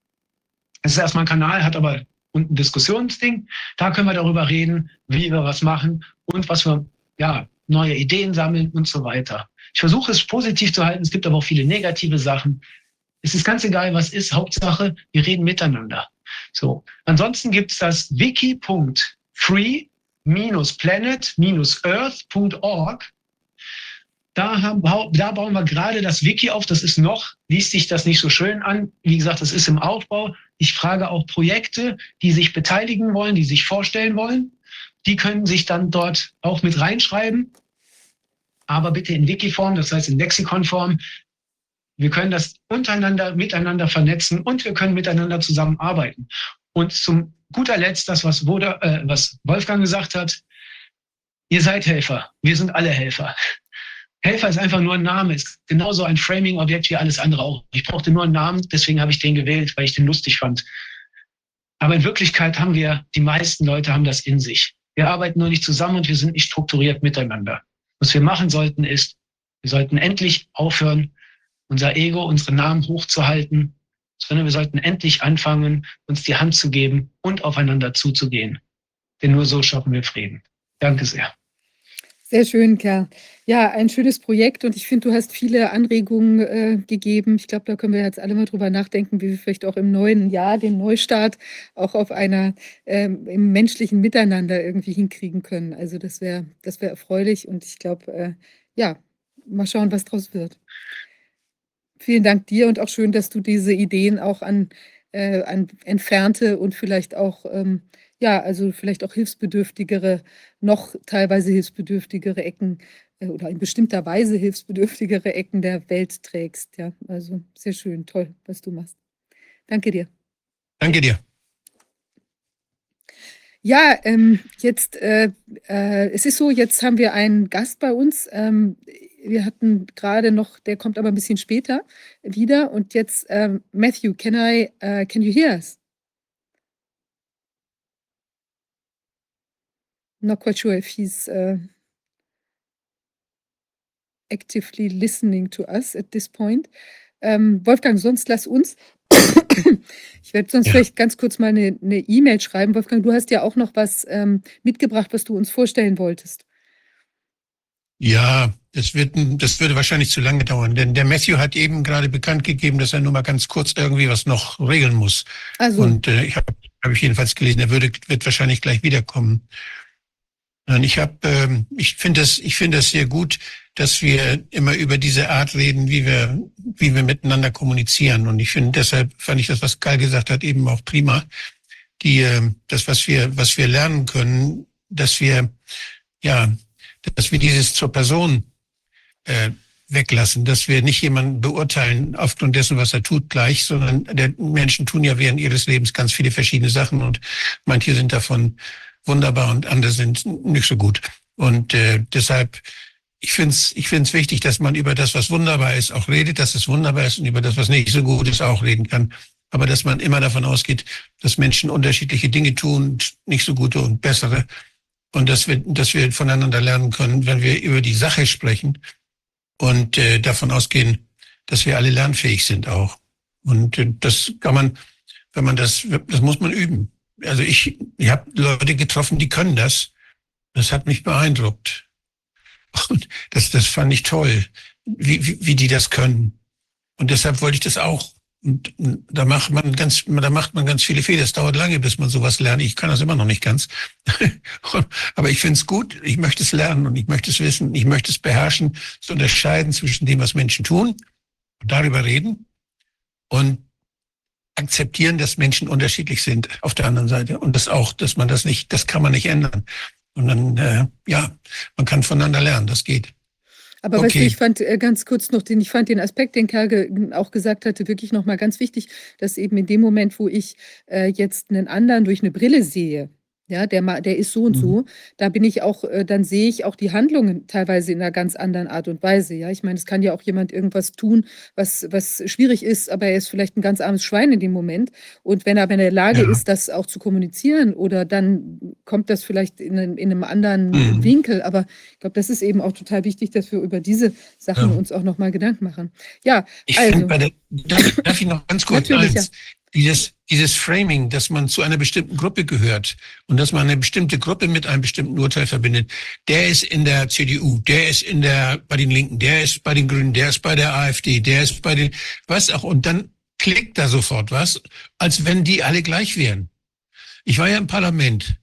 Es ist erstmal ein Kanal, hat aber ein Diskussionsding. Da können wir darüber reden, wie wir was machen und was wir, ja, neue Ideen sammeln und so weiter. Ich versuche es positiv zu halten. Es gibt aber auch viele negative Sachen. Es ist ganz egal, was ist. Hauptsache, wir reden miteinander. So. Ansonsten gibt es das wiki.free-planet-earth.org. Da, haben, da bauen wir gerade das Wiki auf. Das ist noch, liest sich das nicht so schön an. Wie gesagt, das ist im Aufbau. Ich frage auch Projekte, die sich beteiligen wollen, die sich vorstellen wollen. Die können sich dann dort auch mit reinschreiben. Aber bitte in Wiki-Form, das heißt in Lexikonform, wir können das untereinander, miteinander vernetzen und wir können miteinander zusammenarbeiten. Und zum guter Letzt das, was, Woda, äh, was Wolfgang gesagt hat. Ihr seid Helfer. Wir sind alle Helfer. Helfer ist einfach nur ein Name, ist genauso ein Framing-Objekt wie alles andere auch. Ich brauchte nur einen Namen, deswegen habe ich den gewählt, weil ich den lustig fand. Aber in Wirklichkeit haben wir, die meisten Leute haben das in sich. Wir arbeiten nur nicht zusammen und wir sind nicht strukturiert miteinander. Was wir machen sollten, ist Wir sollten endlich aufhören, unser Ego, unsere Namen hochzuhalten, sondern wir sollten endlich anfangen, uns die Hand zu geben und aufeinander zuzugehen. Denn nur so schaffen wir Frieden. Danke sehr. Sehr schön, Kerl. Ja, ein schönes Projekt und ich finde, du hast viele Anregungen äh, gegeben. Ich glaube, da können wir jetzt alle mal drüber nachdenken, wie wir vielleicht auch im neuen Jahr den Neustart auch auf einer ähm, im menschlichen Miteinander irgendwie hinkriegen können. Also das wäre das wäre erfreulich und ich glaube, äh, ja, mal schauen, was draus wird. Vielen Dank dir und auch schön, dass du diese Ideen auch an, äh, an entfernte und vielleicht auch ähm, ja, also vielleicht auch hilfsbedürftigere, noch teilweise hilfsbedürftigere Ecken äh, oder in bestimmter Weise hilfsbedürftigere Ecken der Welt trägst. Ja, also sehr schön, toll, was du machst. Danke dir. Danke dir. Ja, ähm, jetzt, äh, äh, es ist so, jetzt haben wir einen Gast bei uns. Ähm, wir hatten gerade noch, der kommt aber ein bisschen später wieder. Und jetzt, ähm, Matthew, can I, uh, can you hear us? not quite sure if he's uh, actively listening to us at this point. Ähm, Wolfgang, sonst lass uns. ich werde sonst ja. vielleicht ganz kurz mal eine E-Mail e schreiben. Wolfgang, du hast ja auch noch was ähm, mitgebracht, was du uns vorstellen wolltest. Ja, das, wird, das würde wahrscheinlich zu lange dauern, denn der Matthew hat eben gerade bekannt gegeben, dass er nur mal ganz kurz irgendwie was noch regeln muss. Also. Und äh, ich habe hab ich jedenfalls gelesen, er würde, wird wahrscheinlich gleich wiederkommen. Und ich habe, ähm, ich finde das, ich finde das sehr gut, dass wir immer über diese Art reden, wie wir, wie wir miteinander kommunizieren. Und ich finde deshalb fand ich das, was Karl gesagt hat, eben auch prima. Die, äh, das, was wir, was wir lernen können, dass wir, ja, dass wir dieses zur Person äh, weglassen, dass wir nicht jemanden beurteilen aufgrund dessen, was er tut, gleich, sondern der Menschen tun ja während ihres Lebens ganz viele verschiedene Sachen und manche sind davon wunderbar und andere sind nicht so gut. Und äh, deshalb, ich finde es ich find's wichtig, dass man über das, was wunderbar ist, auch redet, dass es wunderbar ist und über das, was nicht so gut ist, auch reden kann. Aber dass man immer davon ausgeht, dass Menschen unterschiedliche Dinge tun, nicht so gute und bessere. Und dass wir, dass wir voneinander lernen können, wenn wir über die Sache sprechen und äh, davon ausgehen, dass wir alle lernfähig sind auch. Und äh, das kann man, wenn man das, das muss man üben also ich, ich habe Leute getroffen, die können das. Das hat mich beeindruckt. Und das, das fand ich toll, wie, wie, wie die das können. Und deshalb wollte ich das auch. Und da macht man ganz, da macht man ganz viele Fehler. Es dauert lange, bis man sowas lernt. Ich kann das immer noch nicht ganz. Aber ich finde es gut. Ich möchte es lernen und ich möchte es wissen. Ich möchte es beherrschen, zu unterscheiden zwischen dem, was Menschen tun und darüber reden und akzeptieren, dass Menschen unterschiedlich sind auf der anderen Seite und das auch, dass man das nicht, das kann man nicht ändern. Und dann, äh, ja, man kann voneinander lernen, das geht. Aber okay. weißt du, ich fand äh, ganz kurz noch den, ich fand den Aspekt, den Kerge auch gesagt hatte, wirklich nochmal ganz wichtig, dass eben in dem Moment, wo ich äh, jetzt einen anderen durch eine Brille sehe, ja, der, der ist so und mhm. so. Da bin ich auch, äh, dann sehe ich auch die Handlungen teilweise in einer ganz anderen Art und Weise. Ja, ich meine, es kann ja auch jemand irgendwas tun, was, was schwierig ist, aber er ist vielleicht ein ganz armes Schwein in dem Moment. Und wenn er aber in der Lage ja. ist, das auch zu kommunizieren, oder dann kommt das vielleicht in, einem, in einem anderen mhm. Winkel. Aber ich glaube, das ist eben auch total wichtig, dass wir über diese Sachen ja. uns auch nochmal Gedanken machen. Ja, ich also. Der, darf ich noch ganz kurz? Ja dieses, dieses Framing, dass man zu einer bestimmten Gruppe gehört und dass man eine bestimmte Gruppe mit einem bestimmten Urteil verbindet, der ist in der CDU, der ist in der, bei den Linken, der ist bei den Grünen, der ist bei der AfD, der ist bei den, was auch, und dann klickt da sofort was, als wenn die alle gleich wären. Ich war ja im Parlament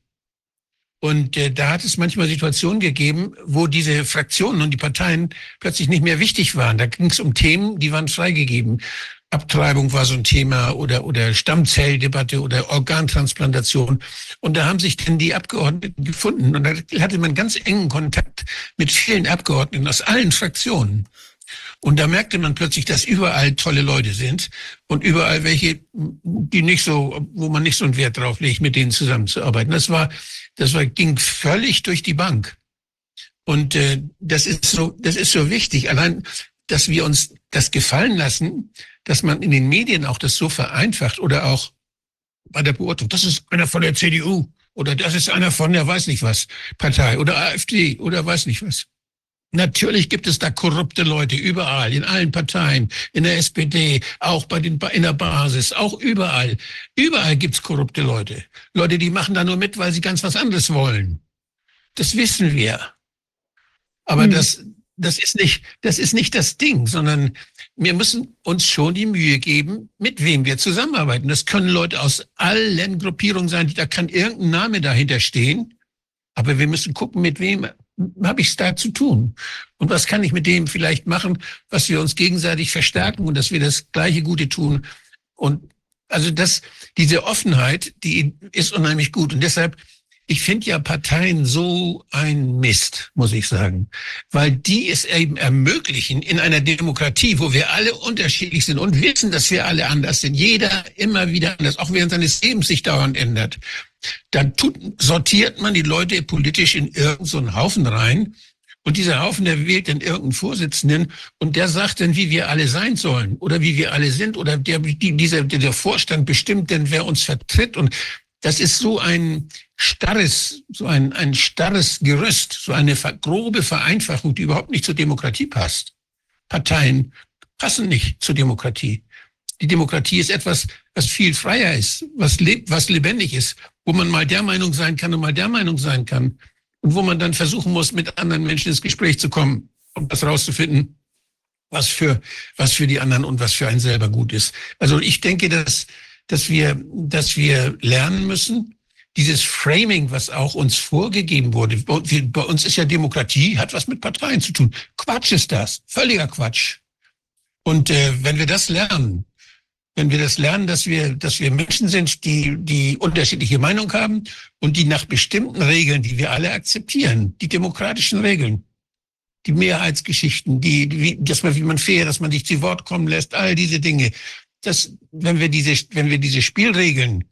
und äh, da hat es manchmal Situationen gegeben, wo diese Fraktionen und die Parteien plötzlich nicht mehr wichtig waren. Da ging es um Themen, die waren freigegeben. Abtreibung war so ein Thema oder, oder Stammzelldebatte oder Organtransplantation. Und da haben sich dann die Abgeordneten gefunden. Und da hatte man ganz engen Kontakt mit vielen Abgeordneten aus allen Fraktionen. Und da merkte man plötzlich, dass überall tolle Leute sind und überall welche, die nicht so, wo man nicht so einen Wert drauf legt, mit denen zusammenzuarbeiten. Das war, das war, ging völlig durch die Bank. Und äh, das ist so, das ist so wichtig. Allein, dass wir uns das gefallen lassen, dass man in den Medien auch das so vereinfacht oder auch bei der Beurteilung, das ist einer von der CDU oder das ist einer von der weiß nicht was Partei oder AfD oder weiß nicht was. Natürlich gibt es da korrupte Leute überall, in allen Parteien, in der SPD, auch bei den, in der Basis, auch überall. Überall gibt's korrupte Leute. Leute, die machen da nur mit, weil sie ganz was anderes wollen. Das wissen wir. Aber hm. das, das ist nicht, das ist nicht das Ding, sondern wir müssen uns schon die Mühe geben, mit wem wir zusammenarbeiten. Das können Leute aus allen Gruppierungen sein, da kann irgendein Name dahinter stehen. Aber wir müssen gucken, mit wem habe ich es da zu tun? Und was kann ich mit dem vielleicht machen, was wir uns gegenseitig verstärken und dass wir das gleiche Gute tun? Und also das, diese Offenheit, die ist unheimlich gut. Und deshalb ich finde ja Parteien so ein Mist, muss ich sagen, weil die es eben ermöglichen in einer Demokratie, wo wir alle unterschiedlich sind und wissen, dass wir alle anders sind, jeder immer wieder anders, auch während seines Lebens sich dauernd ändert, dann tut, sortiert man die Leute politisch in irgendeinen so Haufen rein. Und dieser Haufen, der wählt dann irgendeinen Vorsitzenden und der sagt dann, wie wir alle sein sollen oder wie wir alle sind oder der, die, dieser, der Vorstand bestimmt denn, wer uns vertritt und das ist so ein starres, so ein, ein starres Gerüst, so eine grobe Vereinfachung, die überhaupt nicht zur Demokratie passt. Parteien passen nicht zur Demokratie. Die Demokratie ist etwas, was viel freier ist, was lebt, was lebendig ist, wo man mal der Meinung sein kann und mal der Meinung sein kann und wo man dann versuchen muss, mit anderen Menschen ins Gespräch zu kommen, um das rauszufinden, was für, was für die anderen und was für einen selber gut ist. Also ich denke, dass dass wir, dass wir lernen müssen, dieses Framing, was auch uns vorgegeben wurde. Bei uns ist ja Demokratie, hat was mit Parteien zu tun. Quatsch ist das, völliger Quatsch. Und äh, wenn wir das lernen, wenn wir das lernen, dass wir, dass wir Menschen sind, die, die unterschiedliche Meinung haben und die nach bestimmten Regeln, die wir alle akzeptieren, die demokratischen Regeln, die Mehrheitsgeschichten, die, wie, dass man, wie man fair, dass man sich zu Wort kommen lässt, all diese Dinge, dass wenn wir diese, wenn wir diese Spielregeln,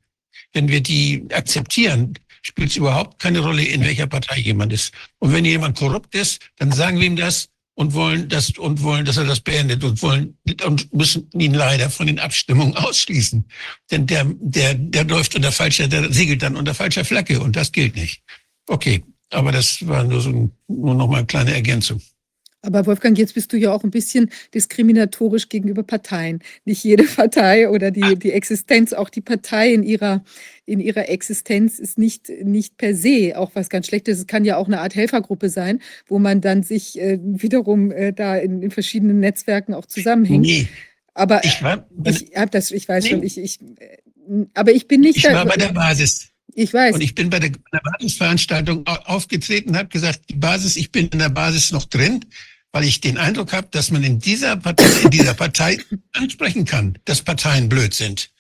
wenn wir die akzeptieren, spielt es überhaupt keine Rolle, in welcher Partei jemand ist. Und wenn jemand korrupt ist, dann sagen wir ihm das und wollen das und wollen, dass er das beendet und wollen und müssen ihn leider von den Abstimmungen ausschließen. Denn der, der, der läuft unter falscher, der segelt dann unter falscher Flagge und das gilt nicht. Okay, aber das war nur so ein, nur noch mal eine kleine Ergänzung. Aber Wolfgang, jetzt bist du ja auch ein bisschen diskriminatorisch gegenüber Parteien. Nicht jede Partei oder die, die Existenz, auch die Partei in ihrer, in ihrer Existenz ist nicht, nicht per se auch was ganz Schlechtes. Es kann ja auch eine Art Helfergruppe sein, wo man dann sich äh, wiederum äh, da in, in, verschiedenen Netzwerken auch zusammenhängt. Nee. Aber ich, war, ich hab das, ich weiß nee. schon, ich, ich, äh, aber ich bin nicht. Ich war bei der Basis. Ich weiß. Und ich bin bei der, bei der Basisveranstaltung aufgetreten und habe gesagt, die Basis, ich bin in der Basis noch drin weil ich den Eindruck habe, dass man in dieser Partei, in dieser Partei ansprechen kann, dass Parteien blöd sind.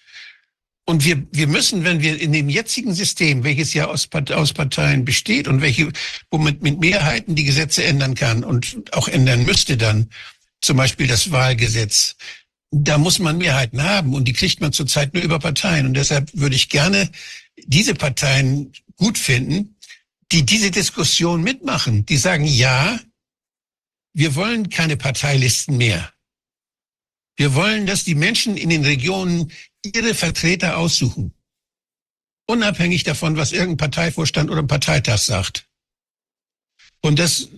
Und wir, wir müssen, wenn wir in dem jetzigen System, welches ja aus, aus Parteien besteht und welche, womit mit Mehrheiten die Gesetze ändern kann und auch ändern müsste dann, zum Beispiel das Wahlgesetz, da muss man Mehrheiten haben und die kriegt man zurzeit nur über Parteien. Und deshalb würde ich gerne diese Parteien gut finden, die diese Diskussion mitmachen, die sagen, ja, wir wollen keine Parteilisten mehr. Wir wollen, dass die Menschen in den Regionen ihre Vertreter aussuchen. Unabhängig davon, was irgendein Parteivorstand oder ein Parteitag sagt. Und das,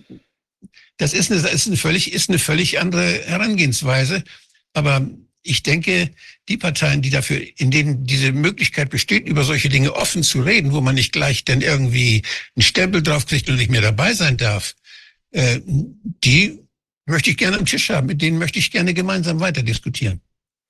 das ist eine, ist eine völlig, ist eine völlig andere Herangehensweise. Aber ich denke, die Parteien, die dafür, in denen diese Möglichkeit besteht, über solche Dinge offen zu reden, wo man nicht gleich dann irgendwie einen Stempel draufkriegt und nicht mehr dabei sein darf, äh, die möchte ich gerne am Tisch haben. Mit denen möchte ich gerne gemeinsam weiter diskutieren.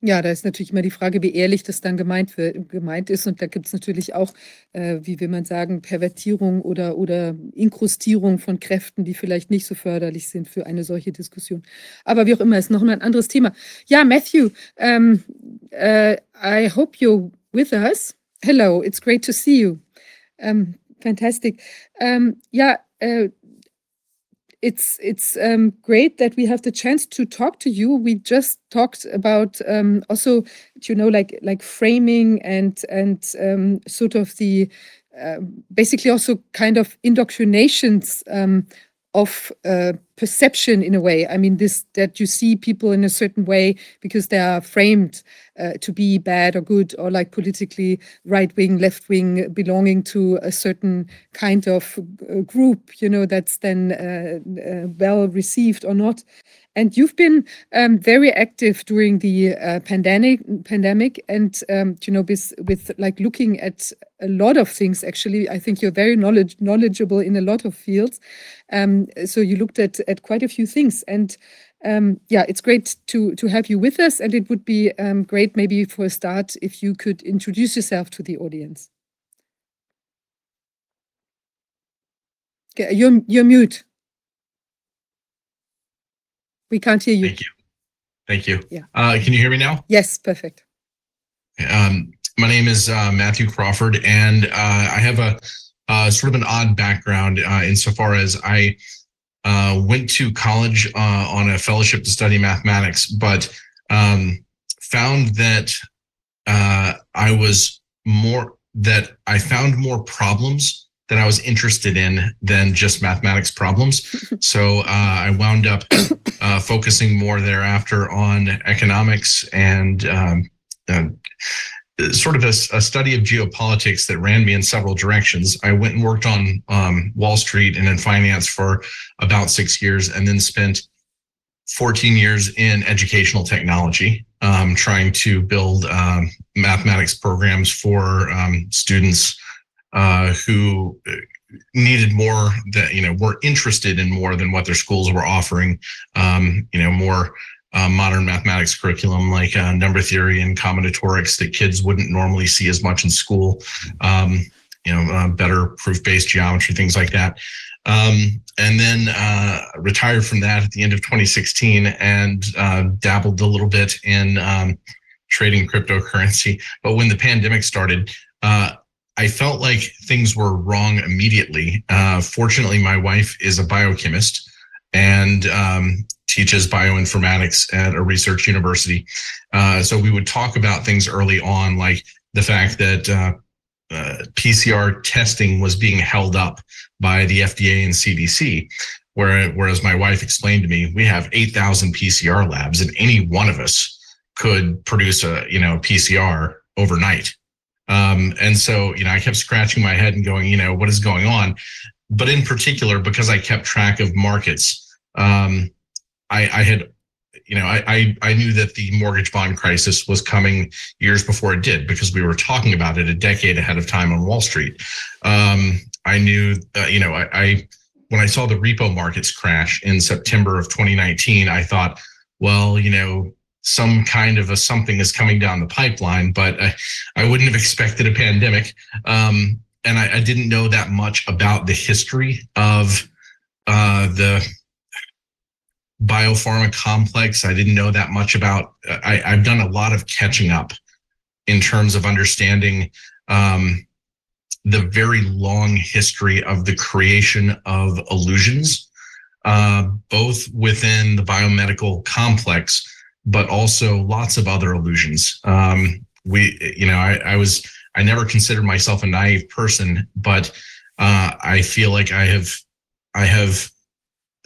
Ja, da ist natürlich immer die Frage, wie ehrlich das dann gemeint, wird, gemeint ist. Und da gibt es natürlich auch, äh, wie will man sagen, Pervertierung oder, oder Inkrustierung von Kräften, die vielleicht nicht so förderlich sind für eine solche Diskussion. Aber wie auch immer, ist noch ein anderes Thema. Ja, Matthew, um, uh, I hope you're with us. Hello, it's great to see you. Um, fantastic. Um, ja, uh, it's it's um, great that we have the chance to talk to you. We just talked about um, also, you know, like like framing and and um, sort of the uh, basically also kind of indoctrinations um, of uh, perception in a way. I mean, this that you see people in a certain way because they are framed uh, to be bad or good or like politically right wing, left wing, belonging to a certain kind of uh, group, you know, that's then uh, uh well received or not. And you've been um, very active during the uh, pandemic, pandemic, and um, you know, with like looking at a lot of things. Actually, I think you're very knowledge knowledgeable in a lot of fields. Um, so you looked at at quite a few things, and yeah, it's great to to have you with us. And it would be great, maybe for a start, if you could introduce yourself to the audience. You're mute. We can't hear you. Thank you. Thank you. Yeah. Uh, can you hear me now? Yes, perfect. Um, my name is uh, Matthew Crawford, and uh, I have a uh, sort of an odd background uh, insofar as I uh, went to college uh, on a fellowship to study mathematics, but um, found that I was more that I found more problems that I was interested in than just mathematics problems. so uh, I wound up uh, focusing more thereafter on economics and um, uh, sort of a, a, study of geopolitics that ran me in several directions. I went and worked on um, Wall Street and in finance for about six years, and then spent 14 years in educational technology, um, trying to build um, mathematics programs for um, students uh, who uh, needed more that you know were interested in more than what their schools were offering um, you know more uh, modern mathematics curriculum like uh, number theory and combinatorics that kids wouldn't normally see as much in school um, you know uh, better proof-based geometry things like that. Um, and then uh, retired from that at the end of 2016 and uh, dabbled a little bit in um, trading cryptocurrency. But when the pandemic started I felt like things were wrong immediately. Uh, fortunately, my wife is a biochemist and um, teaches bioinformatics at a research university. Uh, so we would talk about things early on, like the fact that uh, uh PCR testing was being held up by the FDA and CDC. Whereas my wife explained to me, we have 8,000 PCR labs, and any one of us could produce a you know PCR overnight. Um, and so, you know, I kept scratching my head and going, you know, what is going on? But in particular, because I kept track of markets, um, I, I had, you know, I, I, I knew that the mortgage bond crisis was coming years before it did because we were talking about it a decade ahead of time on Wall Street. Um, I knew, uh, you know, I, I when I saw the repo markets crash in September of 2019, I thought, well, you know, some kind of a something is coming down the pipeline, but I, I wouldn't have expected a pandemic. Um, and I, I, didn't know that much about the history of uh, the biopharma complex. I didn't know that much about. I, have done a lot of catching up in terms of understanding um, the very long history of the creation of illusions, uh, both within the biomedical complex but also lots of other illusions. Um, we, you know, I, I, was, I never considered myself a naive person, but uh, I feel like I have, I have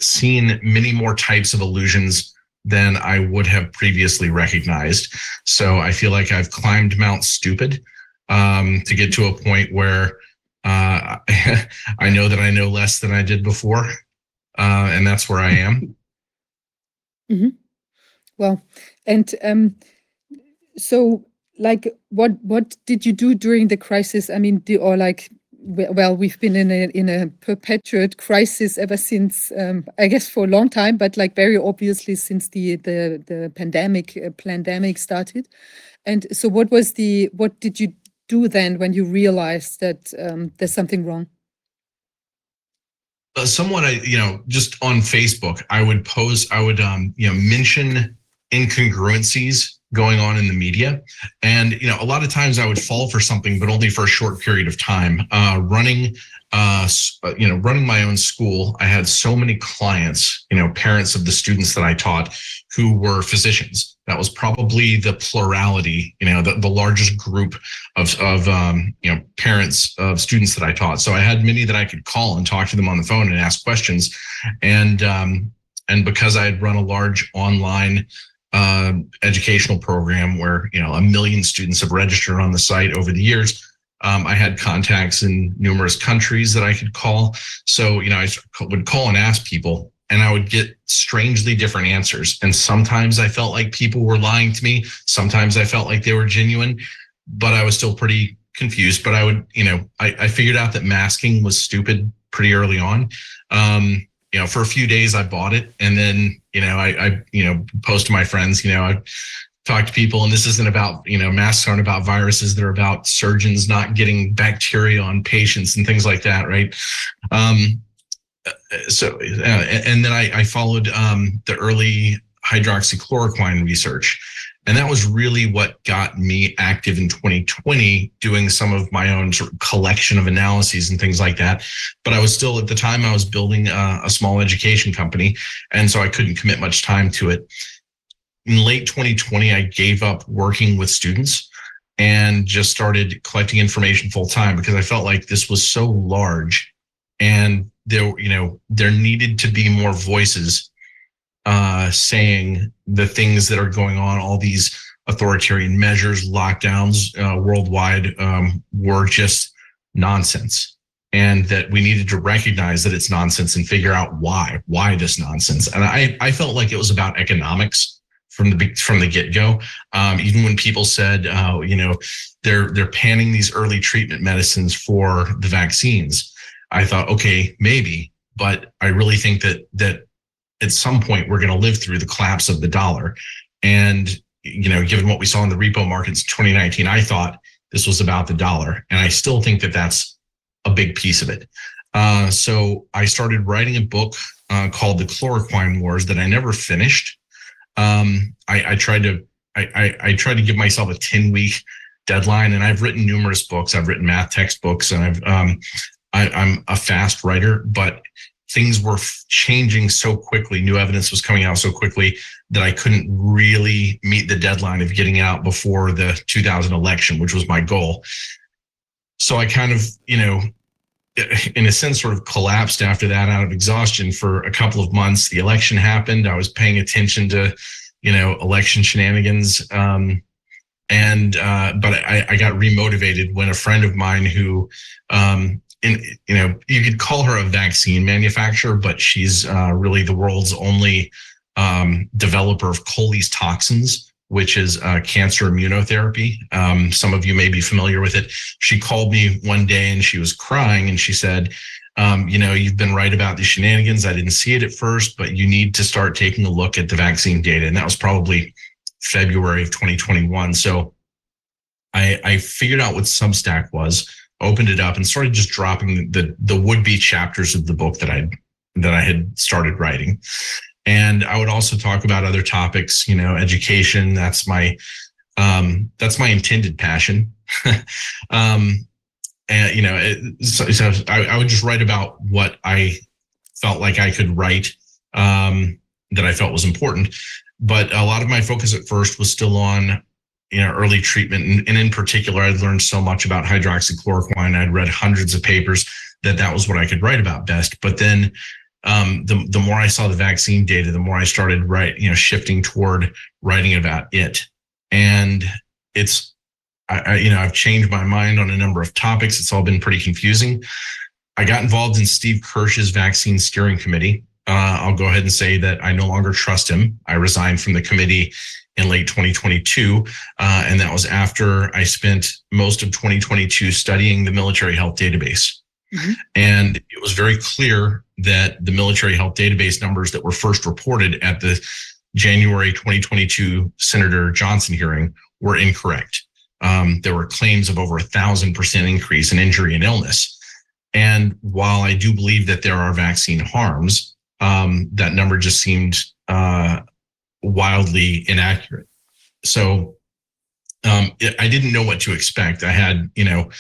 seen many more types of illusions than I would have previously recognized. So I feel like I've climbed Mount Stupid um, to get to a point where uh, I know that I know less than I did before, uh, and that's where I am. Mm-hmm. Well, and um, so like what what did you do during the crisis? I mean, the, or like well, we've been in a in a perpetuate crisis ever since um, I guess for a long time, but like very obviously since the the the pandemic uh, pandemic started. And so, what was the what did you do then when you realized that um, there's something wrong? Uh, someone I you know just on Facebook, I would post, I would um you know mention incongruencies going on in the media. And, you know, a lot of times I would fall for something, but only for a short period of time. Uh, running, uh, uh, you know, running my own school, I had so many clients, you know, parents of the students that I taught who were physicians. That was probably the plurality, you know, the, the largest group of, of um, you know, parents of students that I taught. So I had many that I could call and talk to them on the phone and ask questions. And, um, and because I had run a large online uh, educational program where you know a million students have registered on the site over the years, um, I had contacts in numerous countries that I could call. So you know I would call and ask people, and I would get strangely different answers. And sometimes I felt like people were lying to me. Sometimes I felt like they were genuine, but I was still pretty confused. But I would, you know, I, I figured out that masking was stupid pretty early on. Um, you know, for a few days I bought it, and then you know, I, I you know, post to my friends, you know, I talk to people, and this isn't about you know, masks aren't about viruses; they're about surgeons not getting bacteria on patients and things like that, right? Um, so, uh, and then I, I followed um, the early hydroxychloroquine research. And that was really what got me active in 2020, doing some of my own sort of collection of analyses and things like that. But I was still at the time, I was building a, a small education company. And so I couldn't commit much time to it. In late 2020, I gave up working with students and just started collecting information full time because I felt like this was so large and there, you know, there needed to be more voices uh, saying the things that are going on, all these authoritarian measures, lockdowns uh, worldwide um, were just nonsense. And that we needed to recognize that it's nonsense and figure out why, why this nonsense. And I, I felt like it was about economics from the from the get go. Um, even when people said, uh, you know, they're they're panning these early treatment medicines for the vaccines, I thought, okay, maybe, but I really think that that at some point we're going to live through the collapse of the dollar. And, you know, given what we saw in the repo markets 2019, I thought this was about the dollar. And I still think that that's a big piece of it. Uh, so I started writing a book uh, called The Chloroquine Wars that I never finished. Um, I, I, tried to I, I, I tried to give myself a 10 week deadline and I've written numerous books. I've written math textbooks and I've um, I, I'm a fast writer, but things were changing so quickly, new evidence was coming out so quickly that I couldn't really meet the deadline of getting out before the 2000 election, which was my goal. So I kind of, you know, in a sense, sort of collapsed after that out of exhaustion for a couple of months. The election happened. I was paying attention to, you know, election shenanigans. Um, and, uh, but I, I got remotivated when a friend of mine who, um, in, you know, you could call her a vaccine manufacturer, but she's uh, really the world's only um, developer of Coley's toxins, which is uh, cancer immunotherapy. Um, some of you may be familiar with it. She called me one day and she was crying and she said, um, you know, you've been right about the shenanigans. I didn't see it at first, but you need to start taking a look at the vaccine data. And that was probably February of 2021. So I, I figured out what Substack was opened it up and started just dropping the the would be chapters of the book that I that I had started writing. And I would also talk about other topics, you know, education. That's my um, that's my intended passion. um, and you know, it, so, so I, I, would just write about what I felt like I could write um, that I felt was important. But a lot of my focus at first was still on you know early treatment. And, and in particular i'd learned so much about hydroxychloroquine. I'd read hundreds of papers that that was what i could write about best. But then um, the, the more i saw the vaccine data the more i started write you know shifting toward writing about it. And it's I, I you know i've changed my mind on a number of topics. It's all been pretty confusing. I got involved in steve kirsch's vaccine steering committee uh, i'll go ahead and say that i no longer trust him i resigned from the committee in late 2022. Uh, and that was after I spent most of 2022 studying the military health database. Mm-hmm. And it was very clear that the military health database numbers that were first reported at the January 2022 Senator Johnson hearing were incorrect. Um, there were claims of over a thousand percent increase in injury and illness. And while I do believe that there are vaccine harms, um, that number just seemed uh, wildly inaccurate. So um, I didn't know what to expect. I had, you know,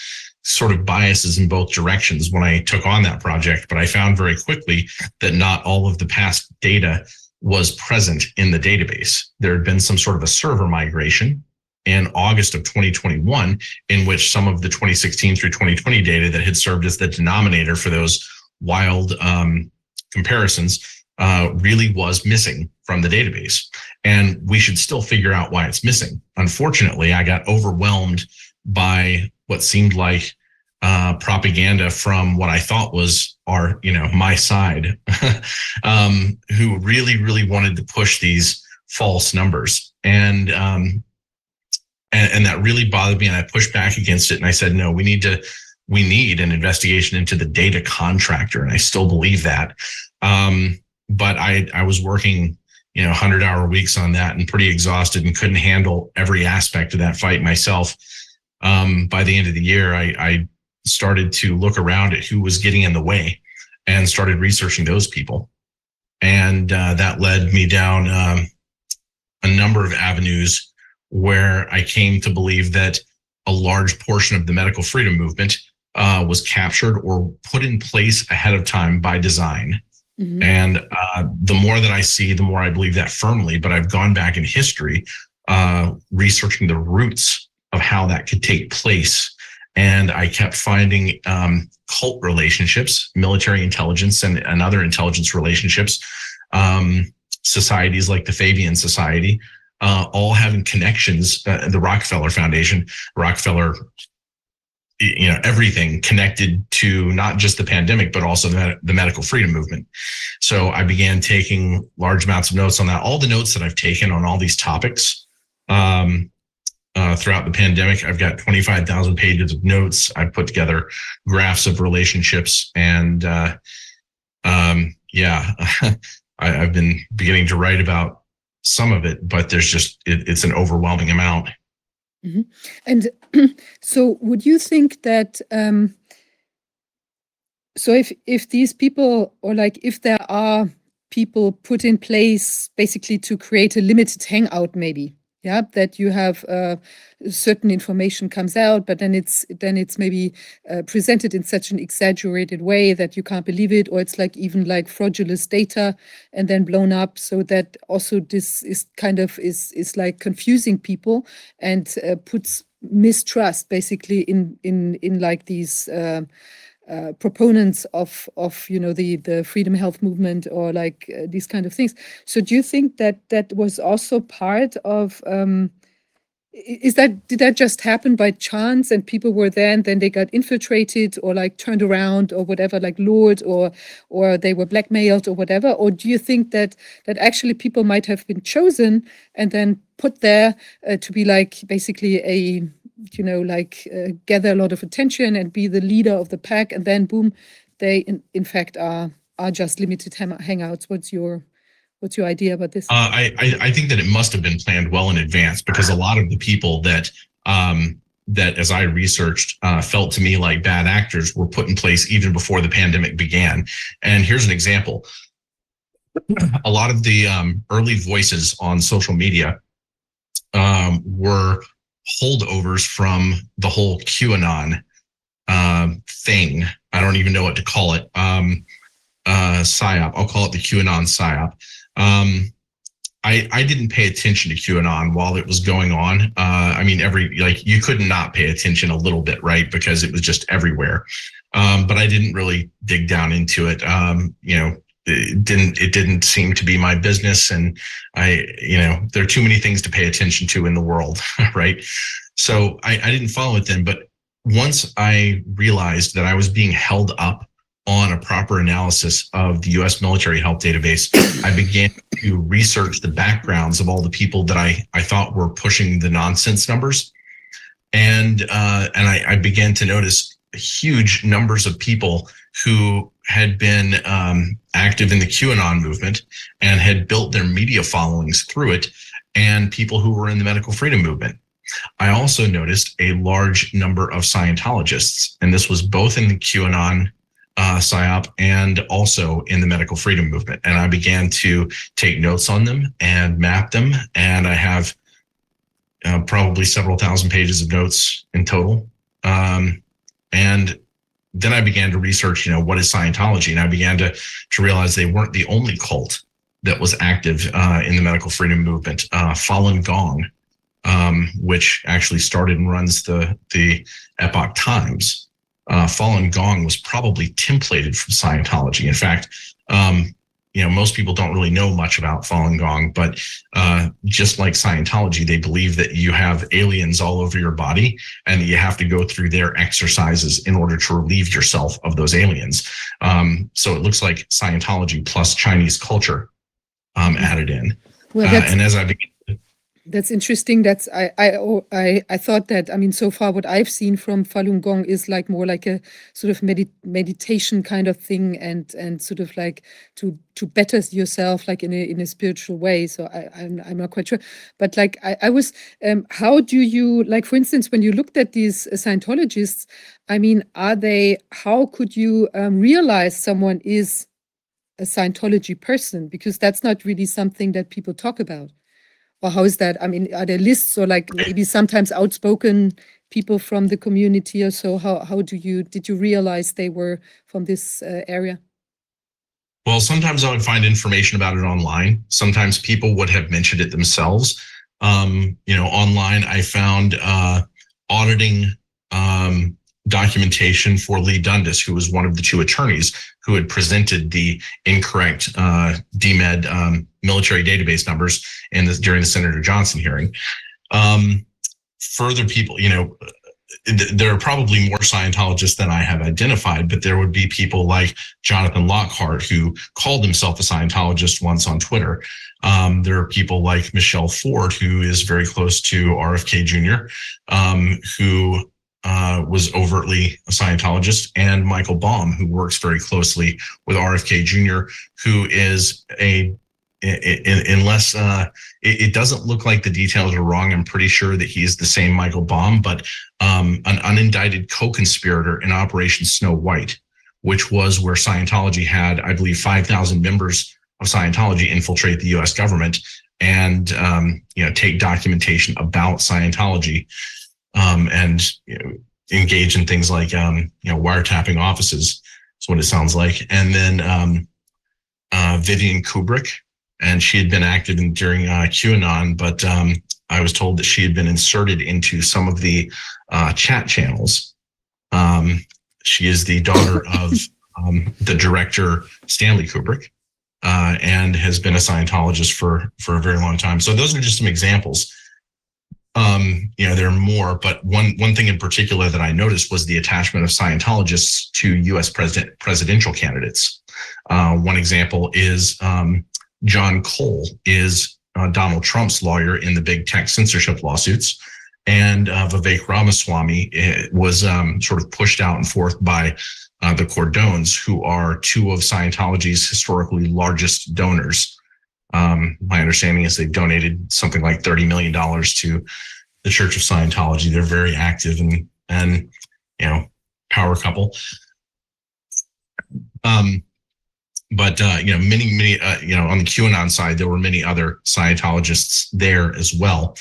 sort of biases in both directions when I took on that project, but I found very quickly that not all of the past data was present in the database. There had been some sort of a server migration in August of 2021, in which some of the 2016 through 2020 data that had served as the denominator for those wild um, comparisons uh, really was missing from the database. And we should still figure out why it's missing. Unfortunately, I got overwhelmed by what seemed like uh, propaganda from what I thought was our, you know, my side, um, who really, really wanted to push these false numbers. And, um, and, and that really bothered me. And I pushed back against it. And I said, no, we need to, we need an investigation into the data contractor. And I still believe that. Um, but I, I was working, you know, hundred hour weeks on that and pretty exhausted and couldn't handle every aspect of that fight myself. Um, by the end of the year, I, I started to look around at who was getting in the way and started researching those people. And uh, that led me down um, a number of avenues where I came to believe that a large portion of the medical freedom movement uh, was captured or put in place ahead of time by design. Mm-hmm. And uh, the more that I see, the more I believe that firmly. But I've gone back in history, uh, researching the roots of how that could take place and I kept finding um, cult relationships, military intelligence, and, and other intelligence relationships, um, societies like the Fabian Society, uh, all having connections. Uh, the Rockefeller Foundation, Rockefeller, you know, everything connected to not just the pandemic, but also the, the medical freedom movement. So I began taking large amounts of notes on that. All the notes that I've taken on all these topics. Um, uh, throughout the pandemic. I've got 25,000 pages of notes. I put together graphs of relationships and, uh, um, yeah, I, have been beginning to write about some of it, but there's just, it, it's an overwhelming amount. Mm-hmm. And so would you think that, um, so if, if these people or like, if there are people put in place basically to create a limited hangout maybe yeah that you have uh, certain information comes out but then it's then it's maybe uh, presented in such an exaggerated way that you can't believe it or it's like even like fraudulent data and then blown up. So that also this is kind of is is like confusing people and uh, puts mistrust basically in in in like these uh, uh, proponents of of you know the the freedom health movement or like uh, these kind of things. So do you think that that was also part of um, is that did that just happen by chance and people were there and then they got infiltrated or like turned around or whatever like lured or or they were blackmailed or whatever or do you think that that actually people might have been chosen and then put there uh, to be like basically a you know, like uh, gather a lot of attention and be the leader of the pack, and then boom, they in, in fact are are just limited hangouts. What's your what's your idea about this? Uh, I, I think that it must have been planned well in advance because a lot of the people that um, that, as I researched, uh, felt to me like bad actors were put in place even before the pandemic began. And here's an example: a lot of the um, early voices on social media um, were holdovers from the whole QAnon uh, thing. I don't even know what to call it. Um, uh, psyop. I'll call it the QAnon psyop. Um, I, I didn't pay attention to QAnon while it was going on. Uh, I mean, every like you could not pay attention a little bit, right? Because it was just everywhere. Um, but I didn't really dig down into it. Um, you know, it didn't it didn't seem to be my business and i you know there are too many things to pay attention to in the world right so I, I didn't follow it then but once i realized that i was being held up on a proper analysis of the us military health database i began to research the backgrounds of all the people that i i thought were pushing the nonsense numbers and uh, and I, I began to notice huge numbers of people who had been um, active in the QAnon movement and had built their media followings through it, and people who were in the medical freedom movement. I also noticed a large number of Scientologists, and this was both in the QAnon uh, PSYOP and also in the medical freedom movement. And I began to take notes on them and map them. And I have uh, probably several thousand pages of notes in total. Um, and then I began to research, you know, what is Scientology? And I began to, to realize they weren't the only cult that was active uh, in the medical freedom movement. Uh, Falun Gong, um, which actually started and runs the, the Epoch Times. Uh, Falun Gong was probably templated from Scientology. In fact, um, you know, most people don't really know much about Falun Gong, but uh, just like Scientology, they believe that you have aliens all over your body and that you have to go through their exercises in order to relieve yourself of those aliens. Um, so it looks like Scientology plus Chinese culture um, added in. Well, Uh, and as I began that's interesting. That's I, I oh, I I thought that I mean so far what I've seen from Falun Gong is like more like a sort of medi- meditation kind of thing and and sort of like to to better yourself like in a in a spiritual way. So I I'm, I'm not quite sure, but like I, I was um, how do you like for instance when you looked at these Scientologists, I mean are they how could you um, realize someone is a Scientology person because that's not really something that people talk about. Or how is that? I mean, are there lists or like maybe sometimes outspoken people from the community or so? How how do you did you realize they were from this uh, area? Well, sometimes I would find information about it online. Sometimes people would have mentioned it themselves. Um, you know, online, I found uh, auditing um, documentation for Lee Dundas, who was one of the two attorneys who had presented the incorrect uh, DMED um, military database numbers in the, during the Senator Johnson hearing. Um, further people, you know, th- there are probably more Scientologists than I have identified, but there would be people like Jonathan Lockhart, who called himself a Scientologist once on Twitter. Um, there are people like Michelle Ford, who is very close to RFK Jr., um, who uh, was overtly a Scientologist, and Michael Baum, who works very closely with RFK Jr., who is a unless uh, it, it doesn't look like the details are wrong, I'm pretty sure that he is the same Michael Baum, but um, an unindicted co-conspirator in Operation Snow White, which was where Scientology had, I believe, 5,000 members of Scientology infiltrate the U.S. government and um, you know take documentation about Scientology um, and you know, engage in things like um, you know wiretapping offices. Is what it sounds like. And then um, uh, Vivian Kubrick, and she had been active in, during uh, QAnon, but um, I was told that she had been inserted into some of the uh, chat channels. Um, she is the daughter of um, the director Stanley Kubrick, uh, and has been a Scientologist for for a very long time. So those are just some examples. Um, you know, there are more, but one one thing in particular that I noticed was the attachment of Scientologists to U.S. president presidential candidates. Uh, one example is um, John Cole is uh, Donald Trump's lawyer in the big tech censorship lawsuits. And uh, Vivek Ramaswamy eh, was um, sort of pushed out and forth by uh, the Cordones, who are two of Scientology's historically largest donors. Um, my understanding is they've donated something like $30 million to the Church of Scientology. They're very active and, and you know, power couple. Um, but uh, you know, many, many, uh, you know, on the QAnon side, there were many other Scientologists there as well.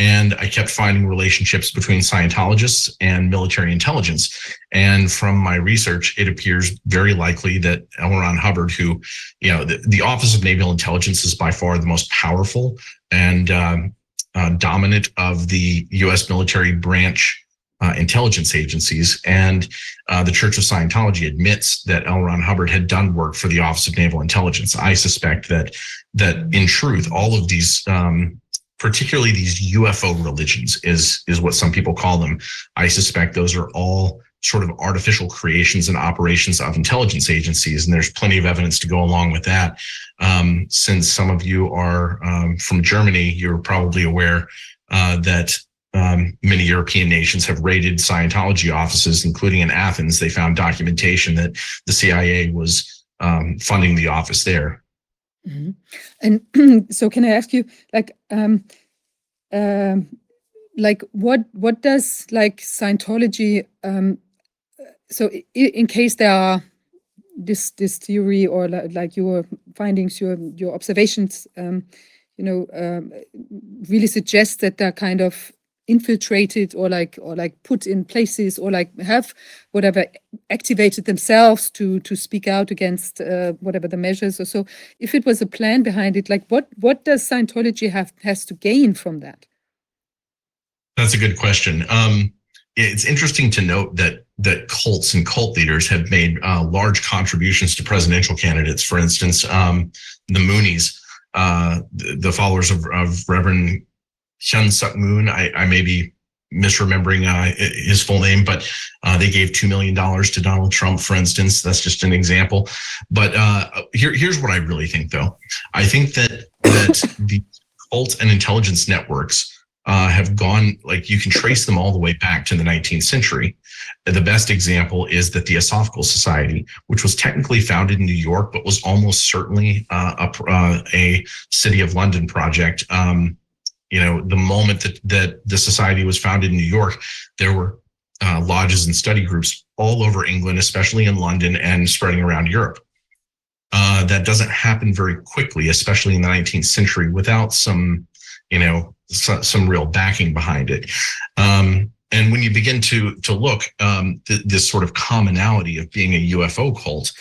And I kept finding relationships between Scientologists and military intelligence. And from my research, it appears very likely that L. Ron Hubbard, who, you know, the, the Office of Naval Intelligence is by far the most powerful and um, uh, dominant of the U.S. military branch uh, intelligence agencies. And uh, the Church of Scientology admits that L. Ron Hubbard had done work for the Office of Naval Intelligence. I suspect that that in truth, all of these, um, particularly these UFO religions, is is what some people call them. I suspect those are all sort of artificial creations and operations of intelligence agencies, and there's plenty of evidence to go along with that. Um, since some of you are um, from Germany, you're probably aware uh, that um, many European nations have raided Scientology offices, including in Athens. They found documentation that the CIA was um, funding the office there. Mhm. And so can I ask you like um um like what what does like Scientology um so i- in case there are this this theory or li- like your findings your your observations um you know um really suggest that they're kind of infiltrated or like or like put in places or like have whatever activated themselves to to speak out against uh, whatever the measures or so if it was a plan behind it like what what does scientology have has to gain from that That's a good question. Um, it's interesting to note that that cults and cult leaders have made uh, large contributions to presidential candidates. For instance, um, the Moonies, uh, the, the, followers of, of Reverend Hyun Suk Moon. I, I may be misremembering uh, his full name, but uh, they gave $2 million to Donald Trump, for instance. That's just an example. But uh, here, here's what I really think, though. I think that, that the cult and intelligence networks uh, have gone, like you can trace them all the way back to the 19th century. The best example is that the Theosophical Society, which was technically founded in New York, but was almost certainly uh, a, uh, a, City of London project. Um, you know, the moment that, that the society was founded in New York, there were uh, lodges and study groups all over England, especially in London and spreading around Europe. Uh, that doesn't happen very quickly, especially in the 19th century, without some, you know, so, some real backing behind it. Um, and when you begin to to look, um, th- this sort of commonality of being a UFO cult,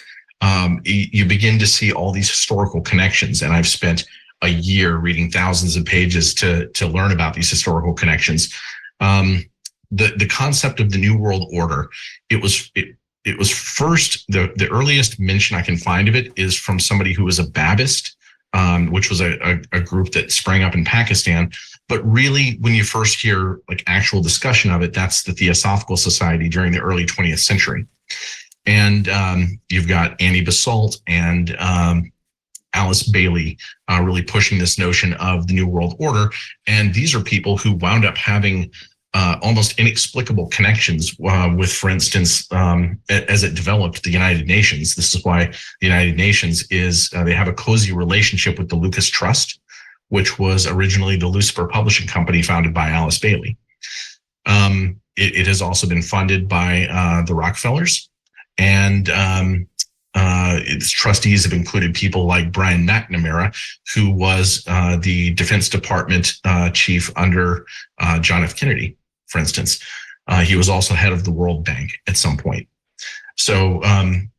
um, you begin to see all these historical connections. And I've spent a year reading thousands of pages to to learn about these historical connections. Um, the the concept of the New World Order, it was it it was first the the earliest mention I can find of it is from somebody who was a Babist, um, which was a, a, a group that sprang up in Pakistan. But really, when you first hear like actual discussion of it, that's the Theosophical Society during the early 20th century. And um, you've got Annie Basalt and um, Alice Bailey uh, really pushing this notion of the New World Order. And these are people who wound up having uh, almost inexplicable connections uh, with, for instance, um, as it developed the United Nations. This is why the United Nations is, uh, they have a cozy relationship with the Lucas Trust, which was originally the Lucifer Publishing Company founded by Alice Bailey. Um, it, it, has also been funded by uh, the Rockefellers. And um, uh, its trustees have included people like Brian McNamara, who was uh, the Defense Department uh, chief under uh, John F. Kennedy, for instance. Uh, he was also head of the World Bank at some point. So, um,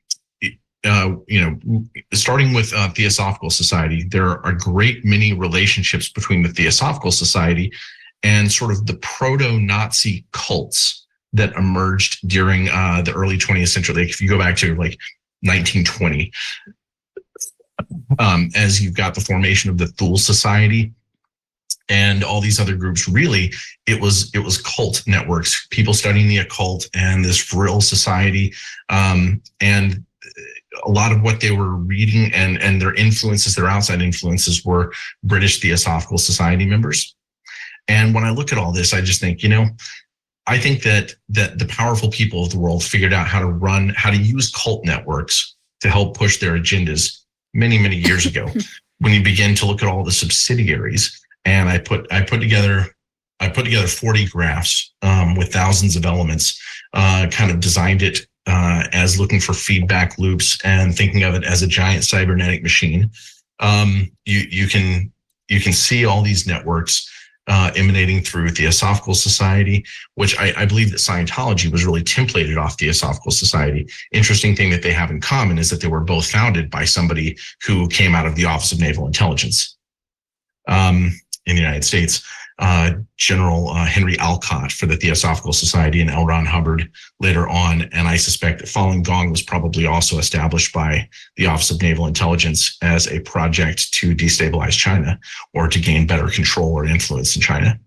uh, you know, starting with Theosophical Society, there are a great many relationships between the Theosophical Society and sort of the proto-Nazi cults that emerged during the early 20th century. Like if you go back to like 1920 um, as you've got the formation of the Thule Society and all these other groups. Really, it was it was cult networks, people studying the occult and this Vril Society, um, and a lot of what they were reading and and their influences, their outside influences, were British Theosophical Society members. And when I look at all this, I just think, you know, I think that that the powerful people of the world figured out how to run, how to use cult networks to help push their agendas many, many years ago. when you begin to look at all the subsidiaries, and I put I put together I put together 40 graphs um, with thousands of elements, uh, kind of designed it uh, as looking for feedback loops and thinking of it as a giant cybernetic machine. Um, you you can you can see all these networks uh, emanating through Theosophical Society, which I, I, believe that Scientology was really templated off Theosophical Society. Interesting thing that they have in common is that they were both founded by somebody who came out of the Office of Naval Intelligence um, in the United States uh, General uh, Henry Alcott for the Theosophical Society and L. Ron Hubbard later on. And I suspect that Falun Gong was probably also established by the Office of Naval Intelligence as a project to destabilize China or to gain better control or influence in China.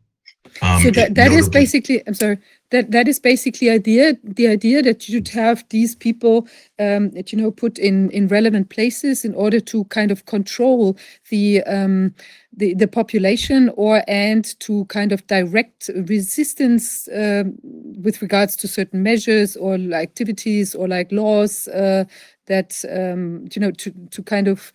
Um, so that, that is basically, I'm sorry, that that is basically idea the idea that you should have these people um, that you know put in in relevant places in order to kind of control the um, the, the population or and to kind of direct resistance uh, with regards to certain measures or activities or like laws uh, that um, you know to to kind of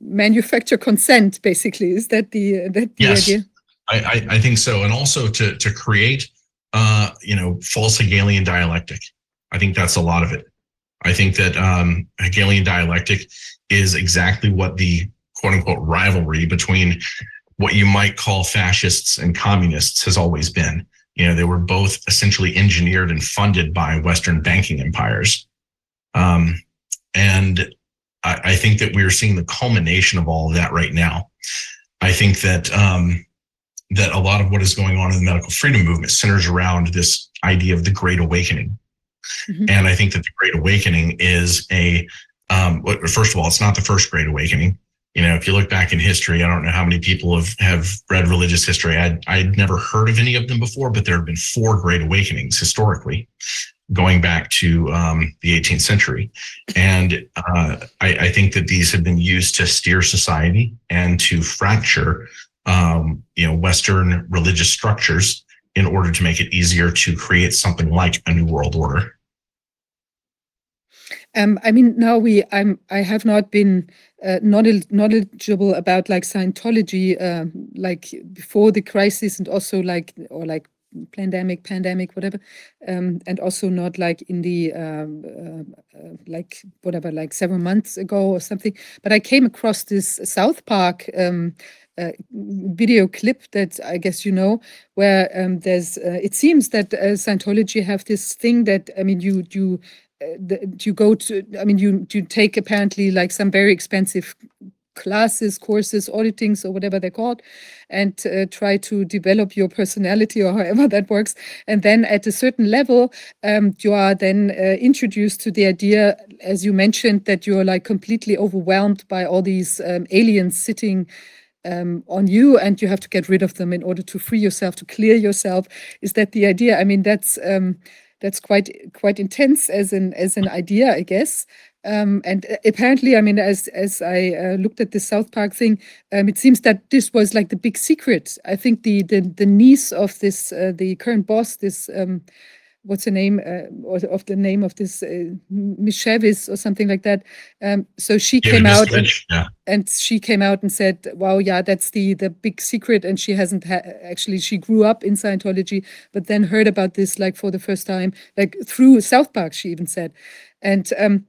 manufacture consent basically is that the that the yes. idea I, I, I think so and also to to create uh, you know, false Hegelian dialectic. I think that's a lot of it. I think that um, Hegelian dialectic is exactly what the quote unquote rivalry between what you might call fascists and communists has always been. You know, they were both essentially engineered and funded by Western banking empires. Um, and I, I, think that we are seeing the culmination of all of that right now. I think that um, that a lot of what is going on in the medical freedom movement centers around this idea of the great awakening. Mhm. And I think that the Great Awakening is a, um, first of all, it's not the first Great Awakening. You know, if you look back in history, I don't know how many people have, have read religious history. I'd, I'd never heard of any of them before, but there have been four Great Awakenings historically, going back to um, the 18th century. And uh, I, I think that these have been used to steer society and to fracture, um, you know, Western religious structures in order to make it easier to create something like a new world order. Um, I mean, now we, I'm, I have not been uh, knowledge, knowledgeable about like Scientology, um, like before the crisis, and also like or like pandemic, pandemic, whatever, um, and also not like in the um, uh, uh, like whatever, like several months ago or something. But I came across this South Park. Um, uh, video clip that I guess you know, where um, there's. Uh, it seems that uh, Scientology have this thing that I mean, you you uh, the, you go to i mean you you take apparently like some very expensive classes courses auditings or whatever they're called and uh, try to develop your personality or however that works. And then at a certain level um, you are then uh, introduced to the idea as you mentioned that you're like completely overwhelmed by all these um, aliens sitting um, on you and you have to get rid of them in order to free yourself to clear yourself. Is that the idea? I mean that's um, that's quite quite intense as an as an idea, I guess. Um, and uh, apparently, I mean, as as I uh, looked at the South Park thing, um, it seems that this was like the big secret. I think the the, the niece of this uh, the current boss, this um, what's the name uh, of the name of this uh, Miss Chavis or something like that. Um, so she Yeah, came out. and- yeah. and she came out and said, "Wow, yeah, that's the the big secret." And she hasn't ha- actually she grew up in Scientology, but then heard about this like for the first time, like through South Park. She even said, and um,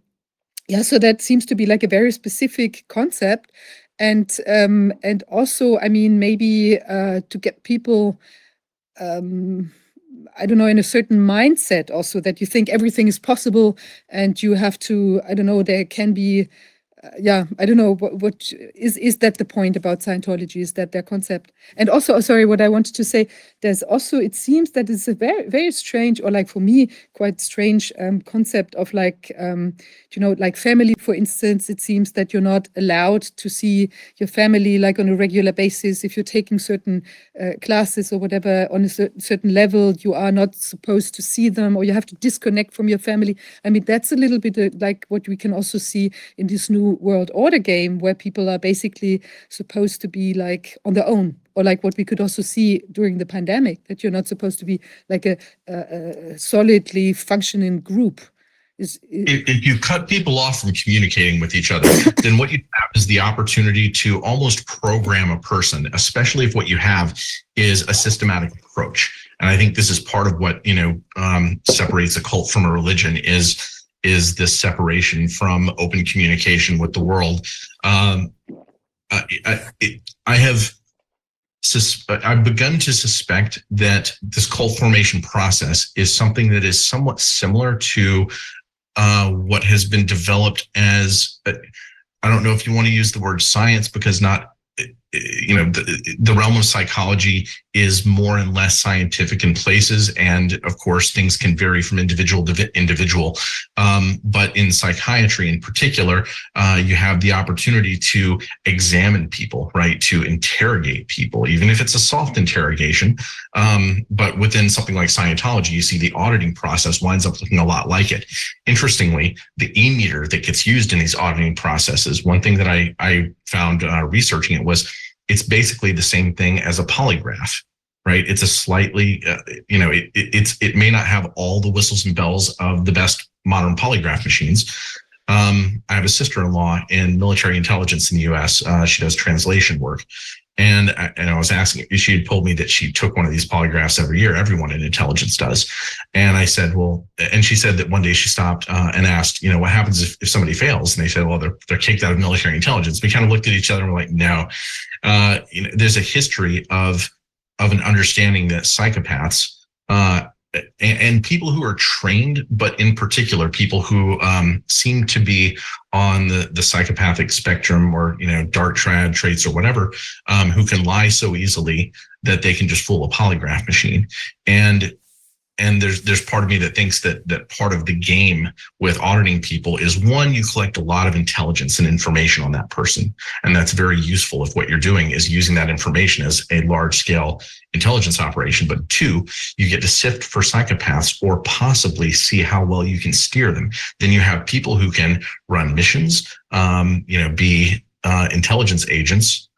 yeah, so that seems to be like a very specific concept, and um, and also, I mean, maybe uh, to get people. Um, I don't know, in a certain mindset also that you think everything is possible and you have to, I don't know, there can be yeah, I don't know what, what is is that the point about Scientology? Is that their concept? And also, oh, sorry, what I wanted to say, there's also it seems that it's a very very strange, or like for me, quite strange um, concept of like um, you know like family. For instance, it seems that you're not allowed to see your family like on a regular basis if you're taking certain uh, classes or whatever on a cer- certain level. You are not supposed to see them, or you have to disconnect from your family. I mean, that's a little bit uh, like what we can also see in this new world order game where people are basically supposed to be like on their own or like what we could also see during the pandemic that you're not supposed to be like a, a, a solidly functioning group is i- if, if you cut people off from communicating with each other, then what you have is the opportunity to almost program a person, especially if what you have is a systematic approach. And I think this is part of what you know um, separates a cult from a religion is is this separation from open communication with the world. Um, I, I, it, I have I've begun to suspect that this cult formation process is something that is somewhat similar to uh, what has been developed as uh, I don't know if you want to use the word science because not you know the, the realm of psychology is more and less scientific in places and of course things can vary from individual to individual. Um, but in psychiatry in particular uh, you have the opportunity to examine people right? To interrogate people even if it's a soft interrogation. Um, but within something like scientology you see the auditing process winds up looking a lot like it. Interestingly the e meter that gets used in these auditing processes one thing that i i found uh, researching it was it's basically the same thing as a polygraph right? It's a slightly uh, you know it, it, it's it may not have all the whistles and bells of the best modern polygraph machines. Um, i have a sister-in-law in military intelligence in the us uh, she does translation work and I, and I was asking she had told me that she took one of these polygraphs every year everyone in intelligence does. And i said well and she said that one day she stopped uh, and asked you know what happens if, if somebody fails? And they said well they're, they're kicked out of military intelligence. We kind of looked at each other and we're like no. Uh, you know, there's a history of of an understanding that psychopaths uh, and, people who are trained, but in particular people who um, seem to be on the the psychopathic spectrum or you know dark trad traits or whatever, um, who can lie so easily that they can just fool a polygraph machine. And and there's there's part of me that thinks that that part of the game with auditing people is one you collect a lot of intelligence and information on that person. And that's very useful if what you're doing is using that information as a large scale intelligence operation. But two you get to sift for psychopaths or possibly see how well you can steer them. Then you have people who can run missions um, you know be uh, intelligence agents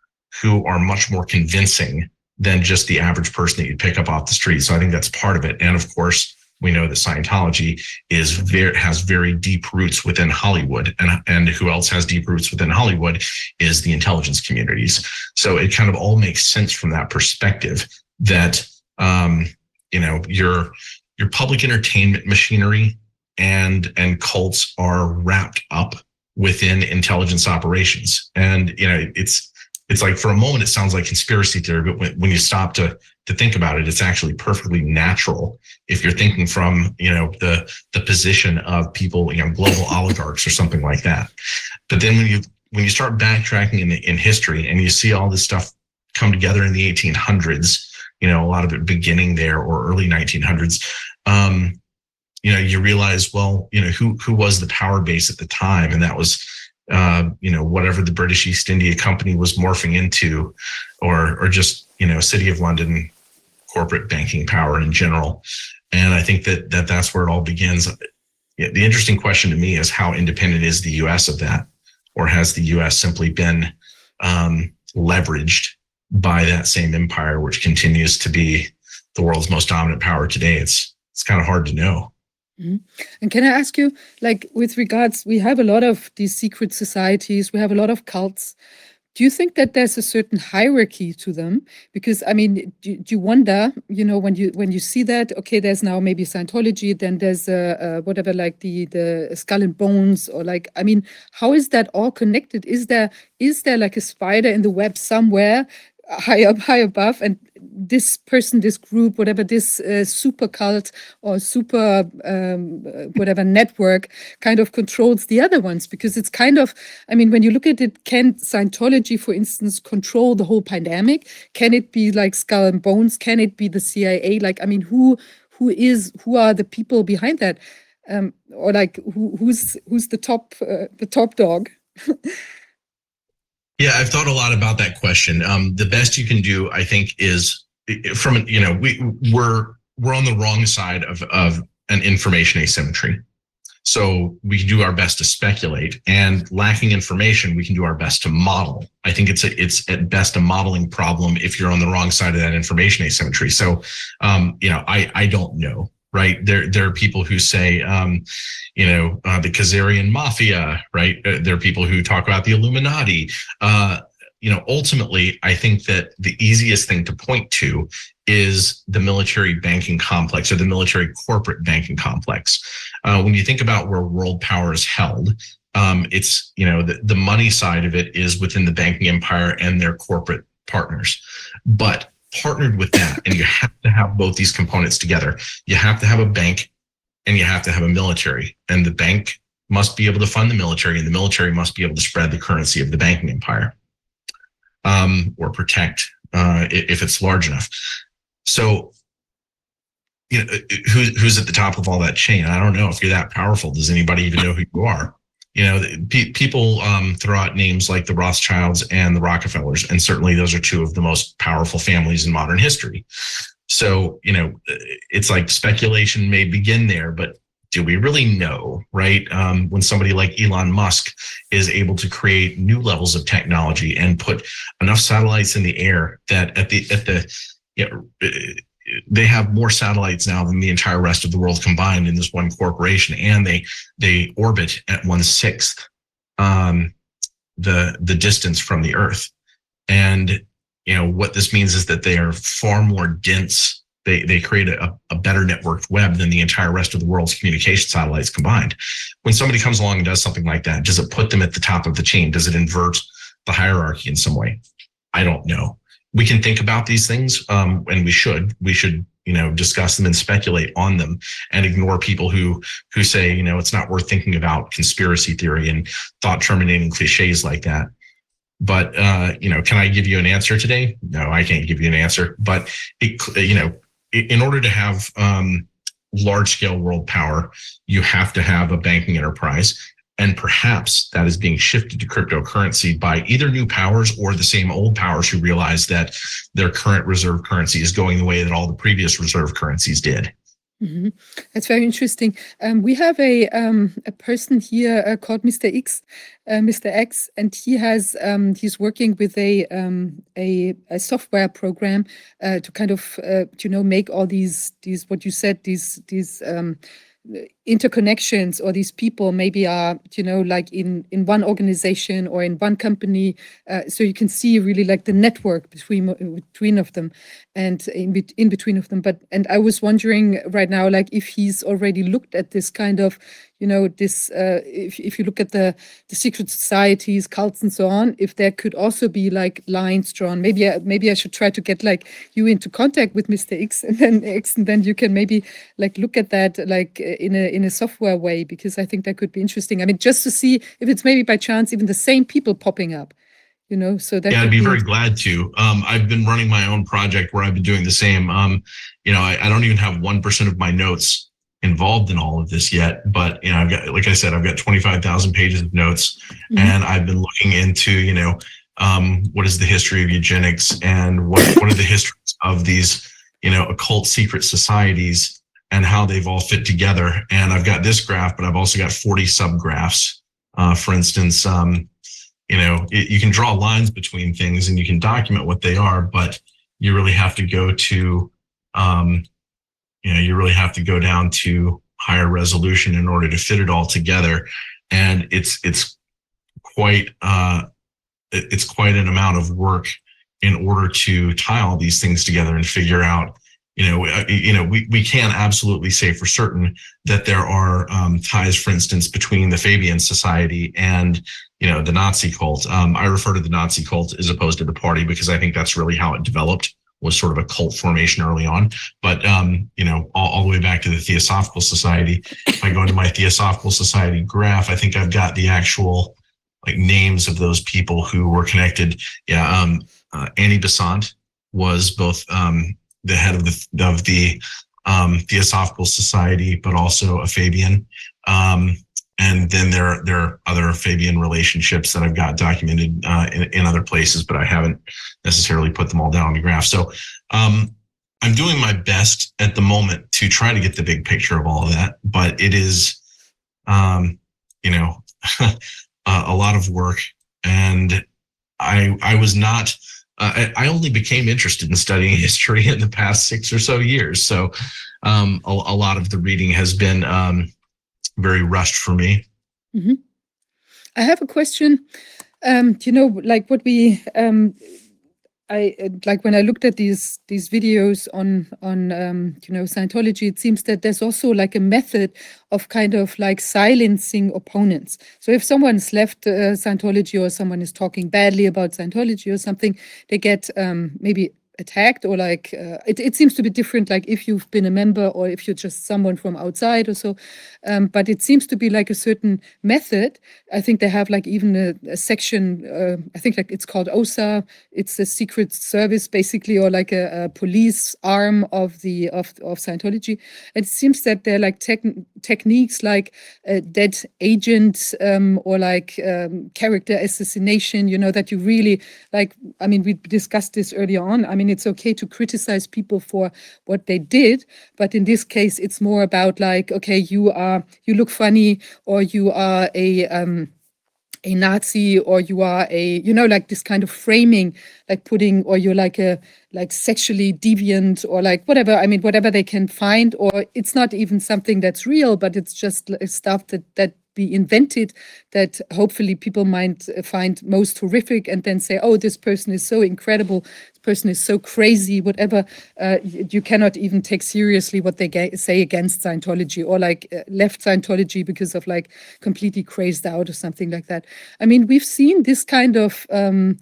who are much more convincing than just the average person that you'd pick up off the street. So I think that's part of it. And of course, we know that Scientology is very has very deep roots within Hollywood, and and who else has deep roots within Hollywood is the intelligence communities. So it kind of all makes sense from that perspective that um, you know your your public entertainment machinery and and cults are wrapped up within intelligence operations, and you know it's it's like for a moment it sounds like conspiracy theory, but when, when you stop to to think about it, it's actually perfectly natural if you're thinking from you know the the position of people, you know, global oligarchs or something like that. But then when you when you start backtracking in in history and you see all this stuff come together in the 1800s, you know, a lot of it beginning there or early 1900s. Um, you know, you realize, well, you know, who who was the power base at the time, and that was uh, you know, whatever the British East India Company was morphing into, or or just you know, City of London corporate banking power in general. And I think that that that's where it all begins. The interesting question to me is how independent is the U.S. of that, or has the U.S. simply been um, leveraged by that same empire, which continues to be the world's most dominant power today? It's it's kind of hard to know. Mhm. And can I ask you, like, with regards, we have a lot of these secret societies, we have a lot of cults. Do you think that there's a certain hierarchy to them? Because I mean, do, do you wonder, you know, when you when you see that, okay, there's now maybe Scientology, then there's uh, uh, whatever, like the the Skull and Bones, or like, I mean, how is that all connected? Is there is there like a spider in the web somewhere high up, high above, and this person, this group, whatever this uh, super cult or super um, whatever network kind of controls the other ones because it's kind of, I mean, when you look at it, can Scientology, for instance, control the whole pandemic? Can it be like Skull and Bones? Can it be the CIA? Like, I mean, who who is who are the people behind that? Um, or like who, who's who's the top uh, the top dog? Yeah, I've thought a lot about that question. Um, the best you can do, I think, is from you know we we're we're on the wrong side of of an information asymmetry. So we do our best to speculate, and lacking information, we can do our best to model. I think it's a, it's at best a modeling problem if you're on the wrong side of that information asymmetry. So, um, you know, I I don't know right? There, there are people who say, um, you know, uh, the Khazarian mafia, right? Uh, there are people who talk about the Illuminati. Uh, you know, ultimately, I think that the easiest thing to point to is the military banking complex or the military corporate banking complex. Uh, when you think about where world power is held, um, it's you know the, the money side of it is within the banking empire and their corporate partners, but partnered with that, and you have to have both these components together. You have to have a bank and you have to have a military. And the bank must be able to fund the military, and the military must be able to spread the currency of the banking empire um, or protect uh, if it's large enough. So, you know, who, who's at the top of all that chain? I don't know if you're that powerful. Does anybody even know who you are? you know, pe- people um, throw out names like the Rothschilds and the Rockefellers, and certainly those are two of the most powerful families in modern history. So, you know, it's like speculation may begin there, but do we really know, right? Um, when somebody like Elon Musk is able to create new levels of technology and put enough satellites in the air that at the at the you know, they have more satellites now than the entire rest of the world combined in this one corporation, and they they orbit at one sixth um, the the distance from the Earth. And you know what this means is that they are far more dense. They they create a, a better networked web than the entire rest of the world's communication satellites combined. When somebody comes along and does something like that, does it put them at the top of the chain? Does it invert the hierarchy in some way? I don't know we can think about these things um, and we should we should you know discuss them and speculate on them and ignore people who who say you know it's not worth thinking about conspiracy theory and thought terminating cliches like that but uh, you know can i give you an answer today no i can't give you an answer but it, you know in order to have um, large scale world power, you have to have a banking enterprise. And perhaps that is being shifted to cryptocurrency by either new powers or the same old powers who realize that their current reserve currency is going the way that all the previous reserve currencies did. Mhm. That's very interesting. Um, we have a um, a person here uh, called Mr. X, uh, Mr. X, and he has um, he's working with a um, a, a software program uh, to kind of uh, you know make all these these what you said these these um, interconnections or these people maybe are you know like in in one organization or in one company uh, so you can see really like the network between between of them and in, bet- in between of them. But and i was wondering right now like if he's already looked at this kind of you know this uh, if, if you look at the the secret societies cults and so on if there could also be like lines drawn. Maybe I, maybe i should try to get like you into contact with mr x and then x and then you can maybe like look at that like uh, in a in a software way because i think that could be interesting i mean just to see if it's maybe by chance even the same people popping up you know so that yeah, I'd could be very glad to. Um, I've been running my own project where I've been doing the same. Um, you know, I, I don't even have one percent of my notes involved in all of this yet, but you know, I've got, like I said, I've got twenty five thousand pages of notes, Mhm. and I've been looking into, you know, um, what is the history of eugenics and what what are the histories of these, you know, occult secret societies and how they've all fit together. And I've got this graph, but I've also got forty subgraphs. Uh, for instance, um, you know it, you can draw lines between things and you can document what they are but you really have to go to um, you know you really have to go down to higher resolution in order to fit it all together and it's it's quite uh it's quite an amount of work in order to tie all these things together and figure out you know uh, you know we, we can absolutely say for certain that there are um, ties for instance between the fabian society and you know the nazi cult. Um, i refer to the nazi cult as opposed to the party because i think that's really how it developed was sort of a cult formation early on. But um, you know all, all the way back to the theosophical society. If i go into my theosophical society graph i think i've got the actual like names of those people who were connected. Yeah um, uh, annie besant was both um, the head of the of the um, Theosophical Society, but also a Fabian. Um, and then there there are other Fabian relationships that I've got documented uh, in, in other places, but I haven't necessarily put them all down on the graph. So um, I'm doing my best at the moment to try to get the big picture of all of that, but it is, um, you know, a, a lot of work, and I I was not uh, I only became interested in studying history in the past six or so years. So um, a, a lot of the reading has been um, very rushed for me. I have a question. Um, you know, like what we, um, I uh, like when I looked at these these videos on on um, you know Scientology. It seems that there's also like a method of kind of like silencing opponents. So if someone's left uh, Scientology or someone is talking badly about Scientology or something, they get um, maybe attacked or like uh, it, it seems to be different like if you've been a member or if you're just someone from outside or so. Um, but it seems to be like a certain method. I think they have like even a, a section uh, i think like it's called osa it's a secret service basically or like a, a police arm of the of, of scientology. It seems that they're like tech, techniques like dead agent um, or like um, character assassination you know that you really like i mean we discussed this earlier on. I mean it's okay to criticize people for what they did but in this case it's more about like okay you are you look funny or you are a um a Nazi or you are a you know like this kind of framing like putting or you're like a like sexually deviant or like whatever I mean whatever they can find or it's not even something that's real but it's just stuff that that be invented that hopefully people might uh, find most horrific and then say oh this person is so incredible. This person is so crazy whatever. Uh, you cannot even take seriously what they say against scientology or like uh, left scientology because of like completely crazed out or something like that. I mean we've seen this kind of um,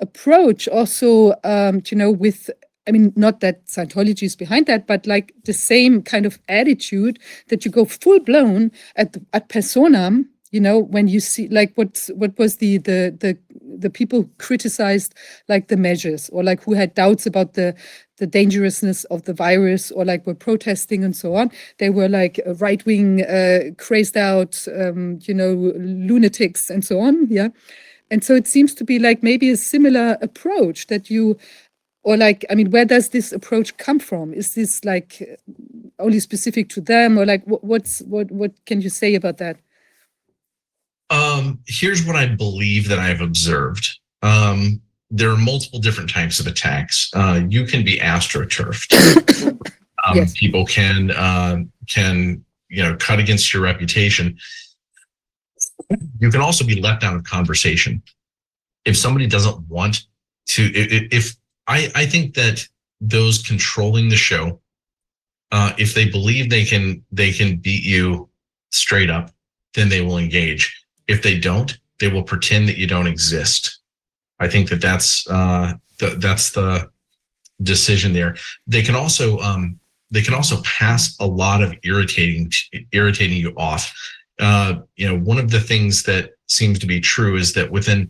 approach also um, you know with I mean, not that Scientology is behind that, but like the same kind of attitude that you go full blown at the- at personam. You know, when you see like what what was the the the the people criticized like the measures or like who had doubts about the the dangerousness of the virus or like were protesting and so on. They were like right wing, uh, crazed out, um, you know, lunatics and so on. Yeah. And so it seems to be like maybe a similar approach that you, or like, I mean, where does this approach come from? Is this like only specific to them or like what, what's, what, what can you say about that? Um, here's what I believe that I've observed. Um, there are multiple different types of attacks. Uh, you can be astroturfed. um, Yes. People can uh, can you know cut against your reputation. You can also be left out of conversation. If somebody doesn't want to, if I I think that those controlling the show, uh, if they believe they can they can beat you straight up, then they will engage. If they don't, they will pretend that you don't exist. I think that that's uh, the, that's the decision there. They can also um, they can also pass a lot of irritating irritating you off. Uh, you know, one of the things that seems to be true is that within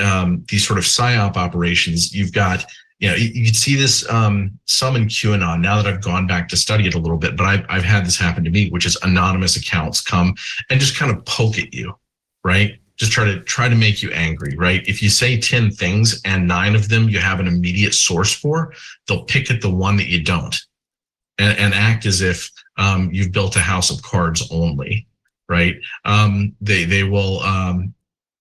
um, these sort of psyop operations, you've got you know you, you can see this um, some in QAnon. Now that I've gone back to study it a little bit, but I've I've had this happen to me, which is anonymous accounts come and just kind of poke at you, right? Just try to try to make you angry, right? If you say 10 things and nine of them you have an immediate source for, they'll pick at the one that you don't and, and act as if um, you've built a house of cards only, right? Um, they they will um,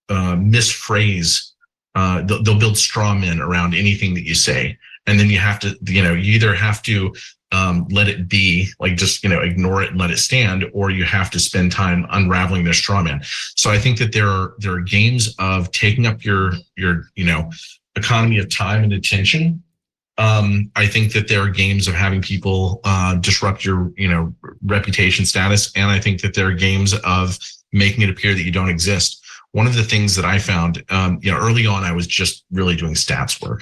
uh, misphrase. Uh, they'll, they'll build straw men around anything that you say, and then you have to, you know, you either have to um, let it be, like just you know, ignore it and let it stand, or you have to spend time unraveling their straw man. So I think that there are there are games of taking up your your you know economy of time and attention um, I think that there are games of having people uh, disrupt your, you know, reputation status, and I think that there are games of making it appear that you don't exist. One of the things that I found, um, you know, early on, I was just really doing stats work,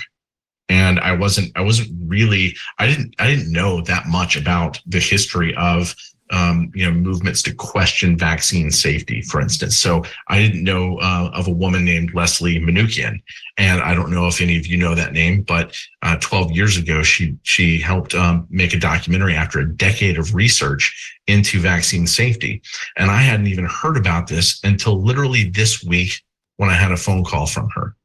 and I wasn't, I wasn't really, I didn't, I didn't know that much about the history of, um, you know, movements to question vaccine safety, for instance. So I didn't know uh, of a woman named Leslie Manukian, and I don't know if any of you know that name, but uh, 12 years ago, she she helped um, make a documentary after a decade of research into vaccine safety, and I hadn't even heard about this until literally this week when I had a phone call from her.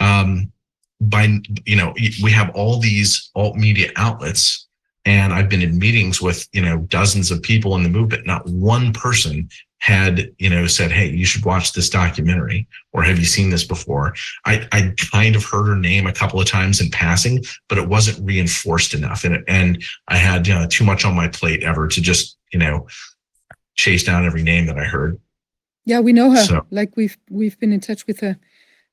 Um, by you know, we have all these alt media outlets, and I've been in meetings with you know dozens of people in the movement. Not one person had you know said, "Hey, you should watch this documentary," or "Have you seen this before?" I I kind of heard her name a couple of times in passing, but it wasn't reinforced enough, and and I had you know, too much on my plate ever to just you know chase down every name that I heard. Yeah, we know her. So- Like we've we've been in touch with her,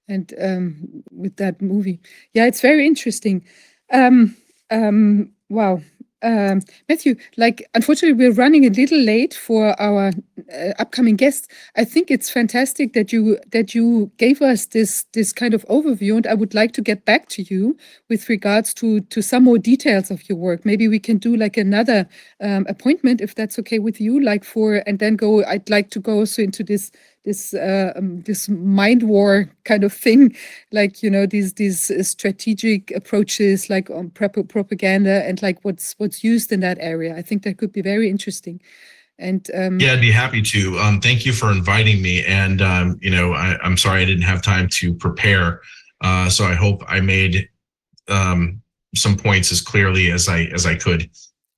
and um, with that movie. Yeah, it's very interesting. Um, um, wow, um, Matthew. Like, unfortunately, we're running a little late for our uh, upcoming guests. I think it's fantastic that you that you gave us this this kind of overview, and I would like to get back to you with regards to to some more details of your work. Maybe we can do like another um, appointment if that's okay with you. Like for and then go. I'd like to go also into this this uh, um, this mind war kind of thing, like you know these these uh, strategic approaches, like on prep- propaganda and like what's what's used in that area. I think that could be very interesting. And um, Yeah, I'd be happy to. Um, thank you for inviting me. And um, you know, I, I'm sorry I didn't have time to prepare. Uh, so I hope I made um, some points as clearly as I as I could.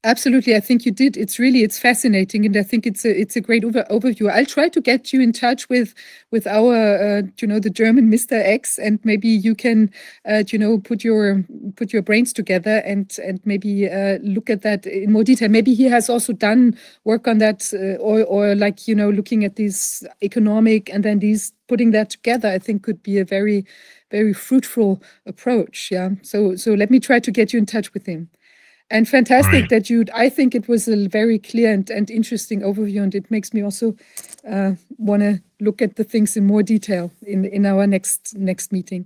Absolutely, I think you did. It's really it's fascinating, and I think it's a it's a great over, overview. I'll try to get you in touch with with our uh, you know the German Mr. X, and maybe you can uh, you know put your put your brains together and and maybe uh, look at that in more detail. Maybe he has also done work on that, uh, or or like you know looking at these economic and then these putting that together. I think could be a very very fruitful approach. Yeah. So so let me try to get you in touch with him. And fantastic Right. that you, I think it was a very clear and, and interesting overview, and it makes me also uh, want to look at the things in more detail in, in our next next meeting.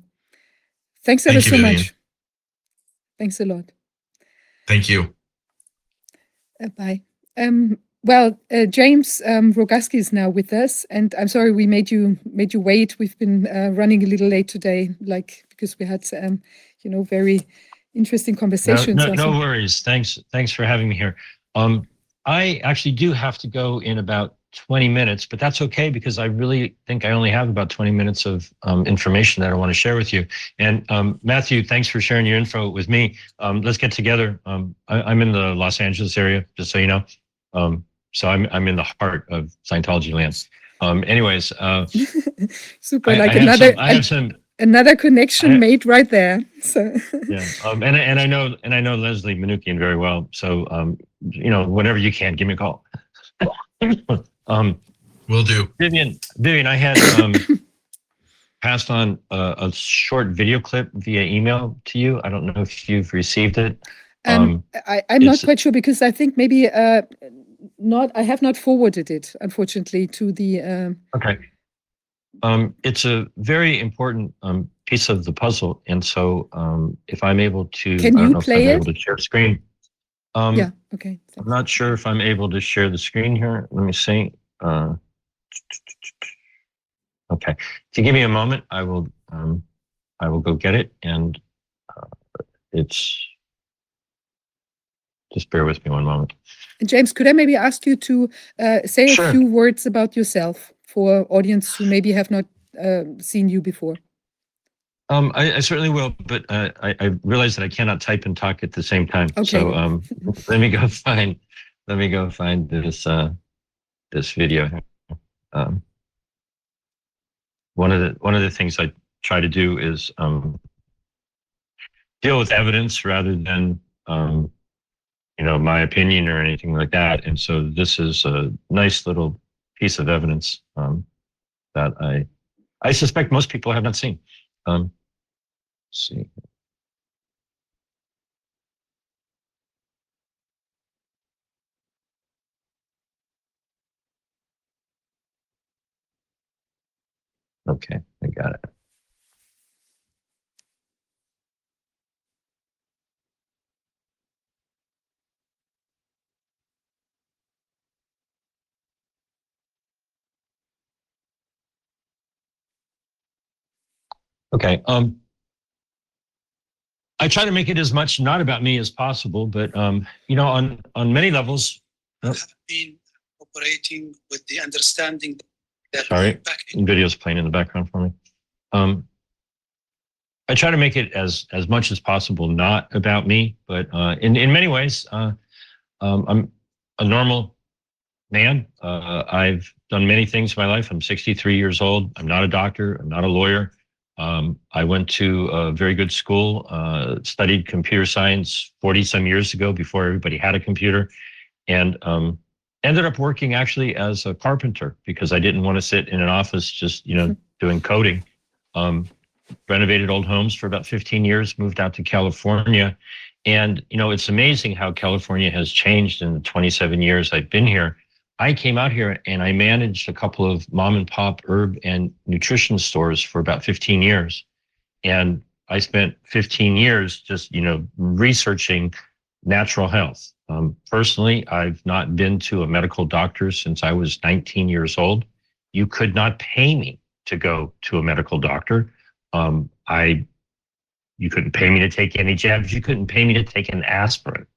Thanks ever Thank so much. Thanks a lot. Thank you. Uh, bye. Um, Well, uh, James um, Rogaski is now with us, and I'm sorry we made you made you wait. We've been uh, running a little late today, like because we had um, you know very interesting No, conversations. no, no worries. Thanks. Thanks for having me here. Um, I actually do have to go in about 20 minutes, but that's okay because I really think I only have about 20 minutes of um, information that I want to share with you. And um, Matthew, thanks for sharing your info with me. Um, let's get together. Um, I, I'm in the Los Angeles area, just so you know. Um, so I'm I'm in the heart of Scientology land. Um, anyways, uh, Super, I, like I have another some, I have some another connection I- made right there. So yeah um and I- and i know and i know leslie Manukian very well so um you know whenever you can give me a call um Will do. vivian vivian i had um passed on a, a short video clip via email to you i don't know if you've received it um, um I, I'm not quite sure because I think maybe uh, not. I have not forwarded it, unfortunately, to the. Um, okay um it's a very important um piece of the puzzle and so um if i'm able to Can I don't you know if play I'm it? able to share screen um yeah. Okay. I'm not sure if I'm able to share the screen here. Let me see. Uh, okay, if you give me a moment, I will. Um, I will go get it, and uh, it's. Just bear with me one moment. And James, could I maybe ask you to uh, say a few words about yourself for audience who maybe have not uh, seen you before? Um, I, I certainly will, but uh, I, I realize that I cannot type and talk at the same time. So Okay. um, let me go find. Let me go find this uh, this video. Um, one of the one of the things I try to do is um, deal with evidence rather than um, you know my opinion or anything like that. And so this is a nice little piece of evidence um, that I I suspect most people have not seen. Um, see. Okay, I got it. Okay. Um, I try to make it as much not about me as possible, but um, you know, on on many levels. Yep. have been operating with the understanding that Sorry. back in videos playing in the background for me. Um, I try to make it as as much as possible not about me, but uh, in in many ways, uh, um, I'm a normal man. Uh, I've done many things in my life. I'm 63 years old. I'm not a doctor. I'm not a lawyer. Um, I went to a very good school, uh, studied computer science 40 some years ago before everybody had a computer, and um, ended up working actually as a carpenter because I didn't want to sit in an office just, you know, doing coding. Um, renovated old homes for about 15 years, moved out to California. And, you know, it's amazing how California has changed in the 27 years I've been here. I came out here and I managed a couple of mom and pop herb and nutrition stores for about 15 years. And I spent 15 years just, you know, researching natural health. Um, personally, I've not been to a medical doctor since I was 19 years old. You could not pay me to go to a medical doctor. Um, I, you couldn't pay me to take any jabs. You couldn't pay me to take an aspirin.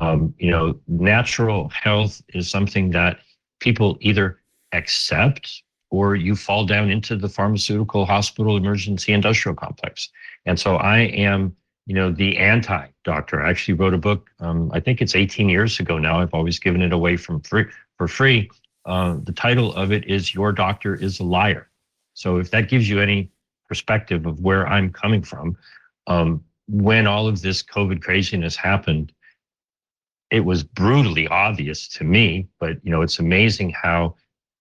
Um, you know, natural health is something that people either accept or you fall down into the pharmaceutical hospital emergency industrial complex. And so I am, you know, the anti doctor. I actually wrote a book. Um, I think it's 18 years ago now. I've always given it away from free for free. Uh, the title of it is "Your Doctor Is a Liar." So if that gives you any perspective of where I'm coming from, um, when all of this COVID craziness happened, it was brutally obvious to me. But you know, it's amazing how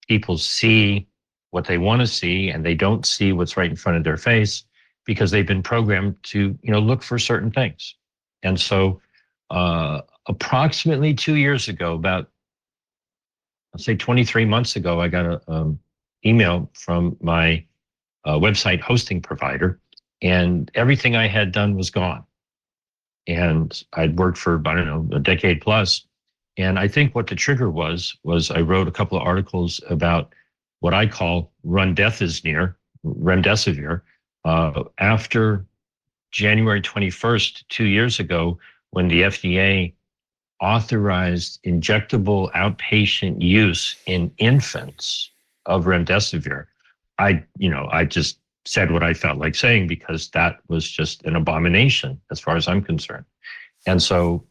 people see what they want to see and they don't see what's right in front of their face because they've been programmed to you know look for certain things and so uh, approximately two years ago about I'll say 23 months ago i got a um, email from my uh, website hosting provider and everything i had done was gone and i'd worked for i don't know a decade plus And I think what the trigger was, was I wrote a couple of articles about what I call run death is near, remdesivir, uh, after January 21st, two years ago, when the FDA authorized injectable outpatient use in infants of remdesivir. I, you know, I just said what I felt like saying because that was just an abomination as far as I'm concerned. And so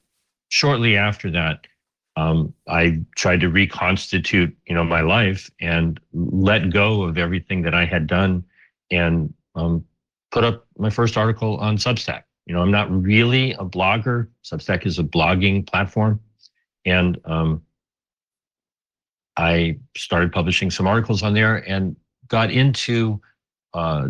shortly after that, um, I tried to reconstitute, you know, my life and let go of everything that I had done and um, put up my first article on Substack. You know, I'm not really a blogger. Substack is a blogging platform. And um, I started publishing some articles on there and got into uh,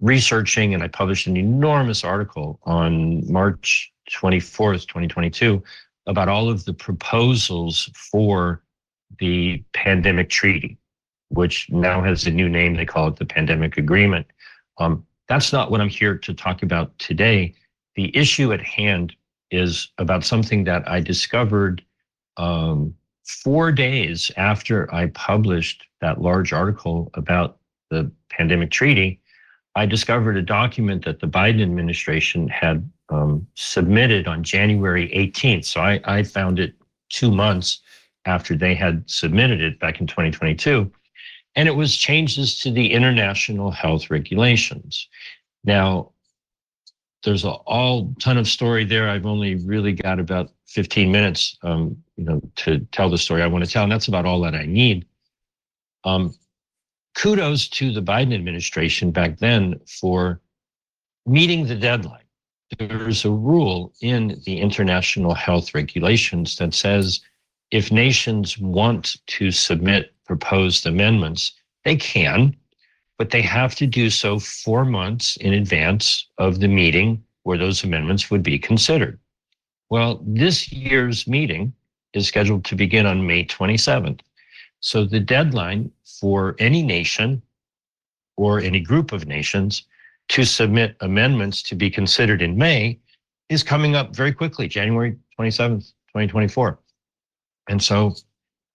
researching, and I published an enormous article on March 24th, 2022, about all of the proposals for the pandemic treaty, which now has a new name. They call it the pandemic agreement. Um, that's not what I'm here to talk about today. The issue at hand is about something that I discovered um, four days after I published that large article about the pandemic treaty. I discovered a document that the Biden administration had um, submitted on January 18th. So I, I found it two months after they had submitted it back in 2022. And it was changes to the international health regulations. Now, there's a all ton of story there. I've only really got about 15 minutes, um, you know, to tell the story I want to tell, and that's about all that I need. Um, kudos to the Biden administration back then for meeting the deadline. There's a rule in the international health regulations that says if nations want to submit proposed amendments, they can, but they have to do so four months in advance of the meeting where those amendments would be considered. Well, this year's meeting is scheduled to begin on May 27th. So the deadline for any nation or any group of nations to submit amendments to be considered in May is coming up very quickly, January 27th, 2024. And so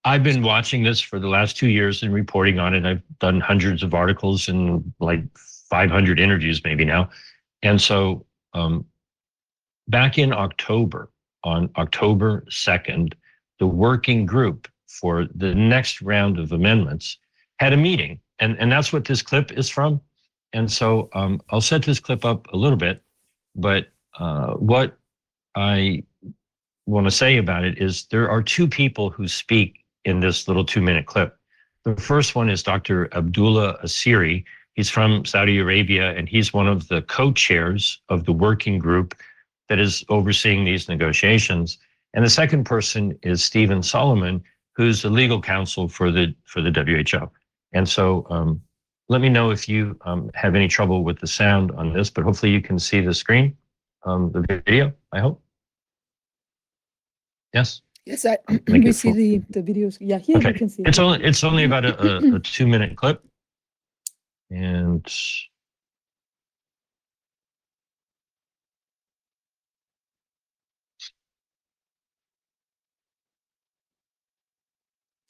I've been watching this for the last two years and reporting on it. I've done hundreds of articles and like 500 interviews maybe now. And so um, back in October, on October 2nd, the working group for the next round of amendments had a meeting. And, and that's what this clip is from. And so um, I'll set this clip up a little bit, but uh, what I want to say about it is there are two people who speak in this little two minute clip. The first one is Dr. Abdullah Asiri. He's from Saudi Arabia and he's one of the co chairs of the working group that is overseeing these negotiations. And the second person is Stephen Solomon, who's the legal counsel for the for the WHO. And so um, let me know if you um, have any trouble with the sound on this, but hopefully you can see the screen, um, the video, I hope. Yes, Yes, I, Make we it see full. the, the videos. Yeah, here you Okay. can see. it. it's only, it's only about a, a, a two minute clip. And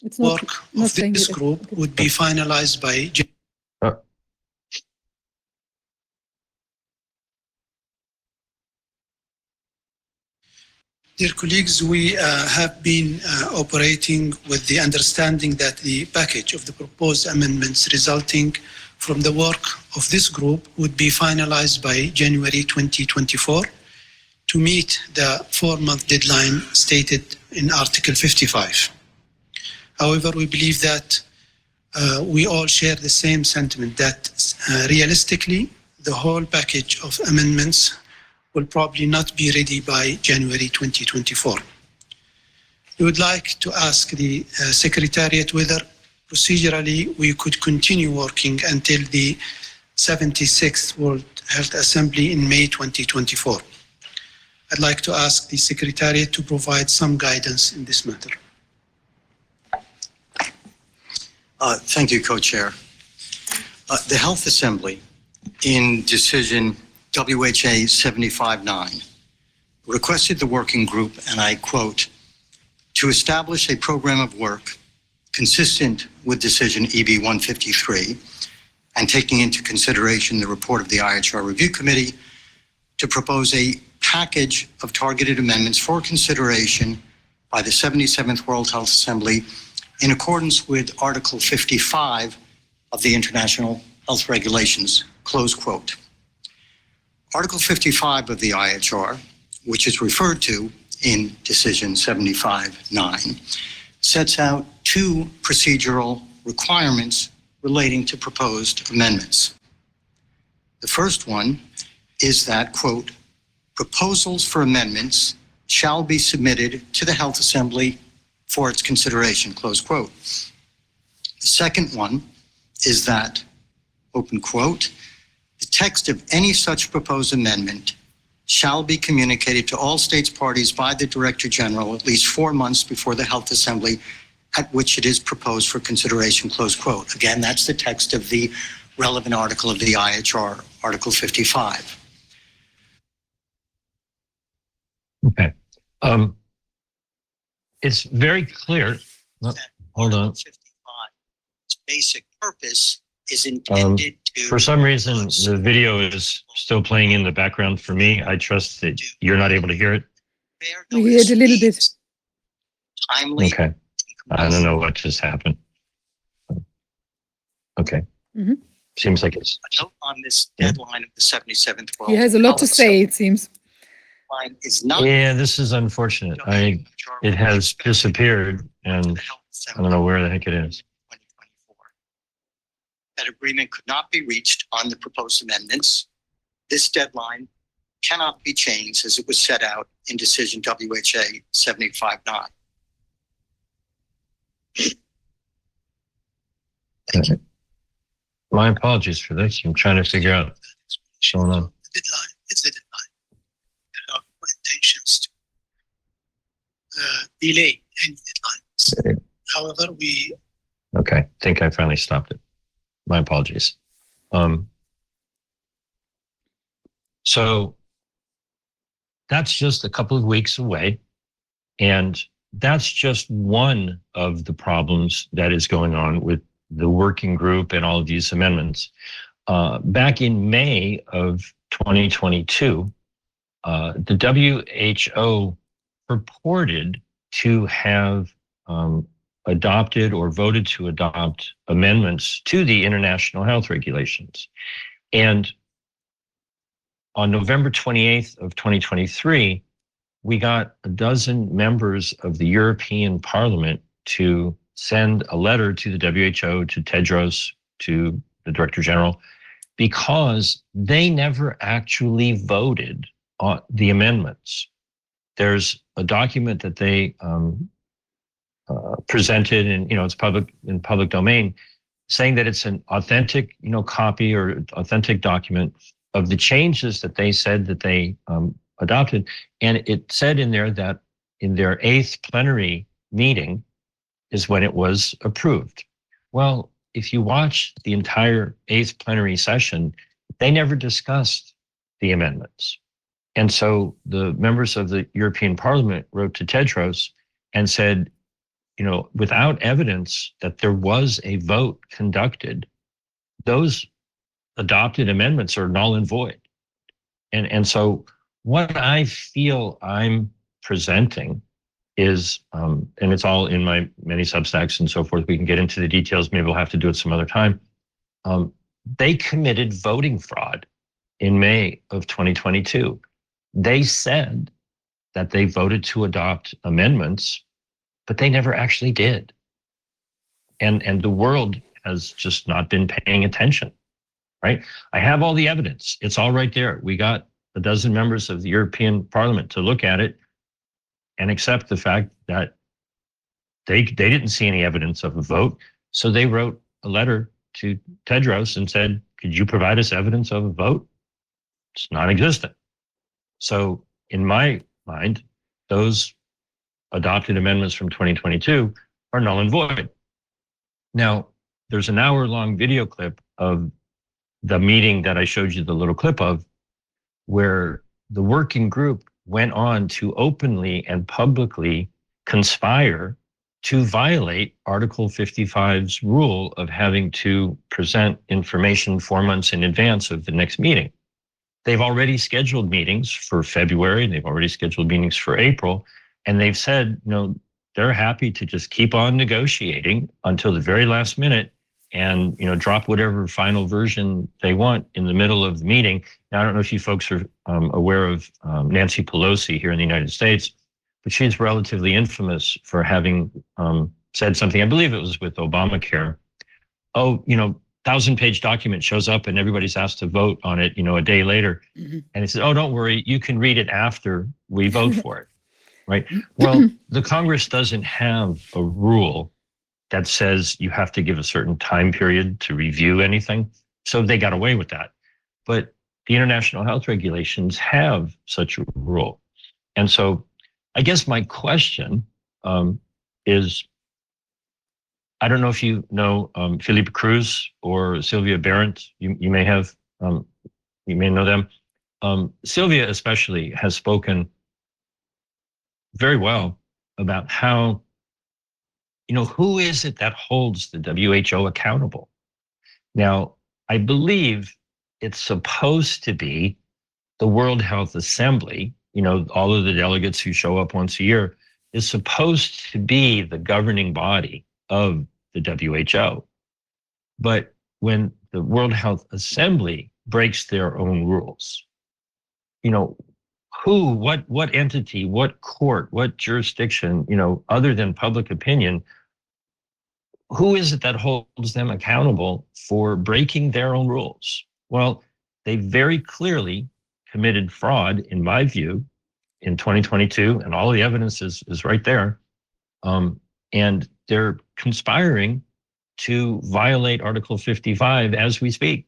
It's not, Work not of saying this it- group okay. would be finalized by Jan- uh, Dear colleagues, we uh, have been uh, operating with the understanding that the package of the proposed amendments resulting from the work of this group would be finalized by January 2024 to meet the four-month deadline stated in Article 55. However, we believe that uh, we all share the same sentiment that uh, realistically, the whole package of amendments will probably not be ready by January 2024. We would like to ask the uh, Secretariat whether procedurally we could continue working until the 76th World Health Assembly in May 2024. I'd like to ask the Secretariat to provide some guidance in this matter. Uh, Thank you, Co-Chair. Uh, The Health Assembly, in decision WHA 75-9, requested the working group, and I quote, to establish a program of work consistent with decision EB 153 and taking into consideration the report of the IHR Review Committee to propose a package of targeted amendments for consideration by the 77th World Health Assembly in accordance with Article 55 of the International Health Regulations, close quote. Article 55 of the IHR, which is referred to in Decision 75-9, sets out two procedural requirements relating to proposed amendments. The first one is that, quote, proposals for amendments shall be submitted to the Health Assembly for its consideration, close quote. The second one is that, open quote, the text of any such proposed amendment shall be communicated to all states parties by the Director General at least four months before the Health Assembly at which it is proposed for consideration, close quote. Again, that's the text of the relevant article of the IHR, Article 55. Okay. Um, it's very clear. No, hold on. 55, Its basic purpose is intended to. For some reason, the video is still playing in the background for me. I trust that you're not able to hear it. Fair We heard notice a little bit. needs Timely. Okay. I don't know what just happened. Okay. Mhm. Seems like it's, A note on this Yeah. deadline of the 77th World. He has a lot to Health say, it seems. Is not. yeah, this is unfortunate. I, it has disappeared and I don't know where the heck it is. That agreement could not be reached on the proposed amendments. This deadline cannot be changed as it was set out in decision WHA 75-9. My apologies for this. I'm trying to figure out what's going on. deadline. There are no intentions to uh, delay any deadlines. However, we Okay, I think I finally stopped it. My apologies. Um, so that's just a couple of weeks away. And that's just one of the problems that is going on with the working group and all of these amendments. Uh, back in May of 2022, uh, the WHO purported to have um, adopted or voted to adopt amendments to the international health regulations. And on November 28th of 2023, we got a dozen members of the European Parliament to send a letter to the WHO, to Tedros, to the Director General, because they never actually voted on the amendments. There's a document that they um, uh, presented and you know it's public in public domain saying that it's an authentic you know copy or authentic document of the changes that they said that they um, adopted. And it said in there that in their eighth plenary meeting is when it was approved. Well if you watch the entire eighth plenary session they never discussed the amendments and so the members of the european parliament wrote to tedros and said you know, without evidence that there was a vote conducted, those adopted amendments are null and void. And, and so what I feel I'm presenting is, um, and it's all in my many substacks and so forth. We can get into the details. Maybe we'll have to do it some other time. Um, they committed voting fraud in May of 2022. They said that they voted to adopt amendments but they never actually did. And and the world has just not been paying attention, right? I have all the evidence. It's all right there. We got a dozen members of the European Parliament to look at it and accept the fact that they they didn't see any evidence of a vote. So they wrote a letter to Tedros and said, "Could you provide us evidence of a vote?" It's non-existent. So in my mind, those adopted amendments from 2022 are null and void. Now, there's an hour long video clip of the meeting that I showed you the little clip of, where the working group went on to openly and publicly conspire to violate Article 55's rule of having to present information four months in advance of the next meeting. They've already scheduled meetings for February, they've already scheduled meetings for April, and they've said, you know, they're happy to just keep on negotiating until the very last minute and you know drop whatever final version they want in the middle of the meeting. Now, I don't know if you folks are um, aware of um, Nancy Pelosi here in the United States, but she's relatively infamous for having um, said something. I believe it was with Obamacare. Oh, you know, thousand page document shows up and everybody's asked to vote on it. You know, a day later, Mhm. and it says, "Oh, don't worry, you can read it after we vote for it." Right. Well, the Congress doesn't have a rule that says you have to give a certain time period to review anything. So they got away with that. But the international health regulations have such a rule. And so I guess my question um, is I don't know if you know um, Felipe Cruz or Sylvia Barrett. You, you may have, um, you may know them. Um, Sylvia, especially, has spoken very well about how you know, who is it that holds the WHO accountable? Now, I believe it's supposed to be the World Health Assembly, you know, all of the delegates who show up once a year is supposed to be the governing body of the WHO. But when the World Health Assembly breaks their own rules, you know, who, what, what entity, what court, what jurisdiction, you know, other than public opinion, who is it that holds them accountable for breaking their own rules? Well, they very clearly committed fraud, in my view, in 2022, and all the evidence is, is right there. Um, and they're conspiring to violate Article 55 as we speak.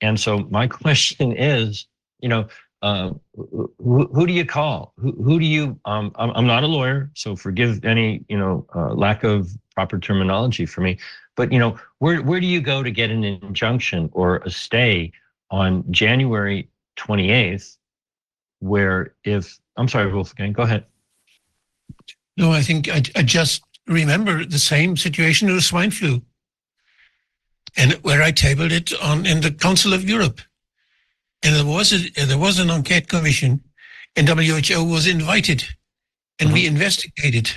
And so my question is, you know, uh, who, who do you call? Who, who do you? Um, I'm, I'm not a lawyer, so forgive any you know uh, lack of proper terminology for me. But you know, where where do you go to get an injunction or a stay on January 28th? Where if I'm sorry, Wolfgang, go ahead. No, I think I, I just remember the same situation with swine flu, and where I tabled it on in the Council of Europe, and there was a there was an enquete commission, and WHO was invited, and we investigated,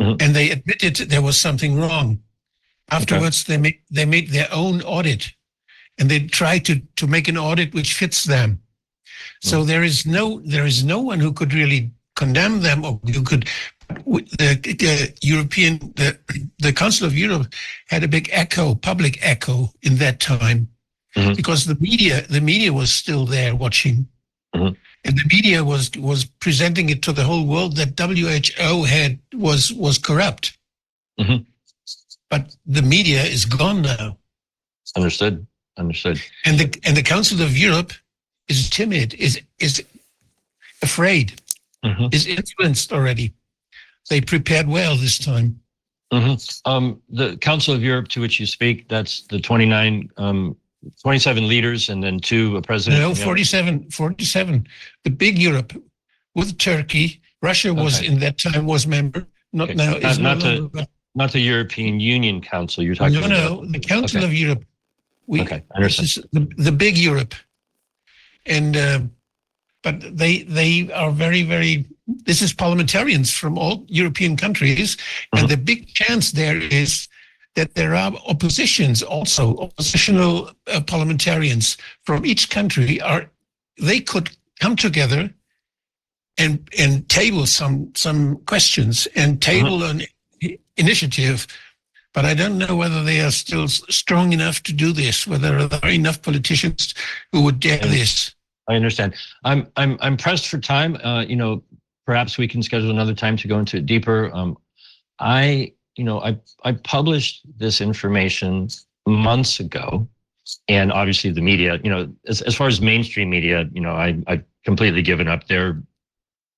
Mhm. and they admitted there was something wrong. Afterwards, they made they made their own audit, and they tried to to make an audit which fits them. So there is no there is no one who could really condemn them or you could the, the European the the Council of Europe had a big echo public echo in that time Mhm. because the media the media was still there watching Mhm. and the media was was presenting it to the whole world that WHO had was was corrupt Mhm. but the media is gone now Understood. Understood. and the and the Council of Europe is timid, is is afraid, Mhm. is influenced already. They prepared well this time. Mhm. Um, the Council of Europe, to which you speak, that's the 29, um, 27 leaders, and then two a president. No, Yeah. 47, 47. The big Europe with Turkey, Russia was Okay. in that time was member, not Okay. now. Not- is no not the- longer, but- Not the European Union Council. You're talking no, about. no, the Council Okay. of Europe. We, Okay, I understand. This is the, the big Europe, and uh, but they they are very very. This is parliamentarians from all European countries, and the big chance there is that there are oppositions also oppositional uh, parliamentarians from each country are they could come together and and table some some questions and table an initiative but I don't know whether they are still strong enough to do this. Whether there are enough politicians who would dare this. I understand. I'm I'm I'm pressed for time. Uh, you know, perhaps we can schedule another time to go into it deeper. Um, I you know I I published this information months ago, and obviously the media. You know, as as far as mainstream media, you know, I I've completely given up. They're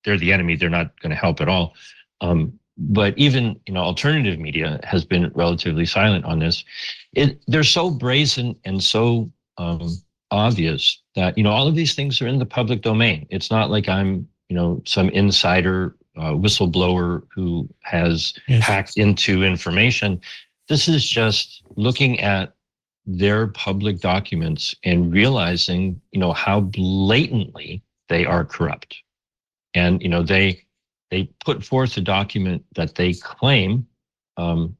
they're the enemy. They're not going to help at all. Um, but even you know alternative media has been relatively silent on this. It they're so brazen and so um, obvious that you know all of these things are in the public domain. It's not like I'm you know some insider uh, whistleblower who has Yes. hacked into information. This is just looking at their public documents and realizing, you know, how blatantly they are corrupt. And, you know, they, they put forth a document that they claim, um,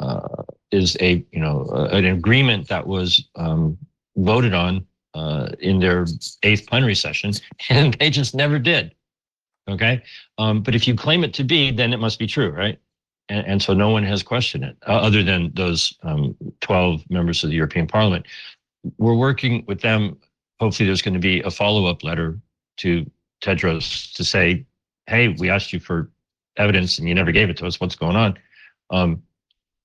uh, is a, you know, uh, an agreement that was, um, voted on, uh, in their eighth plenary session, and they just never did. Okay. Um, but if you claim it to be, then it must be true, right? And, and so no one has questioned it, uh, other than those um, 12 members of the European Parliament. We're working with them. Hopefully, there's going to be a follow up letter to Tedros to say, hey, we asked you for evidence and you never gave it to us. What's going on? Um,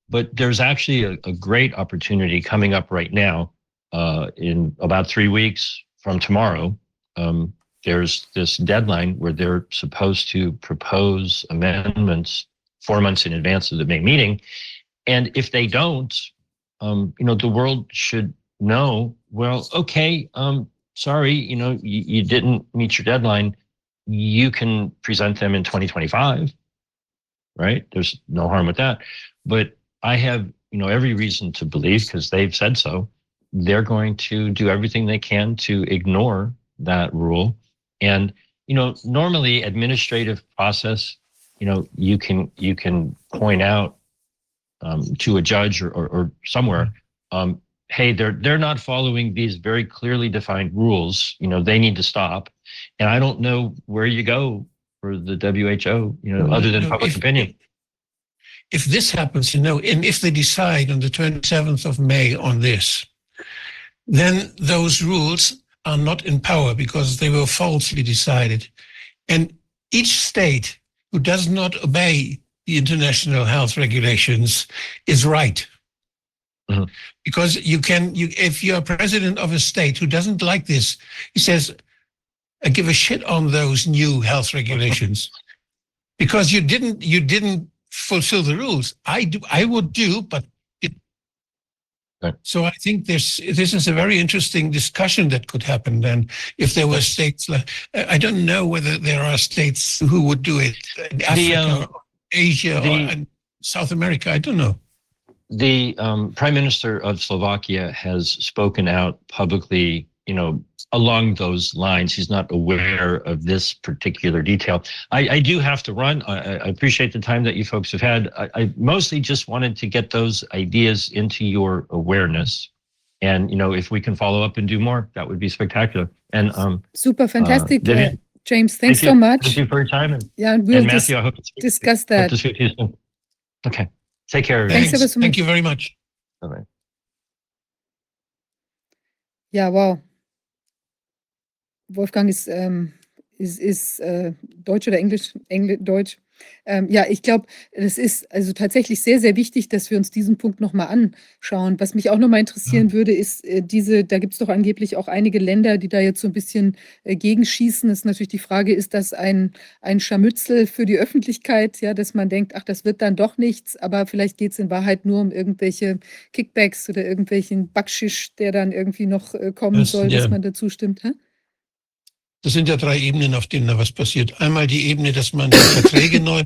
but there's actually a, a great opportunity coming up right now uh, in about three weeks from tomorrow. Um, there's this deadline where they're supposed to propose amendments four months in advance of the May meeting. And if they don't, um, you know, the world should know, well, okay, um, sorry, you know, you, you didn't meet your deadline. You can present them in 2025, right? There's no harm with that. But I have, you know, every reason to believe, because they've said so, they're going to do everything they can to ignore that rule. And, you know, normally administrative process you know you can you can point out um, to a judge or, or, or somewhere um, hey they're they're not following these very clearly defined rules. You know they need to stop. And i don't know where you go for the who you know other than public if- opinion. If this happens, you know, and if they decide on the 27th of May on this, then those rules are not in power because they were falsely decided. And each state who does not obey the international health regulations is right. Mhm. Because you can, you, if you're president of a state who doesn't like this, he says, I give a shit on those new health regulations because you didn't, you didn't fulfill the rules. I do, I would do, but. Right. So I think this, this is a very interesting discussion that could happen then if there were states like, I don't know whether there are states who would do it in Africa, um, or Asia, the- or South America. I don't know. the um, prime minister of Slovakia has spoken out publicly, you know, along those lines. He's not aware of this particular detail. I, I do have to run. I, I appreciate the time that you folks have had. I, I mostly just wanted to get those ideas into your awareness. And, you know, if we can follow up and do more, that would be spectacular. And um, Super fantastic. Vivian, uh, James, thanks thank so you. much. thank you for your time. And, Yeah, and we'll and dis- Matthew, I hope to speak, discuss hope that. to speak to you soon. Okay. Take care. everybody. Thanks ever so Thank you very much. Bye-bye. Ja, wow. Wolfgang ist, ähm, ist, ist äh, Deutsch oder Englisch? Engl Deutsch. Ähm, ja, ich glaube, es ist also tatsächlich sehr, sehr wichtig, dass wir uns diesen Punkt nochmal anschauen. Was mich auch nochmal interessieren würde, ist äh, diese, da gibt es doch angeblich auch einige Länder, die da jetzt so ein bisschen äh, gegenschießen. Das ist natürlich die Frage, ist das ein, ein Scharmützel für die Öffentlichkeit, ja, dass man denkt, ach, das wird dann doch nichts, aber vielleicht geht es in Wahrheit nur um irgendwelche Kickbacks oder irgendwelchen Backschisch, der dann irgendwie noch äh, kommen Das- soll, ja. dass man dazu stimmt. Hä? Das sind ja drei Ebenen, auf denen da was passiert. Einmal die Ebene, dass man die Verträge neu,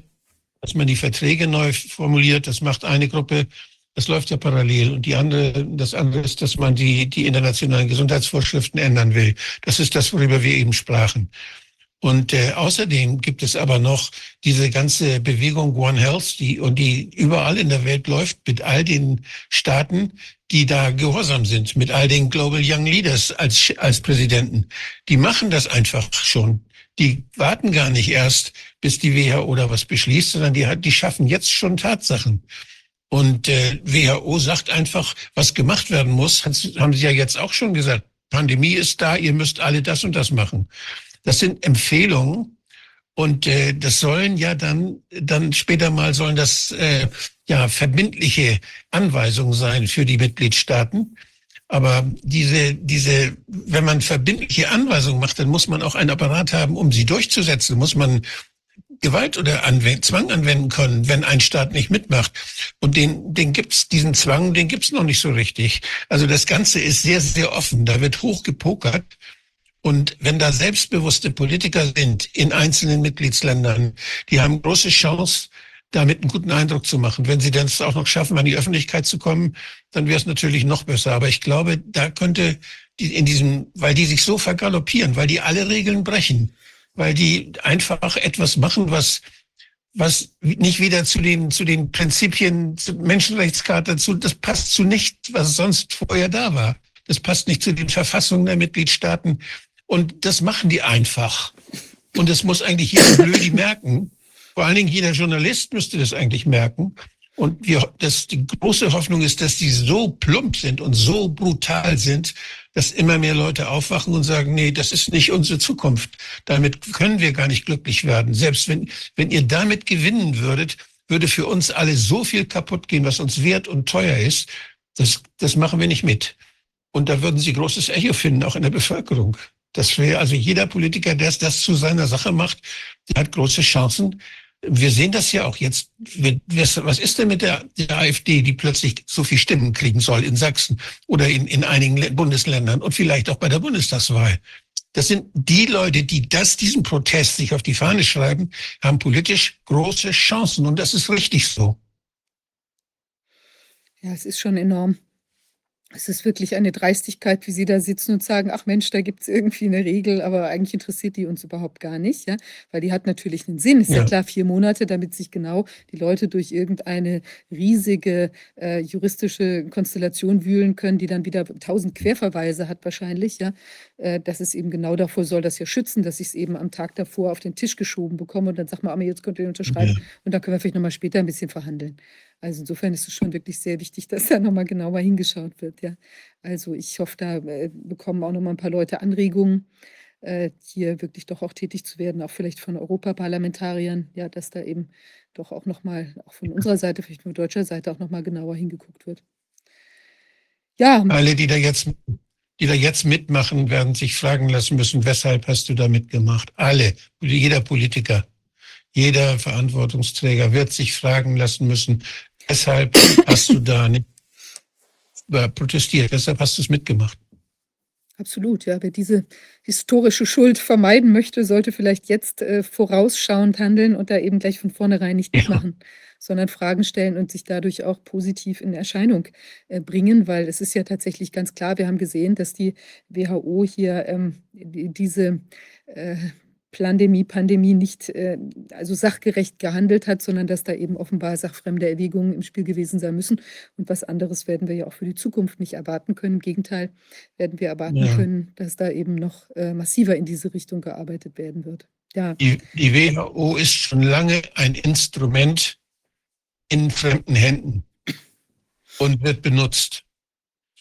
dass man die Verträge neu formuliert. Das macht eine Gruppe. Das läuft ja parallel. Und die andere, das andere ist, dass man die, die internationalen Gesundheitsvorschriften ändern will. Das ist das, worüber wir eben sprachen. Und äh, außerdem gibt es aber noch diese ganze Bewegung One Health, die und die überall in der Welt läuft mit all den Staaten, die da gehorsam sind, mit all den Global Young Leaders als als Präsidenten. Die machen das einfach schon. Die warten gar nicht erst, bis die WHO da was beschließt, sondern die, die schaffen jetzt schon Tatsachen. Und äh, WHO sagt einfach, was gemacht werden muss, haben sie ja jetzt auch schon gesagt. Pandemie ist da, ihr müsst alle das und das machen. Das sind Empfehlungen und äh, das sollen ja dann dann später mal sollen das äh, ja verbindliche Anweisungen sein für die Mitgliedstaaten. Aber diese diese wenn man verbindliche Anweisungen macht, dann muss man auch einen Apparat haben, um sie durchzusetzen. Muss man Gewalt oder anwenden, Zwang anwenden können, wenn ein Staat nicht mitmacht. Und den, den gibt's, diesen Zwang, den gibt's noch nicht so richtig. Also das Ganze ist sehr, sehr offen. Da wird hoch gepokert. Und wenn da selbstbewusste Politiker sind in einzelnen Mitgliedsländern, die haben große Chance, damit einen guten Eindruck zu machen. Wenn sie dann es auch noch schaffen, an die Öffentlichkeit zu kommen, dann wäre es natürlich noch besser. Aber ich glaube, da könnte die in diesem, weil die sich so vergaloppieren, weil die alle Regeln brechen, weil die einfach etwas machen, was was nicht wieder zu den zu den Prinzipien zur Menschenrechtscharta zu, das passt zu nicht, was sonst vorher da war. Das passt nicht zu den Verfassungen der Mitgliedstaaten. Und das machen die einfach. Und das muss eigentlich jeder Blödi merken. Vor allen Dingen jeder Journalist müsste das eigentlich merken. Und wir, das, die große Hoffnung ist, dass die so plump sind und so brutal sind, dass immer mehr Leute aufwachen und sagen, nee, das ist nicht unsere Zukunft. Damit können wir gar nicht glücklich werden. Selbst wenn, wenn ihr damit gewinnen würdet, würde für uns alle so viel kaputt gehen, was uns wert und teuer ist. Das, das machen wir nicht mit. Und da würden sie großes Echo finden, auch in der Bevölkerung. Das wäre also jeder Politiker, der das zu seiner Sache macht, der hat große Chancen, wir sehen das ja auch jetzt. Was ist denn mit der, der AfD, die plötzlich so viel Stimmen kriegen soll in Sachsen oder in, in einigen Bundesländern und vielleicht auch bei der Bundestagswahl? Das sind die Leute, die das, diesen Protest sich auf die Fahne schreiben, haben politisch große Chancen. Und das ist richtig so. Ja, es ist schon enorm. Es ist wirklich eine Dreistigkeit, wie Sie da sitzen und sagen: „Ach Mensch, da gibt es irgendwie eine Regel, aber eigentlich interessiert die uns überhaupt gar nicht“, ja? Weil die hat natürlich einen Sinn. Ist ja Ja. klar, 4 Monate, damit sich genau die Leute durch irgendeine riesige, äh, juristische Konstellation wühlen können, die dann wieder 1.000 Querverweise hat wahrscheinlich, ja? Äh, dass es eben genau davor soll das ja schützen, dass ich es eben am Tag davor auf den Tisch geschoben bekomme und dann sagt man: „Ah, jetzt könnt ihr unterschreiben Ja. und dann können wir vielleicht noch mal später ein bisschen verhandeln.“ Also, insofern ist es schon wirklich sehr wichtig, dass da noch mal genauer hingeschaut wird, ja. Also, ich hoffe, da, äh, bekommen auch noch mal 'n paar Leute Anregungen, äh, hier wirklich doch auch tätig zu werden, auch vielleicht von Europaparlamentariern, ja, dass da eben doch auch noch mal auch von unserer Seite, vielleicht von deutscher Seite auch noch mal genauer hingeguckt wird. Ja. Alle, die da jetzt, die da jetzt mitmachen, werden sich fragen lassen müssen, weshalb hast du da mitgemacht? Alle, jeder Politiker, jeder Verantwortungsträger wird sich fragen lassen müssen, weshalb hast du da nicht äh, protestiert? Weshalb hast du es mitgemacht? Absolut, ja. Wer diese historische Schuld vermeiden möchte, sollte vielleicht jetzt, äh, vorausschauend handeln und da eben gleich von vornherein nicht Ja. mitmachen, sondern Fragen stellen und sich dadurch auch positiv in Erscheinung, äh, bringen, weil es ist ja tatsächlich ganz klar, wir haben gesehen, dass die WHO hier, ähm, die diese, äh, Plandemie, Pandemie nicht, äh, also sachgerecht gehandelt hat, sondern dass da eben offenbar sachfremde Erwägungen im Spiel gewesen sein müssen. Und was anderes werden wir ja auch für die Zukunft nicht erwarten können. Im Gegenteil werden wir erwarten Ja. können, dass da eben noch, äh, massiver in diese Richtung gearbeitet werden wird. Ja. Die, die WHO ist schon lange ein Instrument in fremden Händen und wird benutzt.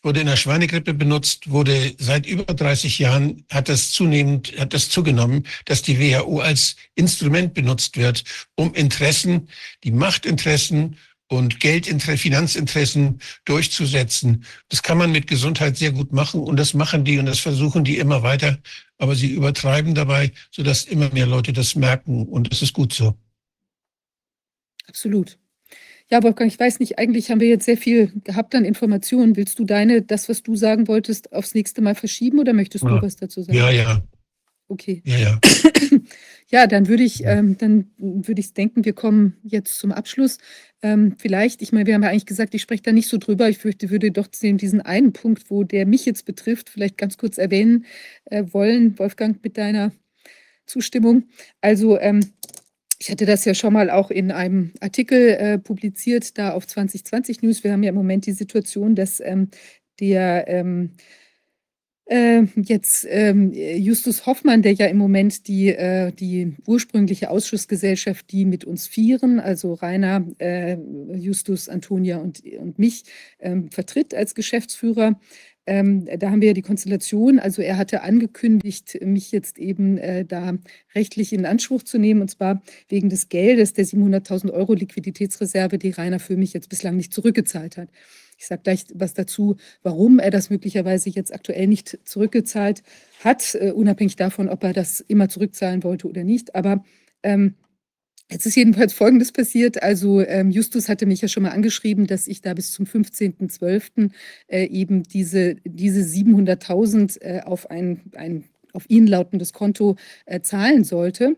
Wurde in der Schweinegrippe benutzt, wurde seit über 30 Jahren, hat das zunehmend, hat das zugenommen, dass die WHO als Instrument benutzt wird, um Interessen, die Machtinteressen und Geldinteressen, Finanzinteressen durchzusetzen. Das kann man mit Gesundheit sehr gut machen und das machen die und das versuchen die immer weiter, aber sie übertreiben dabei, sodass immer mehr Leute das merken und das ist gut so. Absolut. Ja, Wolfgang, ich weiß nicht, eigentlich haben wir jetzt sehr viel gehabt an Informationen. Willst du deine das, was du sagen wolltest, aufs nächste Mal verschieben oder möchtest du Ja. was dazu sagen? Ja, ja, Okay. ja, ja. Ja, dann würde ich, ähm, dann würde ich denken, wir kommen jetzt zum Abschluss. Ähm, vielleicht, ich meine, wir haben ja eigentlich gesagt, ich spreche da nicht so drüber. Ich fürchte, würde doch diesen einen Punkt, wo der mich jetzt betrifft, vielleicht ganz kurz erwähnen äh, wollen, Wolfgang, mit deiner Zustimmung. Also, ähm, ich hatte das ja schon mal auch in einem Artikel äh, publiziert, da auf 2020 News. Wir haben ja im Moment die Situation, dass ähm, der ähm, äh, jetzt ähm, Justus Hoffmann, der ja im Moment die, äh, die ursprüngliche Ausschussgesellschaft, die mit uns vieren, also Rainer, äh, Justus, Antonia und, und mich, ähm, vertritt als Geschäftsführer. Ähm, da haben wir ja die Konstellation, also er hatte angekündigt, mich jetzt eben äh, da rechtlich in Anspruch zu nehmen, und zwar wegen des Geldes, der 700.000 Euro Liquiditätsreserve, die Rainer für mich jetzt bislang nicht zurückgezahlt hat. Ich sage gleich was dazu, warum er das möglicherweise jetzt aktuell nicht zurückgezahlt hat, äh, unabhängig davon, ob er das immer zurückzahlen wollte oder nicht. Aber ähm, Jetzt ist jedenfalls Folgendes passiert. Also ähm, Justus hatte mich ja schon mal angeschrieben, dass ich da bis zum 15.12. Äh, eben diese, diese 700.000 äh, auf ein, ein auf ihn lautendes Konto äh, zahlen sollte.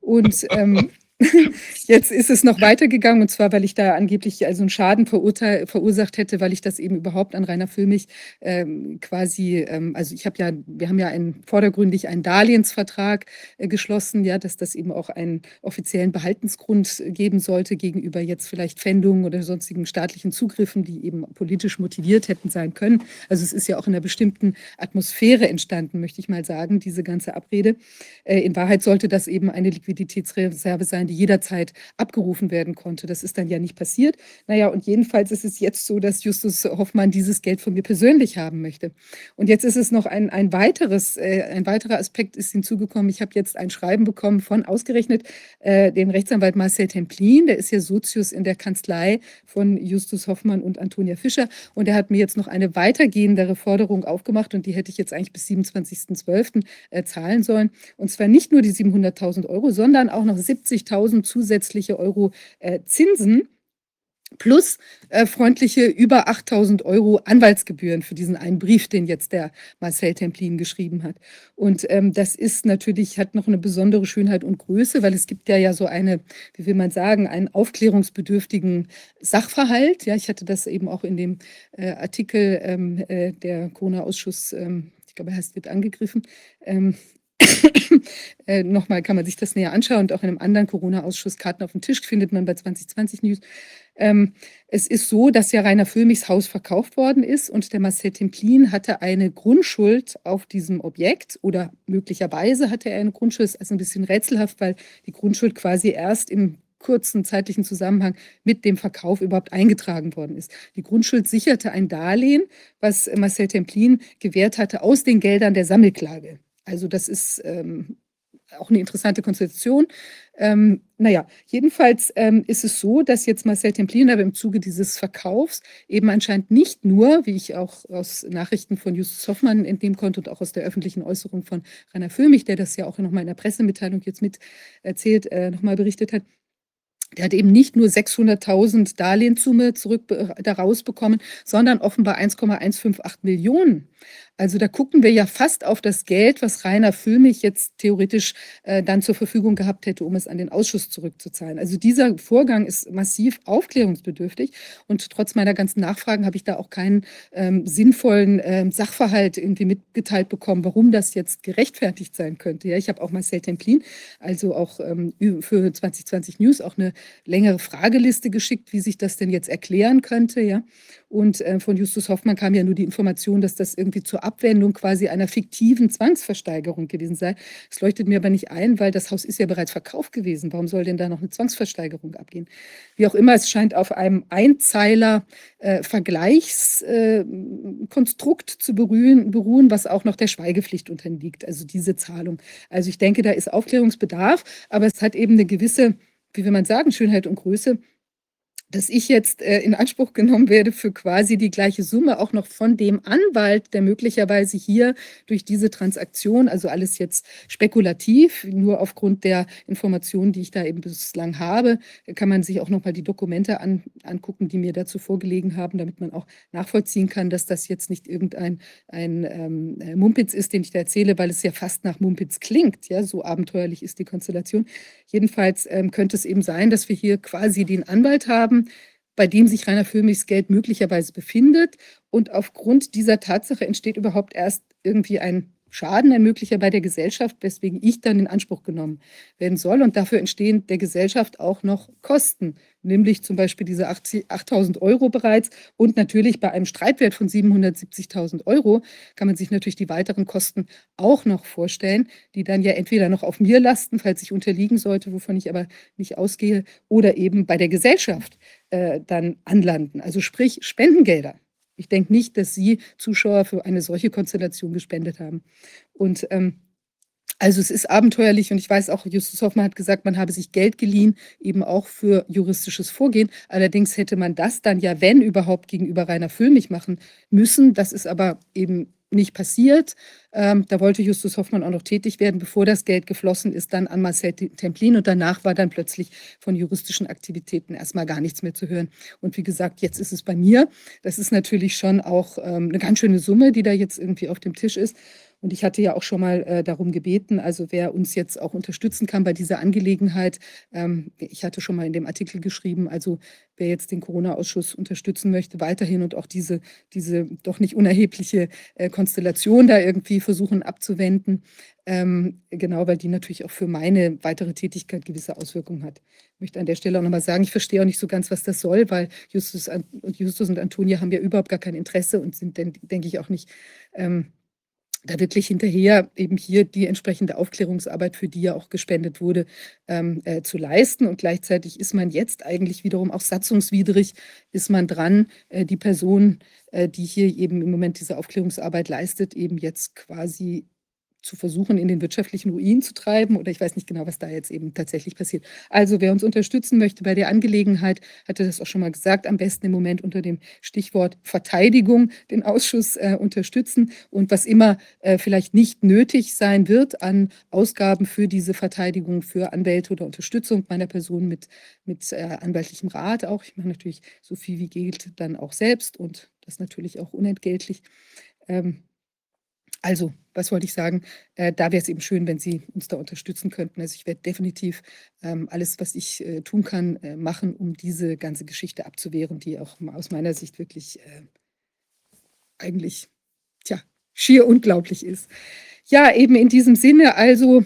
Und ähm, Jetzt ist es noch weitergegangen und zwar, weil ich da angeblich also einen Schaden verursacht hätte, weil ich das eben überhaupt an Rainer Füllmich ähm, quasi, ähm, also ich habe ja, wir haben ja einen, vordergründig einen Darlehensvertrag äh, geschlossen, ja, dass das eben auch einen offiziellen Behaltensgrund geben sollte gegenüber jetzt vielleicht Pfändungen oder sonstigen staatlichen Zugriffen, die eben politisch motiviert hätten sein können. Also es ist ja auch in einer bestimmten Atmosphäre entstanden, möchte ich mal sagen, diese ganze Abrede. Äh, in Wahrheit sollte das eben eine Liquiditätsreserve sein, die jederzeit abgerufen werden konnte. Das ist dann ja nicht passiert. Naja, und jedenfalls ist es jetzt so, dass Justus Hoffmann dieses Geld von mir persönlich haben möchte. Und jetzt ist es noch ein, ein weiteres, äh, ein weiterer Aspekt ist hinzugekommen. Ich habe jetzt ein Schreiben bekommen von ausgerechnet äh, dem Rechtsanwalt Marcel Templin. Der ist ja Sozius in der Kanzlei von Justus Hoffmann und Antonia Fischer. Und er hat mir jetzt noch eine weitergehendere Forderung aufgemacht und die hätte ich jetzt eigentlich bis 27.12. Äh, zahlen sollen. Und zwar nicht nur die 700.000 Euro, sondern auch noch 70.000 1000 zusätzliche Euro äh, Zinsen plus äh, freundliche über 8000 Euro Anwaltsgebühren für diesen einen Brief, den jetzt der Marcel Templin geschrieben hat. Und ähm, das ist natürlich, hat noch eine besondere Schönheit und Größe, weil es gibt ja ja so eine, wie will man sagen, einen aufklärungsbedürftigen Sachverhalt. Ja, ich hatte das eben auch in dem äh, Artikel ähm, äh, der Corona-Ausschuss, ähm, ich glaube, er heißt, wird angegriffen, ähm, äh, nochmal kann man sich das näher anschauen und auch in einem anderen Corona-Ausschuss Karten auf dem Tisch findet man bei 2020 News. Ähm, es ist so, dass ja Rainer Füllmichs Haus verkauft worden ist und der Marcel Templin hatte eine Grundschuld auf diesem Objekt oder möglicherweise hatte er eine Grundschuld, ist also ein bisschen rätselhaft, weil die Grundschuld quasi erst im kurzen zeitlichen Zusammenhang mit dem Verkauf überhaupt eingetragen worden ist. Die Grundschuld sicherte ein Darlehen, was Marcel Templin gewährt hatte aus den Geldern der Sammelklage. Also das ist ähm, auch eine interessante Konstellation. Ähm, naja, jedenfalls ähm, ist es so, dass jetzt Marcel Templin aber im Zuge dieses Verkaufs eben anscheinend nicht nur, wie ich auch aus Nachrichten von Justus Hoffmann entnehmen konnte und auch aus der öffentlichen Äußerung von Rainer Föhmich, der das ja auch nochmal in der Pressemitteilung jetzt mit erzählt, äh, nochmal berichtet hat, der hat eben nicht nur 600.000 Darlehenssumme zurück äh, daraus bekommen, sondern offenbar 1,158 Millionen. Also da gucken wir ja fast auf das Geld, was Rainer Füllmich jetzt theoretisch äh, dann zur Verfügung gehabt hätte, um es an den Ausschuss zurückzuzahlen. Also dieser Vorgang ist massiv aufklärungsbedürftig und trotz meiner ganzen Nachfragen habe ich da auch keinen ähm, sinnvollen ähm, Sachverhalt irgendwie mitgeteilt bekommen, warum das jetzt gerechtfertigt sein könnte. Ja, ich habe auch Marcel Templin, also auch ähm, für 2020 News auch eine längere Frageliste geschickt, wie sich das denn jetzt erklären könnte. Ja, und äh, von Justus Hoffmann kam ja nur die Information, dass das irgendwie zur Abwendung quasi einer fiktiven Zwangsversteigerung gewesen sei. Es leuchtet mir aber nicht ein, weil das Haus ist ja bereits verkauft gewesen. Warum soll denn da noch eine Zwangsversteigerung abgehen? Wie auch immer, es scheint auf einem Einzeiler äh, Vergleichskonstrukt äh, zu beruhen, beruhen, was auch noch der Schweigepflicht unterliegt, also diese Zahlung. Also ich denke, da ist Aufklärungsbedarf, aber es hat eben eine gewisse, wie will man sagen, Schönheit und Größe dass ich jetzt äh, in Anspruch genommen werde für quasi die gleiche Summe, auch noch von dem Anwalt, der möglicherweise hier durch diese Transaktion, also alles jetzt spekulativ, nur aufgrund der Informationen, die ich da eben bislang habe, kann man sich auch noch mal die Dokumente an, angucken, die mir dazu vorgelegen haben, damit man auch nachvollziehen kann, dass das jetzt nicht irgendein ein, ähm, äh, Mumpitz ist, den ich da erzähle, weil es ja fast nach Mumpitz klingt. Ja, so abenteuerlich ist die Konstellation. Jedenfalls ähm, könnte es eben sein, dass wir hier quasi den Anwalt haben, haben, bei dem sich Rainer Füllmichs Geld möglicherweise befindet. Und aufgrund dieser Tatsache entsteht überhaupt erst irgendwie ein Schaden, ein möglicher bei der Gesellschaft, weswegen ich dann in Anspruch genommen werden soll. Und dafür entstehen der Gesellschaft auch noch Kosten, nämlich zum Beispiel diese 8.000 Euro bereits. Und natürlich bei einem Streitwert von 770.000 Euro kann man sich natürlich die weiteren Kosten auch noch vorstellen, die dann ja entweder noch auf mir lasten, falls ich unterliegen sollte, wovon ich aber nicht ausgehe, oder eben bei der Gesellschaft äh, dann anlanden. Also sprich Spendengelder. Ich denke nicht, dass Sie Zuschauer für eine solche Konstellation gespendet haben. Und ähm, also es ist abenteuerlich und ich weiß auch, Justus Hoffmann hat gesagt, man habe sich Geld geliehen, eben auch für juristisches Vorgehen. Allerdings hätte man das dann ja, wenn überhaupt, gegenüber Rainer Füllmich machen müssen. Das ist aber eben nicht passiert. Ähm, da wollte Justus Hoffmann auch noch tätig werden, bevor das Geld geflossen ist, dann an Marcel Templin und danach war dann plötzlich von juristischen Aktivitäten erstmal gar nichts mehr zu hören. Und wie gesagt, jetzt ist es bei mir. Das ist natürlich schon auch ähm, eine ganz schöne Summe, die da jetzt irgendwie auf dem Tisch ist. Und ich hatte ja auch schon mal äh, darum gebeten, also wer uns jetzt auch unterstützen kann bei dieser Angelegenheit. Ähm, ich hatte schon mal in dem Artikel geschrieben, also wer jetzt den Corona-Ausschuss unterstützen möchte, weiterhin und auch diese, diese doch nicht unerhebliche äh, Konstellation da irgendwie versuchen abzuwenden. Ähm, genau, weil die natürlich auch für meine weitere Tätigkeit gewisse Auswirkungen hat. Ich möchte an der Stelle auch nochmal sagen, ich verstehe auch nicht so ganz, was das soll, weil Justus und, Justus und Antonia haben ja überhaupt gar kein Interesse und sind, denke ich, auch nicht ähm, da wirklich hinterher eben hier die entsprechende Aufklärungsarbeit, für die ja auch gespendet wurde, ähm, äh, zu leisten. Und gleichzeitig ist man jetzt eigentlich wiederum auch satzungswidrig, ist man dran, äh, die Person, äh, die hier eben im Moment diese Aufklärungsarbeit leistet, eben jetzt quasi zu versuchen, in den wirtschaftlichen Ruin zu treiben. Oder ich weiß nicht genau, was da jetzt eben tatsächlich passiert. Also wer uns unterstützen möchte bei der Angelegenheit, hatte das auch schon mal gesagt, am besten im Moment unter dem Stichwort Verteidigung den Ausschuss äh, unterstützen. Und was immer äh, vielleicht nicht nötig sein wird an Ausgaben für diese Verteidigung, für Anwälte oder Unterstützung meiner Person mit, mit äh, anwaltlichem Rat auch. Ich mache natürlich so viel wie geht dann auch selbst und das natürlich auch unentgeltlich. Ähm, also, was wollte ich sagen? Äh, da wäre es eben schön, wenn Sie uns da unterstützen könnten. Also ich werde definitiv ähm, alles, was ich äh, tun kann, äh, machen, um diese ganze Geschichte abzuwehren, die auch aus meiner Sicht wirklich äh, eigentlich, tja, schier unglaublich ist. Ja, eben in diesem Sinne, also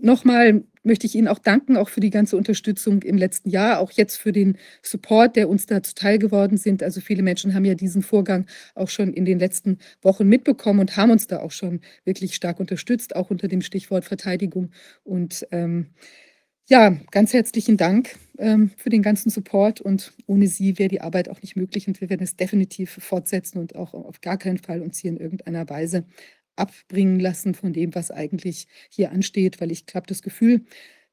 nochmal möchte ich Ihnen auch danken, auch für die ganze Unterstützung im letzten Jahr, auch jetzt für den Support, der uns da zuteil geworden sind. Also viele Menschen haben ja diesen Vorgang auch schon in den letzten Wochen mitbekommen und haben uns da auch schon wirklich stark unterstützt, auch unter dem Stichwort Verteidigung. Und ähm, ja, ganz herzlichen Dank ähm, für den ganzen Support und ohne Sie wäre die Arbeit auch nicht möglich und wir werden es definitiv fortsetzen und auch auf gar keinen Fall uns hier in irgendeiner Weise abbringen lassen von dem, was eigentlich hier ansteht, weil ich habe das Gefühl,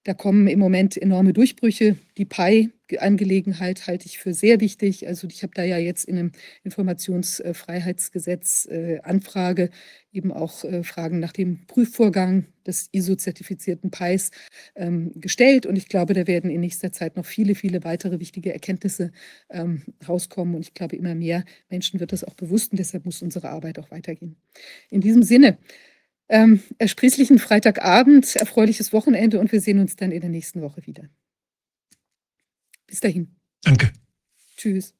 da kommen im Moment enorme Durchbrüche. Die PI-Angelegenheit halte ich für sehr wichtig. Also ich habe da ja jetzt in einem Informationsfreiheitsgesetz äh, Anfrage eben auch äh, Fragen nach dem Prüfvorgang des ISO-zertifizierten PIs ähm, gestellt. Und ich glaube, da werden in nächster Zeit noch viele, viele weitere wichtige Erkenntnisse ähm, rauskommen. Und ich glaube, immer mehr Menschen wird das auch bewusst. Und deshalb muss unsere Arbeit auch weitergehen. In diesem Sinne, ähm, ersprießlichen Freitagabend, erfreuliches Wochenende und wir sehen uns dann in der nächsten Woche wieder. Bis dahin. Danke. Tschüss.